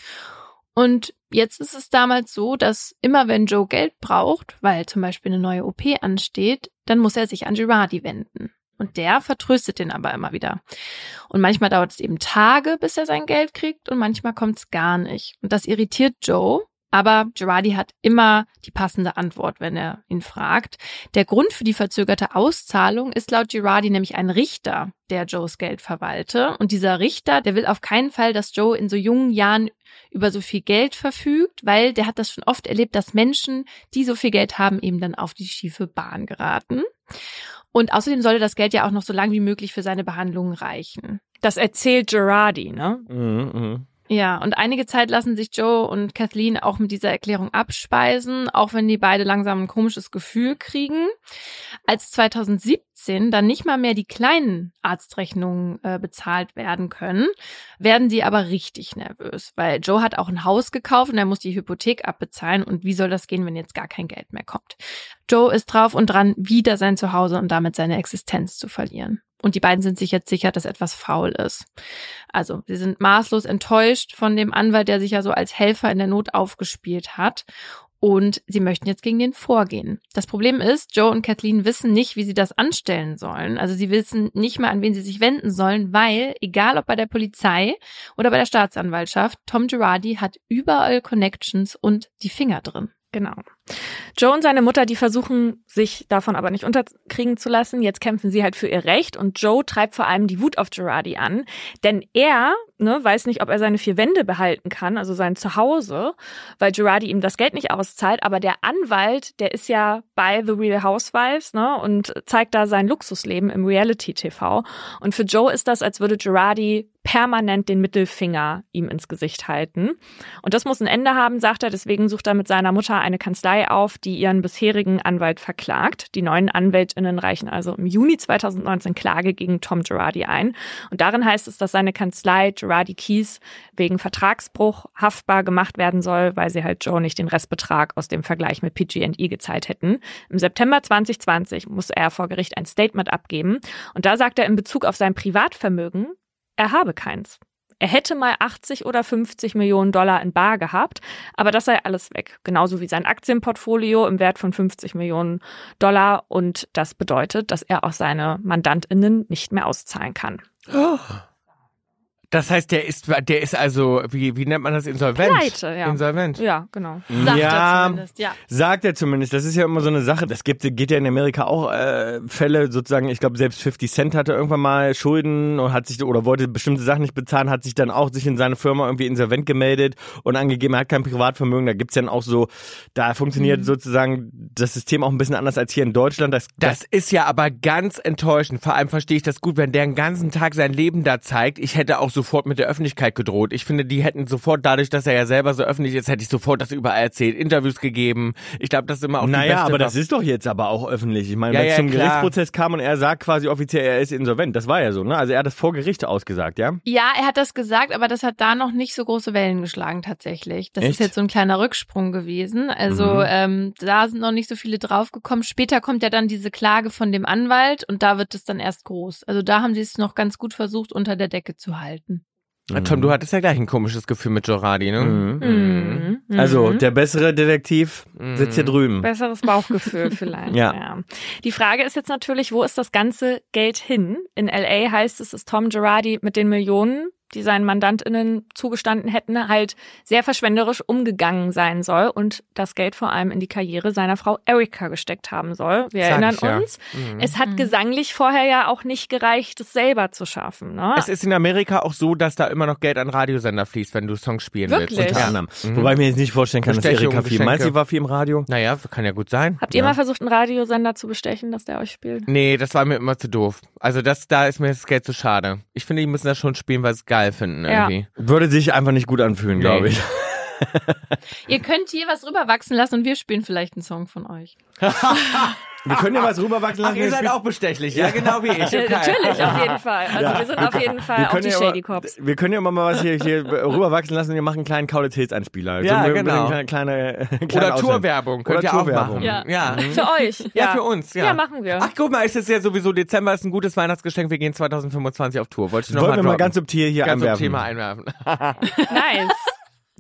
Und jetzt ist es damals so, dass immer wenn Joe Geld braucht, weil zum Beispiel eine neue OP ansteht, dann muss er sich an Girardi wenden. Und der vertröstet den aber immer wieder. Und manchmal dauert es eben Tage, bis er sein Geld kriegt und manchmal kommt es gar nicht. Und das irritiert Joe. Aber Girardi hat immer die passende Antwort, wenn er ihn fragt. Der Grund für die verzögerte Auszahlung ist laut Girardi nämlich ein Richter, der Joes Geld verwalte. Und dieser Richter, der will auf keinen Fall, dass Joe in so jungen Jahren über so viel Geld verfügt, weil der hat das schon oft erlebt, dass Menschen, die so viel Geld haben, eben dann auf die schiefe Bahn geraten. Und außerdem sollte das Geld ja auch noch so lange wie möglich für seine Behandlungen reichen. Das erzählt Girardi, ne? Mhm, mhm. Ja, und einige Zeit lassen sich Joe und Kathleen auch mit dieser Erklärung abspeisen, auch wenn die beide langsam ein komisches Gefühl kriegen. Als 2017 dann nicht mal mehr die kleinen Arztrechnungen äh, bezahlt werden können, werden die aber richtig nervös, weil Joe hat auch ein Haus gekauft und er muss die Hypothek abbezahlen und wie soll das gehen, wenn jetzt gar kein Geld mehr kommt? Joe ist drauf und dran, wieder sein Zuhause und damit seine Existenz zu verlieren. Und die beiden sind sich jetzt sicher, dass etwas faul ist. Also, sie sind maßlos enttäuscht von dem Anwalt, der sich ja so als Helfer in der Not aufgespielt hat. Und sie möchten jetzt gegen den vorgehen. Das Problem ist, Joe und Kathleen wissen nicht, wie sie das anstellen sollen. Also sie wissen nicht mal, an wen sie sich wenden sollen, weil, egal ob bei der Polizei oder bei der Staatsanwaltschaft, Tom Girardi hat überall Connections und die Finger drin. Genau. Joe und seine Mutter, die versuchen, sich davon aber nicht unterkriegen zu lassen. Jetzt kämpfen sie halt für ihr Recht und Joe treibt vor allem die Wut auf Girardi an, denn er ne, weiß nicht, ob er seine vier Wände behalten kann, also sein Zuhause, weil Girardi ihm das Geld nicht auszahlt, aber der Anwalt, der ist ja bei The Real Housewives ne, und zeigt da sein Luxusleben im Reality-TV und für Joe ist das, als würde Girardi permanent den Mittelfinger ihm ins Gesicht halten. Und das muss ein Ende haben, sagt er. Deswegen sucht er mit seiner Mutter eine Kanzlei auf, die ihren bisherigen Anwalt verklagt. Die neuen AnwältInnen reichen also im Juni 2019 Klage gegen Tom Girardi ein. Und darin heißt es, dass seine Kanzlei Girardi Keys wegen Vertragsbruch haftbar gemacht werden soll, weil sie halt Joe nicht den Restbetrag aus dem Vergleich mit PG&E gezahlt hätten. Im September 2020 muss er vor Gericht ein Statement abgeben. Und da sagt er in Bezug auf sein Privatvermögen, er habe keins. Er hätte mal 80 oder 50 Millionen Dollar in Bar gehabt, aber das sei alles weg. Genauso wie sein Aktienportfolio im Wert von 50 Millionen Dollar. Und das bedeutet, dass er auch seine MandantInnen nicht mehr auszahlen kann. Das heißt, der ist, der ist also, wie, wie nennt man das, insolvent? Pleite, ja. Insolvent. Ja, genau. Sagt Ja. er zumindest, ja. Sagt er zumindest. Das ist ja immer so eine Sache. Das gibt, geht ja in Amerika auch äh, Fälle sozusagen. Ich glaube, selbst 50 Cent hatte irgendwann mal Schulden und hat sich oder wollte bestimmte Sachen nicht bezahlen, hat sich dann auch sich in seine Firma irgendwie insolvent gemeldet und angegeben, er hat kein Privatvermögen. Da gibt's dann auch so, da funktioniert Mhm. sozusagen das System auch ein bisschen anders als hier in Deutschland. Das, Das ist ja aber ganz enttäuschend. Vor allem verstehe ich das gut, wenn der den ganzen Tag sein Leben da zeigt. Ich hätte auch sofort mit der Öffentlichkeit gedroht. Ich finde, die hätten sofort, dadurch, dass er ja selber so öffentlich ist, hätte ich sofort das überall erzählt, Interviews gegeben. Ich glaube, das ist immer auch die naja, beste aber das ist doch jetzt aber auch öffentlich. Ich meine, Ja, wenn es ja, zum klar. Gerichtsprozess kam und er sagt quasi offiziell, er ist insolvent. Das war ja so, ne? Also er hat das vor Gericht ausgesagt, ja? Ja, er hat das gesagt, aber das hat da noch nicht so große Wellen geschlagen tatsächlich. Das Echt? ist jetzt so ein kleiner Rücksprung gewesen. Also Mhm. ähm, da sind noch nicht so viele draufgekommen. Später kommt ja dann diese Klage von dem Anwalt und da wird es dann erst groß. Also da haben sie es noch ganz gut versucht, unter der Decke zu halten. Tom, du hattest ja gleich ein komisches Gefühl mit Joradi, ne? Mhm. Mhm. Also, Mhm. der bessere Detektiv sitzt hier drüben. Besseres Bauchgefühl vielleicht. Ja. Die Frage ist jetzt natürlich, wo ist das ganze Geld hin? In LA heißt es, dass Tom Girardi mit den Millionen, die seinen MandantInnen zugestanden hätten, halt sehr verschwenderisch umgegangen sein soll und das Geld vor allem in die Karriere seiner Frau Erika gesteckt haben soll. Wir Sag erinnern ich ja. uns. Mhm. Es hat Mhm. gesanglich vorher ja auch nicht gereicht, es selber zu schaffen. Ne? Es ist in Amerika auch so, dass da immer noch Geld an Radiosender fließt, wenn du Songs spielen Wirklich? willst. Unter anderem. Mhm. Wobei ich mir jetzt nicht vorstellen kann, dass Erika viel. Meinst du, Geschenke. sie war viel im Radio? Naja, kann ja gut sein. Habt ihr Ja. mal versucht, einen Radiosender zu bestechen, dass der euch spielt? Nee, das war mir immer zu doof. Also das, da ist mir das Geld zu schade. Ich finde, die müssen das schon spielen, weil es geil finden Ja. irgendwie. Würde sich einfach nicht gut anfühlen, Nee. glaube ich. Ihr könnt hier was rüberwachsen lassen und wir spielen vielleicht einen Song von euch. Wir können ja was rüberwachsen Ach, lassen. ihr wir seid auch bestechlich, ja, genau wie ich. Okay. Natürlich, auf jeden Fall. Also Ja. wir sind auf jeden Fall wir auch können die ja Shady immer- Cops. Wir können ja immer mal was hier, hier rüberwachsen lassen und wir machen einen kleinen Qualitätseinspieler. Ja, mit- genau. Mit einem kleine, kleine, kleine Oder. Tourwerbung könnt Oder ihr auch Tourwerbung. machen. Ja. ja. Für euch. Ja, für uns, ja. Ja, machen wir. Ach, guck mal, ist es ja sowieso Dezember, ist ein gutes Weihnachtsgeschenk. Wir gehen 2025 auf Tour. Wollte ich noch Wollen mal wir mal droppen. ganz subtil hier ganz einwerfen. Thema einwerfen. Nice.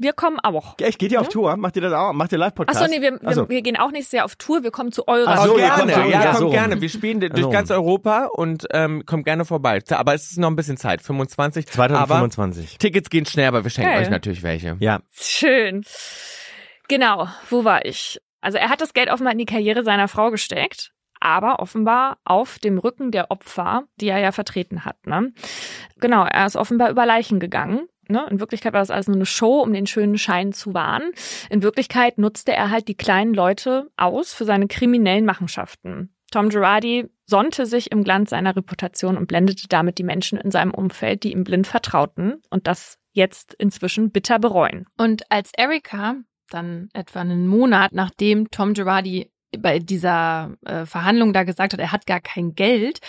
Wir kommen auch. Echt, geht ihr auf Tour? Macht ihr das auch? Macht ihr Live-Podcast? Achso, nee, wir, wir, Ach so. wir gehen auch nächstes Jahr auf Tour. Wir kommen zu eurer Ach so, Tour. kommt gerne, ja, ja, kommt so. gerne. Wir spielen durch So. ganz Europa und ähm, kommt gerne vorbei. Aber es ist noch ein bisschen Zeit, 25. Aber 2025. Tickets gehen schnell, aber wir schenken Geil. euch natürlich welche. Ja. Schön. Genau, wo war ich? Also er hat das Geld offenbar in die Karriere seiner Frau gesteckt, aber offenbar auf dem Rücken der Opfer, die er ja vertreten hat. Ne? Genau, er ist offenbar über Leichen gegangen. Ne? In Wirklichkeit war das alles nur eine Show, um den schönen Schein zu wahren. In Wirklichkeit nutzte er halt die kleinen Leute aus für seine kriminellen Machenschaften. Tom Girardi sonnte sich im Glanz seiner Reputation und blendete damit die Menschen in seinem Umfeld, die ihm blind vertrauten und das jetzt inzwischen bitter bereuen. Und als Erika dann etwa einen Monat nachdem Tom Girardi bei dieser äh, Verhandlung da gesagt hat, er hat gar kein Geld,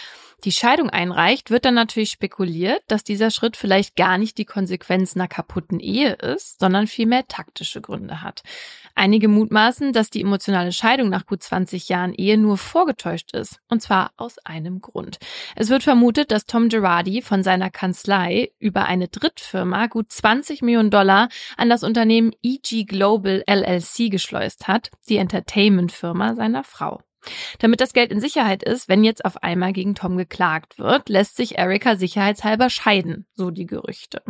die Scheidung einreicht, wird dann natürlich spekuliert, dass dieser Schritt vielleicht gar nicht die Konsequenz einer kaputten Ehe ist, sondern vielmehr taktische Gründe hat. Einige mutmaßen, dass die emotionale Scheidung nach gut 20 Jahren Ehe nur vorgetäuscht ist. Und zwar aus einem Grund. Es wird vermutet, dass Tom Girardi von seiner Kanzlei über eine Drittfirma gut 20 Millionen Dollar an das Unternehmen EG Global LLC geschleust hat, die Entertainment-Firma seiner Frau. Damit das Geld in Sicherheit ist, wenn jetzt auf einmal gegen Tom geklagt wird, lässt sich Erika sicherheitshalber scheiden, so die Gerüchte.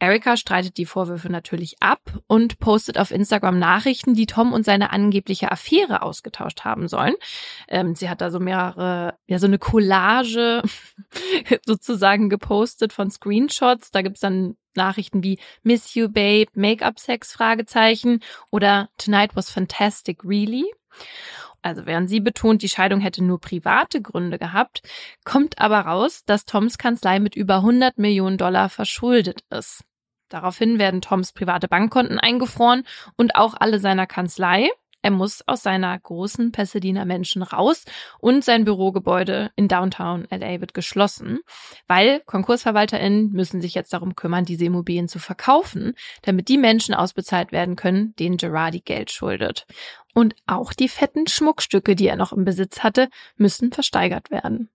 Erika streitet die Vorwürfe natürlich ab und postet auf Instagram Nachrichten, die Tom und seine angebliche Affäre ausgetauscht haben sollen. Ähm, sie hat da so mehrere, ja, so eine Collage sozusagen gepostet von Screenshots. Da gibt's dann Nachrichten wie Miss You Babe, Make-up Sex Fragezeichen oder Tonight was fantastic, really? Also während sie betont, die Scheidung hätte nur private Gründe gehabt, kommt aber raus, dass Toms Kanzlei mit über 100 Millionen Dollar verschuldet ist. Daraufhin werden Toms private Bankkonten eingefroren und auch alle seiner Kanzlei. Er muss aus seiner großen Pasadena Menschen raus und sein Bürogebäude in Downtown LA wird geschlossen, weil KonkursverwalterInnen müssen sich jetzt darum kümmern, diese Immobilien zu verkaufen, damit die Menschen ausbezahlt werden können, denen Girardi Geld schuldet. Und auch die fetten Schmuckstücke, die er noch im Besitz hatte, müssen versteigert werden.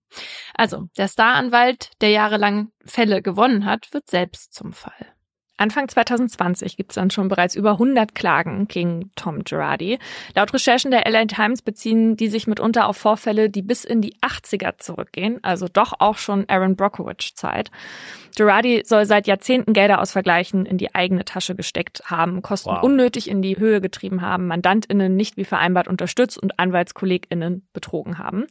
Also, der Staranwalt, der jahrelang Fälle gewonnen hat, wird selbst zum Fall. Anfang 2020 gibt es dann schon bereits über 100 Klagen gegen Tom Girardi. Laut Recherchen der LA Times beziehen die sich mitunter auf Vorfälle, die bis in die 80er zurückgehen, also doch auch schon Aaron Brockovich-Zeit. Girardi soll seit Jahrzehnten Gelder aus Vergleichen in die eigene Tasche gesteckt haben, Kosten Wow. unnötig in die Höhe getrieben haben, MandantInnen nicht wie vereinbart unterstützt und AnwaltskollegInnen betrogen haben.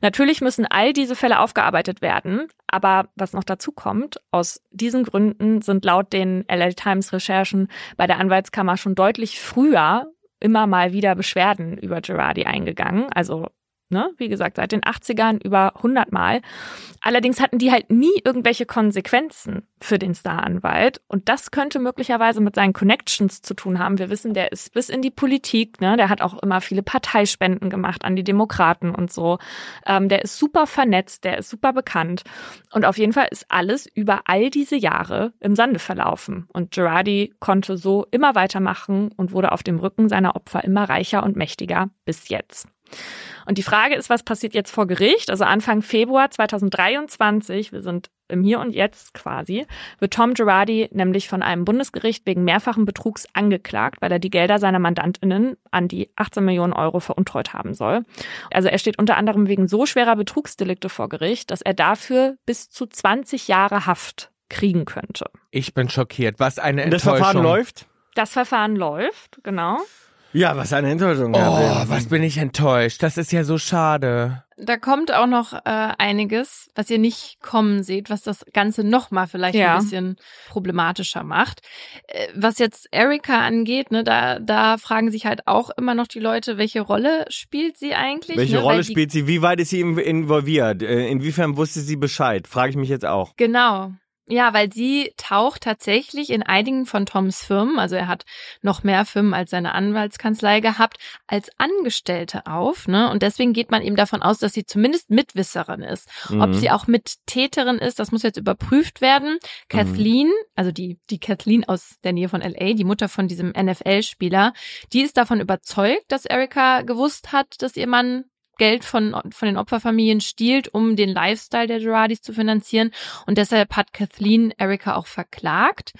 Natürlich müssen all diese Fälle aufgearbeitet werden, aber was noch dazu kommt, aus diesen Gründen sind laut den LA Times Recherchen bei der Anwaltskammer schon deutlich früher immer mal wieder Beschwerden über Girardi eingegangen. Also, ne, wie gesagt, seit den 80ern über 100 Mal. Allerdings hatten die halt nie irgendwelche Konsequenzen für den Staranwalt. Und das könnte möglicherweise mit seinen Connections zu tun haben. Wir wissen, der ist bis in die Politik, ne? Der hat auch immer viele Parteispenden gemacht an die Demokraten und so. Ähm, der ist super vernetzt, der ist super bekannt. Und auf jeden Fall ist alles über all diese Jahre im Sande verlaufen. Und Girardi konnte so immer weitermachen und wurde auf dem Rücken seiner Opfer immer reicher und mächtiger bis jetzt. Und die Frage ist, was passiert jetzt vor Gericht? Also Anfang Februar 2023, wir sind im Hier und Jetzt quasi, wird Tom Girardi nämlich von einem Bundesgericht wegen mehrfachen Betrugs angeklagt, weil er die Gelder seiner MandantInnen an die 18 Millionen Euro veruntreut haben soll. Also er steht unter anderem wegen so schwerer Betrugsdelikte vor Gericht, dass er dafür bis zu 20 Jahre Haft kriegen könnte. Ich bin schockiert. Was eine Und das Enttäuschung. Verfahren läuft? Das Verfahren läuft, genau. Ja, was eine Enttäuschung. Oh, was bin ich enttäuscht. Das ist ja so schade. Da kommt auch noch äh, einiges, was ihr nicht kommen seht, was das Ganze nochmal vielleicht Ja. ein bisschen problematischer macht. Äh, was jetzt Erika angeht, ne, da, da fragen sich halt auch immer noch die Leute, welche Rolle spielt sie eigentlich? Welche ne? Rolle spielt sie? Wie weit ist sie in- involviert? Äh, Inwiefern wusste sie Bescheid? Frage ich mich jetzt auch. Genau. Ja, weil sie taucht tatsächlich in einigen von Toms Firmen, also er hat noch mehr Firmen als seine Anwaltskanzlei gehabt, als Angestellte auf, ne? Und deswegen geht man eben davon aus, dass sie zumindest Mitwisserin ist. Ob Mhm. sie auch Mittäterin ist, das muss jetzt überprüft werden. Kathleen, also die, die Kathleen aus der Nähe von LA, die Mutter von diesem NFL-Spieler, die ist davon überzeugt, dass Erika gewusst hat, dass ihr Mann Geld von, von den Opferfamilien stiehlt, um den Lifestyle der Gerardis zu finanzieren. Und deshalb hat Kathleen Erika auch verklagt.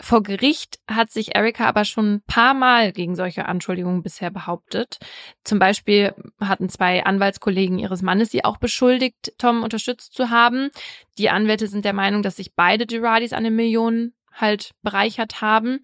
Vor Gericht hat sich Erika aber schon ein paar Mal gegen solche Anschuldigungen bisher behauptet. Zum Beispiel hatten zwei Anwaltskollegen ihres Mannes sie auch beschuldigt, Tom unterstützt zu haben. Die Anwälte sind der Meinung, dass sich beide Gerardis an den Millionen halt bereichert haben.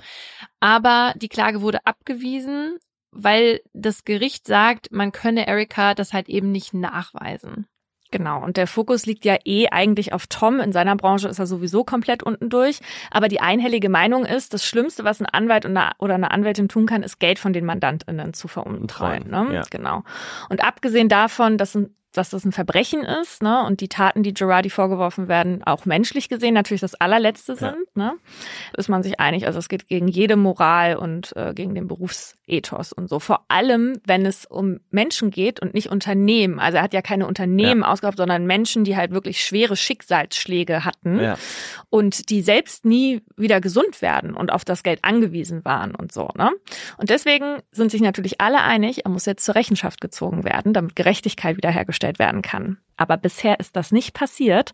Aber die Klage wurde abgewiesen, weil das Gericht sagt, man könne Erika das halt eben nicht nachweisen. Genau, und der Fokus liegt ja eh eigentlich auf Tom. In seiner Branche ist er sowieso komplett unten durch. Aber die einhellige Meinung ist, das Schlimmste, was ein Anwalt oder eine Anwältin tun kann, ist Geld von den MandantInnen zu veruntreuen. Untreuen, Ne? ja. Genau. Und abgesehen davon, dass ein dass das ein Verbrechen ist, ne, und die Taten, die Girardi vorgeworfen werden, auch menschlich gesehen natürlich das allerletzte sind, ne, ist man sich einig. Also es geht gegen jede Moral und äh, gegen den Berufsethos und so. Vor allem, wenn es um Menschen geht und nicht Unternehmen. Also er hat ja keine Unternehmen ausgehabt, sondern Menschen, die halt wirklich schwere Schicksalsschläge hatten Ja. und die selbst nie wieder gesund werden und auf das Geld angewiesen waren und so. Ne? Und deswegen sind sich natürlich alle einig, er muss jetzt zur Rechenschaft gezogen werden, damit Gerechtigkeit wiederhergestellt werden kann. Aber bisher ist das nicht passiert,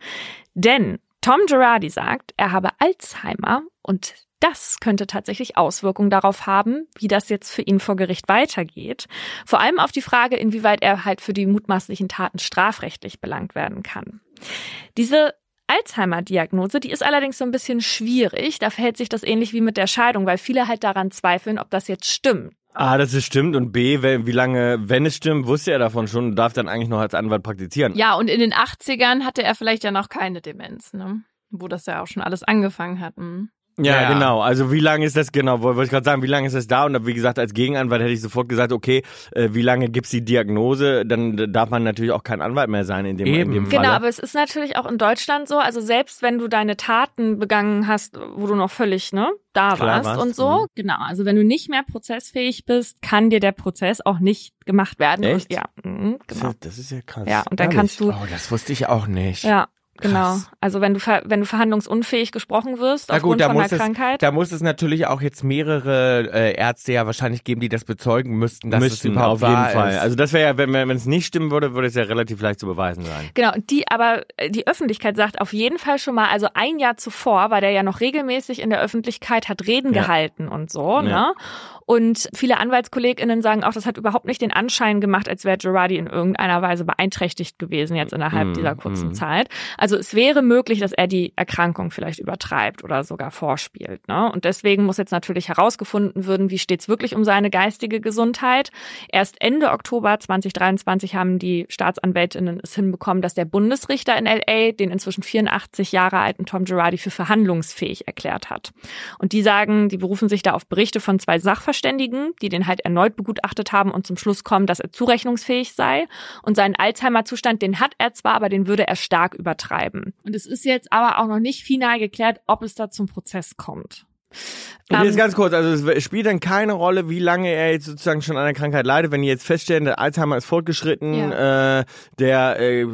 denn Tom Girardi sagt, er habe Alzheimer und das könnte tatsächlich Auswirkungen darauf haben, wie das jetzt für ihn vor Gericht weitergeht. Vor allem auf die Frage, inwieweit er halt für die mutmaßlichen Taten strafrechtlich belangt werden kann. Diese Alzheimer-Diagnose, die ist allerdings so ein bisschen schwierig. Da verhält sich das ähnlich wie mit der Scheidung, weil viele halt daran zweifeln, ob das jetzt stimmt. A, dass es stimmt und B, wenn- wie lange, wenn es stimmt, wusste er davon schon und darf dann eigentlich noch als Anwalt praktizieren. Ja, und in den 80ern hatte er vielleicht ja noch keine Demenz, ne? Wo das ja auch schon alles angefangen hat. hm. Ja, Ja. genau. Also wie lange ist das genau? Wollte ich gerade sagen, wie lange ist das da? Und wie gesagt, als Gegenanwalt hätte ich sofort gesagt, okay, äh, wie lange gibt's die Diagnose? Dann darf man natürlich auch kein Anwalt mehr sein in dem, in Eben. dem Fall. Genau, aber es ist natürlich auch in Deutschland so, also selbst wenn du deine Taten begangen hast, wo du noch völlig, ne, da warst, warst, und so, mhm. genau, also wenn du nicht mehr prozessfähig bist, kann dir der Prozess auch nicht gemacht werden. Echt? Und, ja, mhm, Das genau. ist- Das ist ja krass. Ja, und dann Ehrlich. kannst du, Oh, das wusste ich auch nicht. ja, genau. Krass. Also wenn du ver wenn du verhandlungsunfähig gesprochen wirst Na aufgrund gut, da von muss, einer es, Krankheit. da muss es natürlich auch jetzt mehrere äh, Ärzte ja wahrscheinlich geben, die das bezeugen müssten, dass es Müssten, überhaupt auf jeden wahr Fall. ist. Also das wäre ja, wenn wenn es nicht stimmen würde, würde es ja relativ leicht zu beweisen sein. Genau, die aber äh, die Öffentlichkeit sagt auf jeden Fall schon mal, also ein Jahr zuvor war der ja noch regelmäßig in der Öffentlichkeit, hat Reden Ja. gehalten und so, Ja. ne? Und viele AnwaltskollegInnen sagen auch, das hat überhaupt nicht den Anschein gemacht, als wäre Girardi in irgendeiner Weise beeinträchtigt gewesen jetzt innerhalb Mhm, dieser kurzen mhm. Zeit. Also es wäre möglich, dass er die Erkrankung vielleicht übertreibt oder sogar vorspielt, ne? Und deswegen muss jetzt natürlich herausgefunden werden, wie steht's wirklich um seine geistige Gesundheit. Erst Ende Oktober 2023 haben die Staatsanwältinnen es hinbekommen, dass der Bundesrichter in LA den inzwischen 84 Jahre alten Tom Girardi für verhandlungsfähig erklärt hat. Und die sagen, die berufen sich da auf Berichte von zwei Sachverständigen, die den halt erneut begutachtet haben und zum Schluss kommen, dass er zurechnungsfähig sei. Und seinen Alzheimer-Zustand, den hat er zwar, aber den würde er stark übertreiben. Und es ist jetzt aber auch noch nicht final geklärt, ob es da zum Prozess kommt. Und Ähm, jetzt ganz kurz, also es spielt dann keine Rolle, wie lange er jetzt sozusagen schon an der Krankheit leidet. Wenn die jetzt feststellen, der Alzheimer ist fortgeschritten, äh, der äh,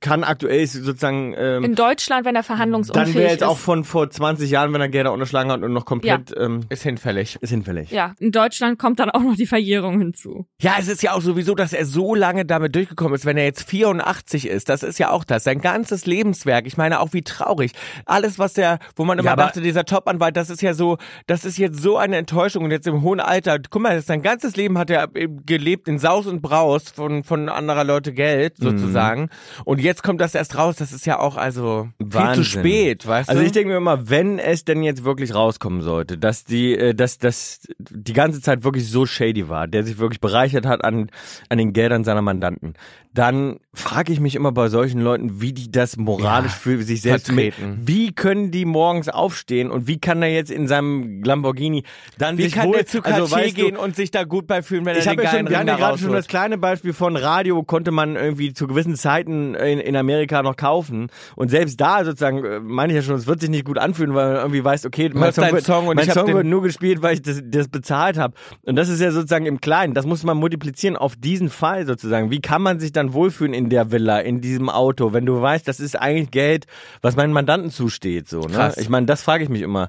kann aktuell sozusagen ähm, in Deutschland, wenn er verhandlungsunfähig dann wäre jetzt ist. auch von vor 20 Jahren, wenn er gerne unterschlagen hat und noch komplett ähm, ist hinfällig. ist hinfällig. ja, in Deutschland kommt dann auch noch die Verjährung hinzu. Ja, es ist ja auch sowieso, dass er so lange damit durchgekommen ist, wenn er jetzt 84 ist. Das ist ja auch das. Sein ganzes Lebenswerk. Ich meine auch wie traurig. Alles, was der, wo man immer Ja, dachte, dieser Top-Anwalt, das ist ja so, das ist jetzt so eine Enttäuschung und jetzt im hohen Alter, guck mal, sein ganzes Leben hat er gelebt in Saus und Braus von, von anderer Leute Geld, sozusagen. Mhm. Und jetzt kommt das erst raus, das ist ja auch also Wahnsinn. viel zu spät, weißt also du? Also ich denke mir immer, wenn es denn jetzt wirklich rauskommen sollte, dass die, äh, dass, dass die ganze Zeit wirklich so shady war, der sich wirklich bereichert hat an, an den Geldern seiner Mandanten, dann frage ich mich immer bei solchen Leuten, wie die das moralisch ja, für sich selbst vertreten. Mit, wie können die morgens aufstehen und wie kann er jetzt in seinem Lamborghini dann wie sich kann wohl, der zu also, weißt gehen du, und sich da gut bei fühlen, wenn ich er den ja schon, ja gerade schon das kleine Beispiel von Radio konnte man irgendwie zu gewissen Zeiten in, in Amerika noch kaufen und selbst da sozusagen äh, meine ich ja schon, es wird sich nicht gut anfühlen, weil man irgendwie weiß, okay, mein Song, wird, Song, und mein Song wird nur gespielt, weil ich das, das bezahlt habe und das ist ja sozusagen im Kleinen, das muss man multiplizieren auf diesen Fall sozusagen. Wie kann man sich dann wohlfühlen in der Villa, in diesem Auto, wenn du weißt, das ist eigentlich Geld, was meinen Mandanten zusteht, so, ne? Krass. Ich meine, das frage ich mich immer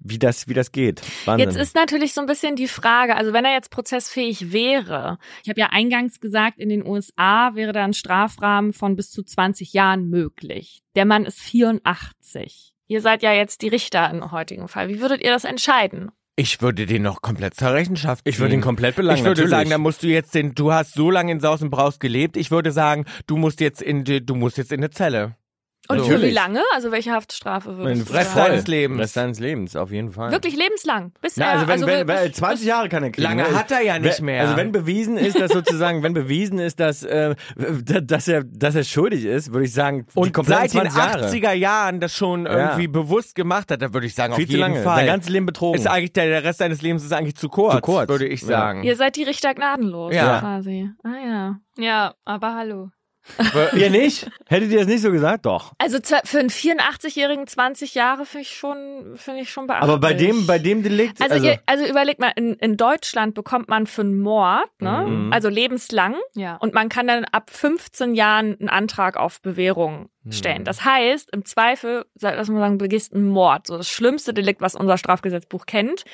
wie das, wie das geht. Wahnsinn. Jetzt ist natürlich so ein bisschen die Frage, also wenn er jetzt prozessfähig wäre, ich habe ja eingangs gesagt, in den USA wäre da ein Strafrahmen von bis zu 20 Jahren möglich. Der Mann ist 84. Ihr seid ja jetzt die Richter im heutigen Fall. Wie würdet ihr das entscheiden? Ich würde den noch komplett zur Rechenschaft ziehen. Ich würde ihn komplett belangen. Ich würde natürlich. sagen, da musst du jetzt den, du hast so lange in Saus und Braus gelebt. Ich würde sagen, du musst jetzt in die, du musst jetzt in eine Zelle. Und So. für wie lange? Also welche Haftstrafe würdest du Rest sagen? deines Lebens. Rest seines Lebens, auf jeden Fall. Wirklich lebenslang. Bis Na, also wenn, also wenn, wenn 20 Jahre kann er kriegen. Lange ne? hat er ja nicht mehr. Also wenn bewiesen ist, dass sozusagen, wenn bewiesen ist, dass, äh, dass er, dass er schuldig ist, würde ich sagen, die und kompletten seit den 20 Jahre. 80er Jahren das schon Ja. irgendwie bewusst gemacht hat, da würde ich sagen, Viel auf zu jeden lange. Fall. Sein ganzes Leben betrogen. ist eigentlich der, der Rest deines Lebens ist eigentlich zu kurz, Zu kurz. würde ich Ja. sagen. Ihr seid die Richter gnadenlos, Ja. quasi. Ah ja. Ja, aber hallo. Ihr nicht? Hättet ihr das nicht so gesagt? Doch. Also für einen 84-Jährigen 20 Jahre finde ich schon, finde ich schon beachtlich. Aber bei dem, bei dem Delikt, also, also, ihr, also überleg mal, in, in Deutschland bekommt man für einen Mord, ne, Mhm. also lebenslang, Ja. und man kann dann ab 15 Jahren einen Antrag auf Bewährung stellen. Mhm. Das heißt, im Zweifel, lass mal sagen, du begehst einen Mord, so das schlimmste Delikt, was unser Strafgesetzbuch kennt,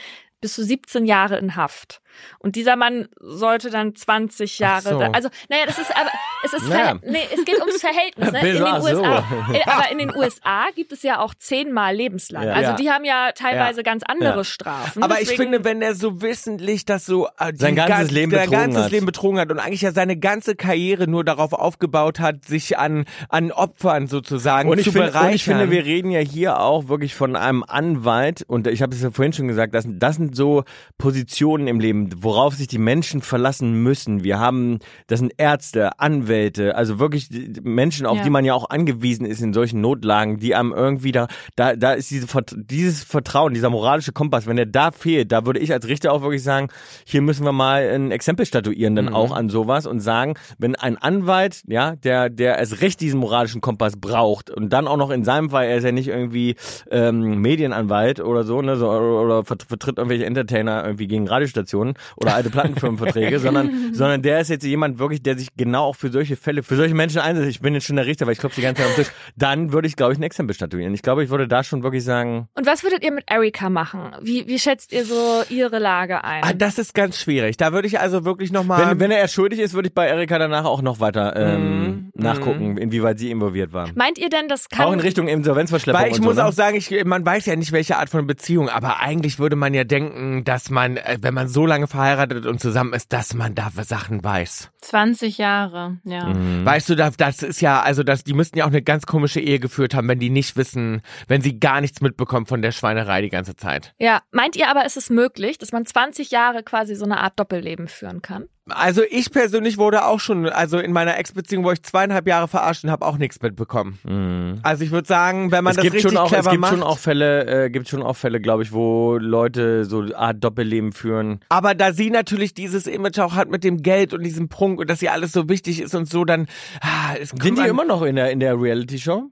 bist du 17 Jahre in Haft. Und dieser Mann sollte dann 20 Jahre, so. also, naja, das ist aber, es ist, Naja. Nee, es geht ums Verhältnis, ne? In den Ach so. USA. Aber in den USA gibt es ja auch zehnmal lebenslang. Ja. Also Ja. die haben ja teilweise ganz andere Ja. Strafen. Aber ich finde, wenn er so wissentlich das so äh, Sein ganzes ganz- Leben betrogen ganzes hat. Leben betrogen hat und eigentlich ja seine ganze Karriere nur darauf aufgebaut hat, sich an an Opfern sozusagen und zu bereichern. und ich finde, wir reden ja hier auch wirklich von einem Anwalt und ich habe es ja vorhin schon gesagt, das, das sind so Positionen im Leben, worauf sich die Menschen verlassen müssen. Wir haben, das sind Ärzte, Anwälte, also wirklich Menschen, auf Ja. die man ja auch angewiesen ist in solchen Notlagen, die einem irgendwie da, da, da ist diese, dieses Vertrauen, dieser moralische Kompass, wenn der da fehlt, da würde ich als Richter auch wirklich sagen, hier müssen wir mal ein Exempel statuieren dann auch an sowas und sagen, wenn ein Anwalt, ja, der, der erst recht diesen moralischen Kompass braucht und dann auch noch in seinem Fall, er ist ja nicht irgendwie ähm, Medienanwalt oder so, ne, so oder, oder vert- vertritt irgendwelche Entertainer irgendwie gegen Radiostationen oder alte Plattenfirmenverträge, sondern, sondern der ist jetzt jemand wirklich, der sich genau auch für solche Fälle, für solche Menschen einsetzt. Ich bin jetzt schon der Richter, weil ich klopfe die ganze Zeit am Tisch. Dann würde ich, glaube ich, ein Exempel statuieren. Ich glaube, ich würde da schon wirklich sagen, Und was würdet ihr mit Erika machen? Wie, wie schätzt ihr so ihre Lage ein? Ah, das ist ganz schwierig. Da würde ich also wirklich nochmal. wenn, wenn er erst schuldig ist, würde ich bei Erika danach auch noch weiter ähm, Mhm. nachgucken, inwieweit sie involviert war. Meint ihr denn, das kann Auch in Richtung Insolvenzverschleppung Weil ich und muss so, ne? auch sagen, ich, man weiß ja nicht, welche Art von Beziehung, aber eigentlich würde man ja denken, dass man, äh, wenn man so lange verheiratet und zusammen ist, dass man da Sachen weiß. 20 Jahre, ja. Mhm. Weißt du, das, das ist ja, also das, die müssten ja auch eine ganz komische Ehe geführt haben, wenn die nicht wissen, wenn sie gar nichts mitbekommen von der Schweinerei die ganze Zeit. Ja, meint ihr aber, ist es möglich, dass man 20 Jahre quasi so eine Art Doppelleben führen kann? Also ich persönlich wurde auch schon, also in meiner Ex-Beziehung, wo ich zweieinhalb Jahre verarscht und habe auch nichts mitbekommen. Mhm. Also ich würde sagen, wenn man es das gibt richtig schon auch, clever es gibt macht. schon auch Fälle, äh, gibt schon auch Fälle, glaube ich, wo Leute so Art Doppelleben führen. Aber da sie natürlich dieses Image auch hat mit dem Geld und diesem Prunk und dass ihr alles so wichtig ist und so, dann ah, Sind die immer noch in der in der Reality Show?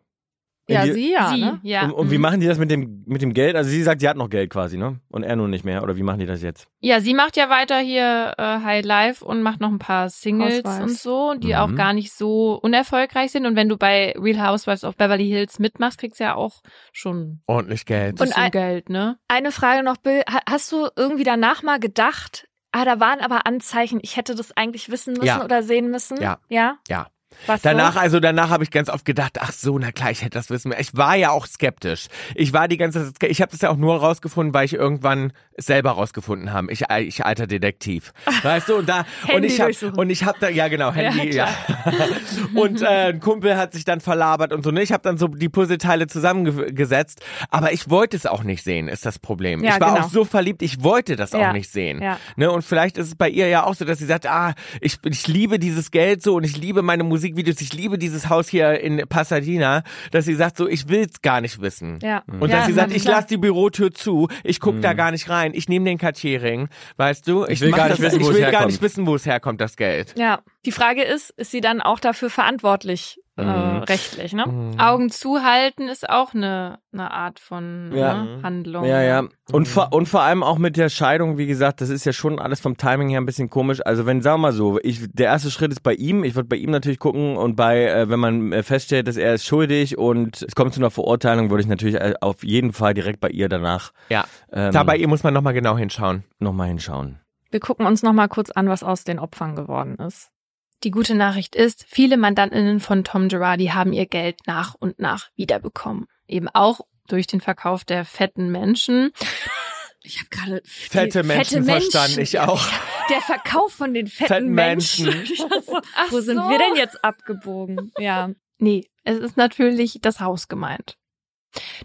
Ja, die, sie ja, Sie, ne? ja. Und, und wie mhm. machen die das mit dem mit dem Geld? Also sie sagt, sie hat noch Geld quasi, ne? Und er nun nicht mehr. Oder wie machen die das jetzt? Ja, sie macht ja weiter hier äh, High Life und macht noch ein paar Singles Housewives. und so, die Mhm. auch gar nicht so unerfolgreich sind. Und wenn du bei Real Housewives of Beverly Hills mitmachst, kriegst du ja auch schon ordentlich Geld. bisschen ein- Geld, ne? Eine Frage noch, Bill. Ha- Hast du irgendwie danach mal gedacht, ah, da waren aber Anzeichen, ich hätte das eigentlich wissen müssen Ja. oder sehen müssen? Ja. Ja? Ja. Was Danach, so? also danach habe ich ganz oft gedacht, ach so, na klar, ich hätte das wissen. müssen. Ich war ja auch skeptisch. Ich war die ganze Zeit, ich habe das ja auch nur rausgefunden, weil ich irgendwann es selber rausgefunden habe. Ich, ich alter Detektiv. Weißt du, und da und ich habe und ich habe da ja genau, Handy, ja. klar. und äh, ein Kumpel hat sich dann verlabert und so. Ne, ich habe dann so die Puzzleteile zusammengesetzt, aber ich wollte es auch nicht sehen, ist das Problem. Ja, ich war genau. auch so verliebt, ich wollte das Ja, auch nicht sehen. ja. Ne, und vielleicht ist es bei ihr ja auch so, dass sie sagt, ah, ich, ich liebe dieses Geld so und ich liebe meine Musikvideos, ich liebe dieses Haus hier in Pasadena, dass sie sagt so, ich will's gar nicht wissen. Ja. Und Ja, dass sie sagt, ich lasse die Bürotür zu, ich guck da gar nicht rein, ich nehme den Cartier-Ring, weißt du? Ich, will mach gar nicht das, wissen, ich wo es will gar herkommt. nicht wissen, wo es herkommt, das Geld. Ja, die Frage ist, ist sie dann auch dafür verantwortlich äh, Mhm. rechtlich, ne? Augen zuhalten ist auch eine, eine Art von Ja. ne, Handlung. Ja, ja. Und, vor, und vor allem auch mit der Scheidung, wie gesagt, das ist ja schon alles vom Timing her ein bisschen komisch. Also wenn, sagen wir mal so, ich, der erste Schritt ist bei ihm, ich würde bei ihm natürlich gucken und bei, äh, wenn man äh, feststellt, dass er ist schuldig und es kommt zu einer Verurteilung, würde ich natürlich äh, auf jeden Fall direkt bei ihr danach Ja. ähm, Da bei ihr muss man nochmal genau hinschauen. nochmal hinschauen. Wir gucken uns noch mal kurz an, was aus den Opfern geworden ist. Die gute Nachricht ist, viele Mandantinnen von Tom Girardi haben ihr Geld nach und nach wiederbekommen. Eben auch durch den Verkauf der fetten Menschen. Ich habe gerade Fette Menschen verstanden, ich auch. Der Verkauf von den fetten, Fetten Menschen. Menschen. So, Ach Wo sind so. wir denn jetzt abgebogen? Ja. Nee, es ist natürlich das Haus gemeint.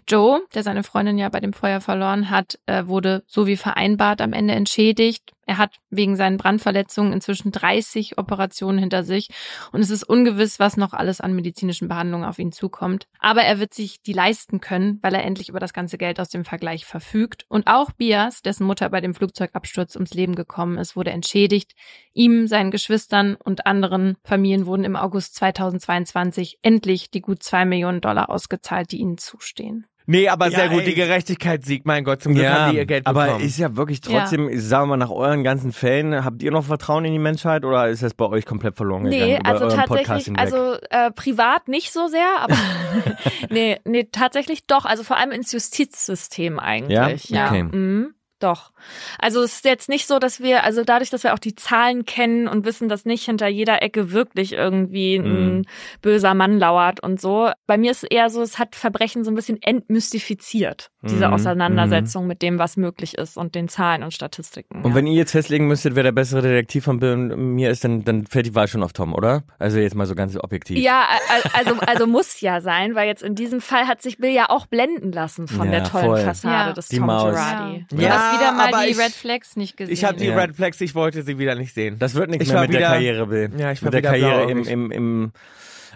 Joe, der seine Freundin ja bei dem Feuer verloren hat, äh, wurde so wie vereinbart am Ende entschädigt. Er hat wegen seinen Brandverletzungen inzwischen 30 Operationen hinter sich und es ist ungewiss, was noch alles an medizinischen Behandlungen auf ihn zukommt. Aber er wird sich die leisten können, weil er endlich über das ganze Geld aus dem Vergleich verfügt. Und auch Bias, dessen Mutter bei dem Flugzeugabsturz ums Leben gekommen ist, wurde entschädigt. Ihm, seinen Geschwistern und anderen Familien wurden im August 2022 endlich die gut zwei Millionen Dollar ausgezahlt, die ihnen zustehen. Nee, aber sehr Ja, gut, ey. die Gerechtigkeit siegt, mein Gott, zum Glück haben die ihr Geld bekommen. aber ist ja wirklich trotzdem, ich sage mal, nach euren ganzen Fällen, habt ihr noch Vertrauen in die Menschheit oder ist das bei euch komplett verloren gegangen? Nee, also tatsächlich, also äh, privat nicht so sehr, aber nee, nee, tatsächlich doch. Also vor allem ins Justizsystem eigentlich. Ja? Okay. Mhm, doch. Also es ist jetzt nicht so, dass wir, also dadurch, dass wir auch die Zahlen kennen und wissen, dass nicht hinter jeder Ecke wirklich irgendwie ein Mhm. böser Mann lauert und so. Bei mir ist es eher so, es hat Verbrechen so ein bisschen entmystifiziert, diese Mhm, Auseinandersetzung mit dem, was möglich ist und den Zahlen und Statistiken. Und ja. wenn ihr jetzt festlegen müsstet, wer der bessere Detektiv von Bill und mir ist, dann, dann fällt die Wahl schon auf Tom, oder? Also jetzt mal so ganz objektiv. Ja, also, also muss ja sein, weil jetzt in diesem Fall hat sich Bill ja auch blenden lassen von Ja, der tollen voll. Fassade Ja. des Die Tom Maus. Girardi. Ja, wieder mal aber die ich- Red Flags nicht gesehen. ich habe die Ja. Red Flags, ich wollte sie wieder nicht sehen. Das wird nichts Ich mehr mit der wieder- Karriere, Bill. Ja, ich war mit der wieder Karriere im, im, im,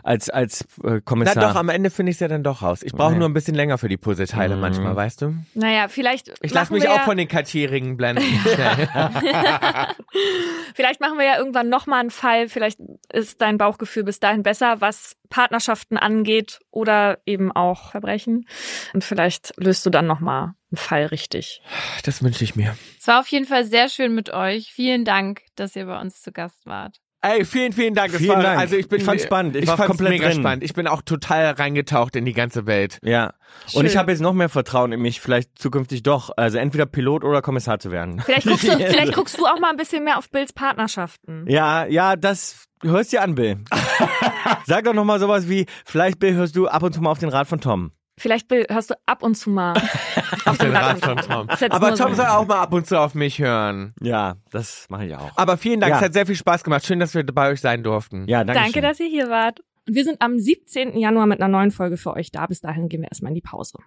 als, als äh, Na Kommissar. doch, am Ende finde ich es ja dann doch raus. Ich brauche Nee. nur ein bisschen länger für die Puzzleteile Mhm. manchmal, weißt du? Naja, vielleicht. Ich lasse mich wir auch ja, von den Cartier-Ringen blenden. Schnell. Vielleicht machen wir ja irgendwann nochmal einen Fall. Vielleicht ist dein Bauchgefühl bis dahin besser, was Partnerschaften angeht oder eben auch Verbrechen. Und vielleicht löst du dann nochmal einen Fall richtig. Das wünsche ich mir. es war auf jeden Fall sehr schön mit euch. Vielen Dank, dass ihr bei uns zu Gast wart. Ey, vielen, vielen Dank. Vielen war, Dank. Also ich bin, Ich fand's spannend. Ich war fand's komplett mega drin. spannend. Ich bin auch total reingetaucht in die ganze Welt. Ja. Und ich Schön. habe jetzt noch mehr Vertrauen in mich, vielleicht zukünftig doch. Also entweder Pilot oder Kommissar zu werden. Vielleicht guckst, du, vielleicht guckst du auch mal ein bisschen mehr auf Bills Partnerschaften. Ja, ja, das hörst dir an, Bill. Sag doch noch mal sowas wie, vielleicht Bill hörst du ab und zu mal auf den Rat von Tom. Vielleicht hörst du ab und zu mal auf Den Rat von Tom. Aber Tom so. soll auch mal ab und zu auf mich hören. Ja, das mache ich auch. Aber vielen Dank, Ja. es hat sehr viel Spaß gemacht. Schön, dass wir bei euch sein durften. Ja, danke. Danke, dass ihr hier wart. Und wir sind am 17. Januar mit einer neuen Folge für euch da. Bis dahin gehen wir erstmal in die Pause.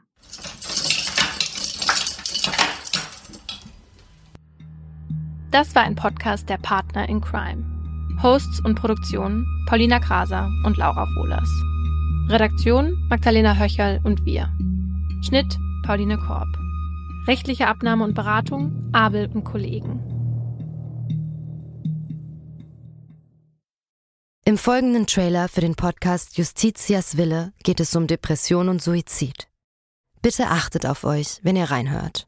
Das war ein Podcast der Partner in Crime. Hosts und Produktion Paulina Kraser und Laura Wohlers. Redaktion Magdalena Höcherl und wir. Schnitt Pauline Korb. Rechtliche Abnahme und Beratung Abel und Kollegen. Im folgenden Trailer für den Podcast Justitias Wille geht es um Depression und Suizid. Bitte achtet auf euch, wenn ihr reinhört.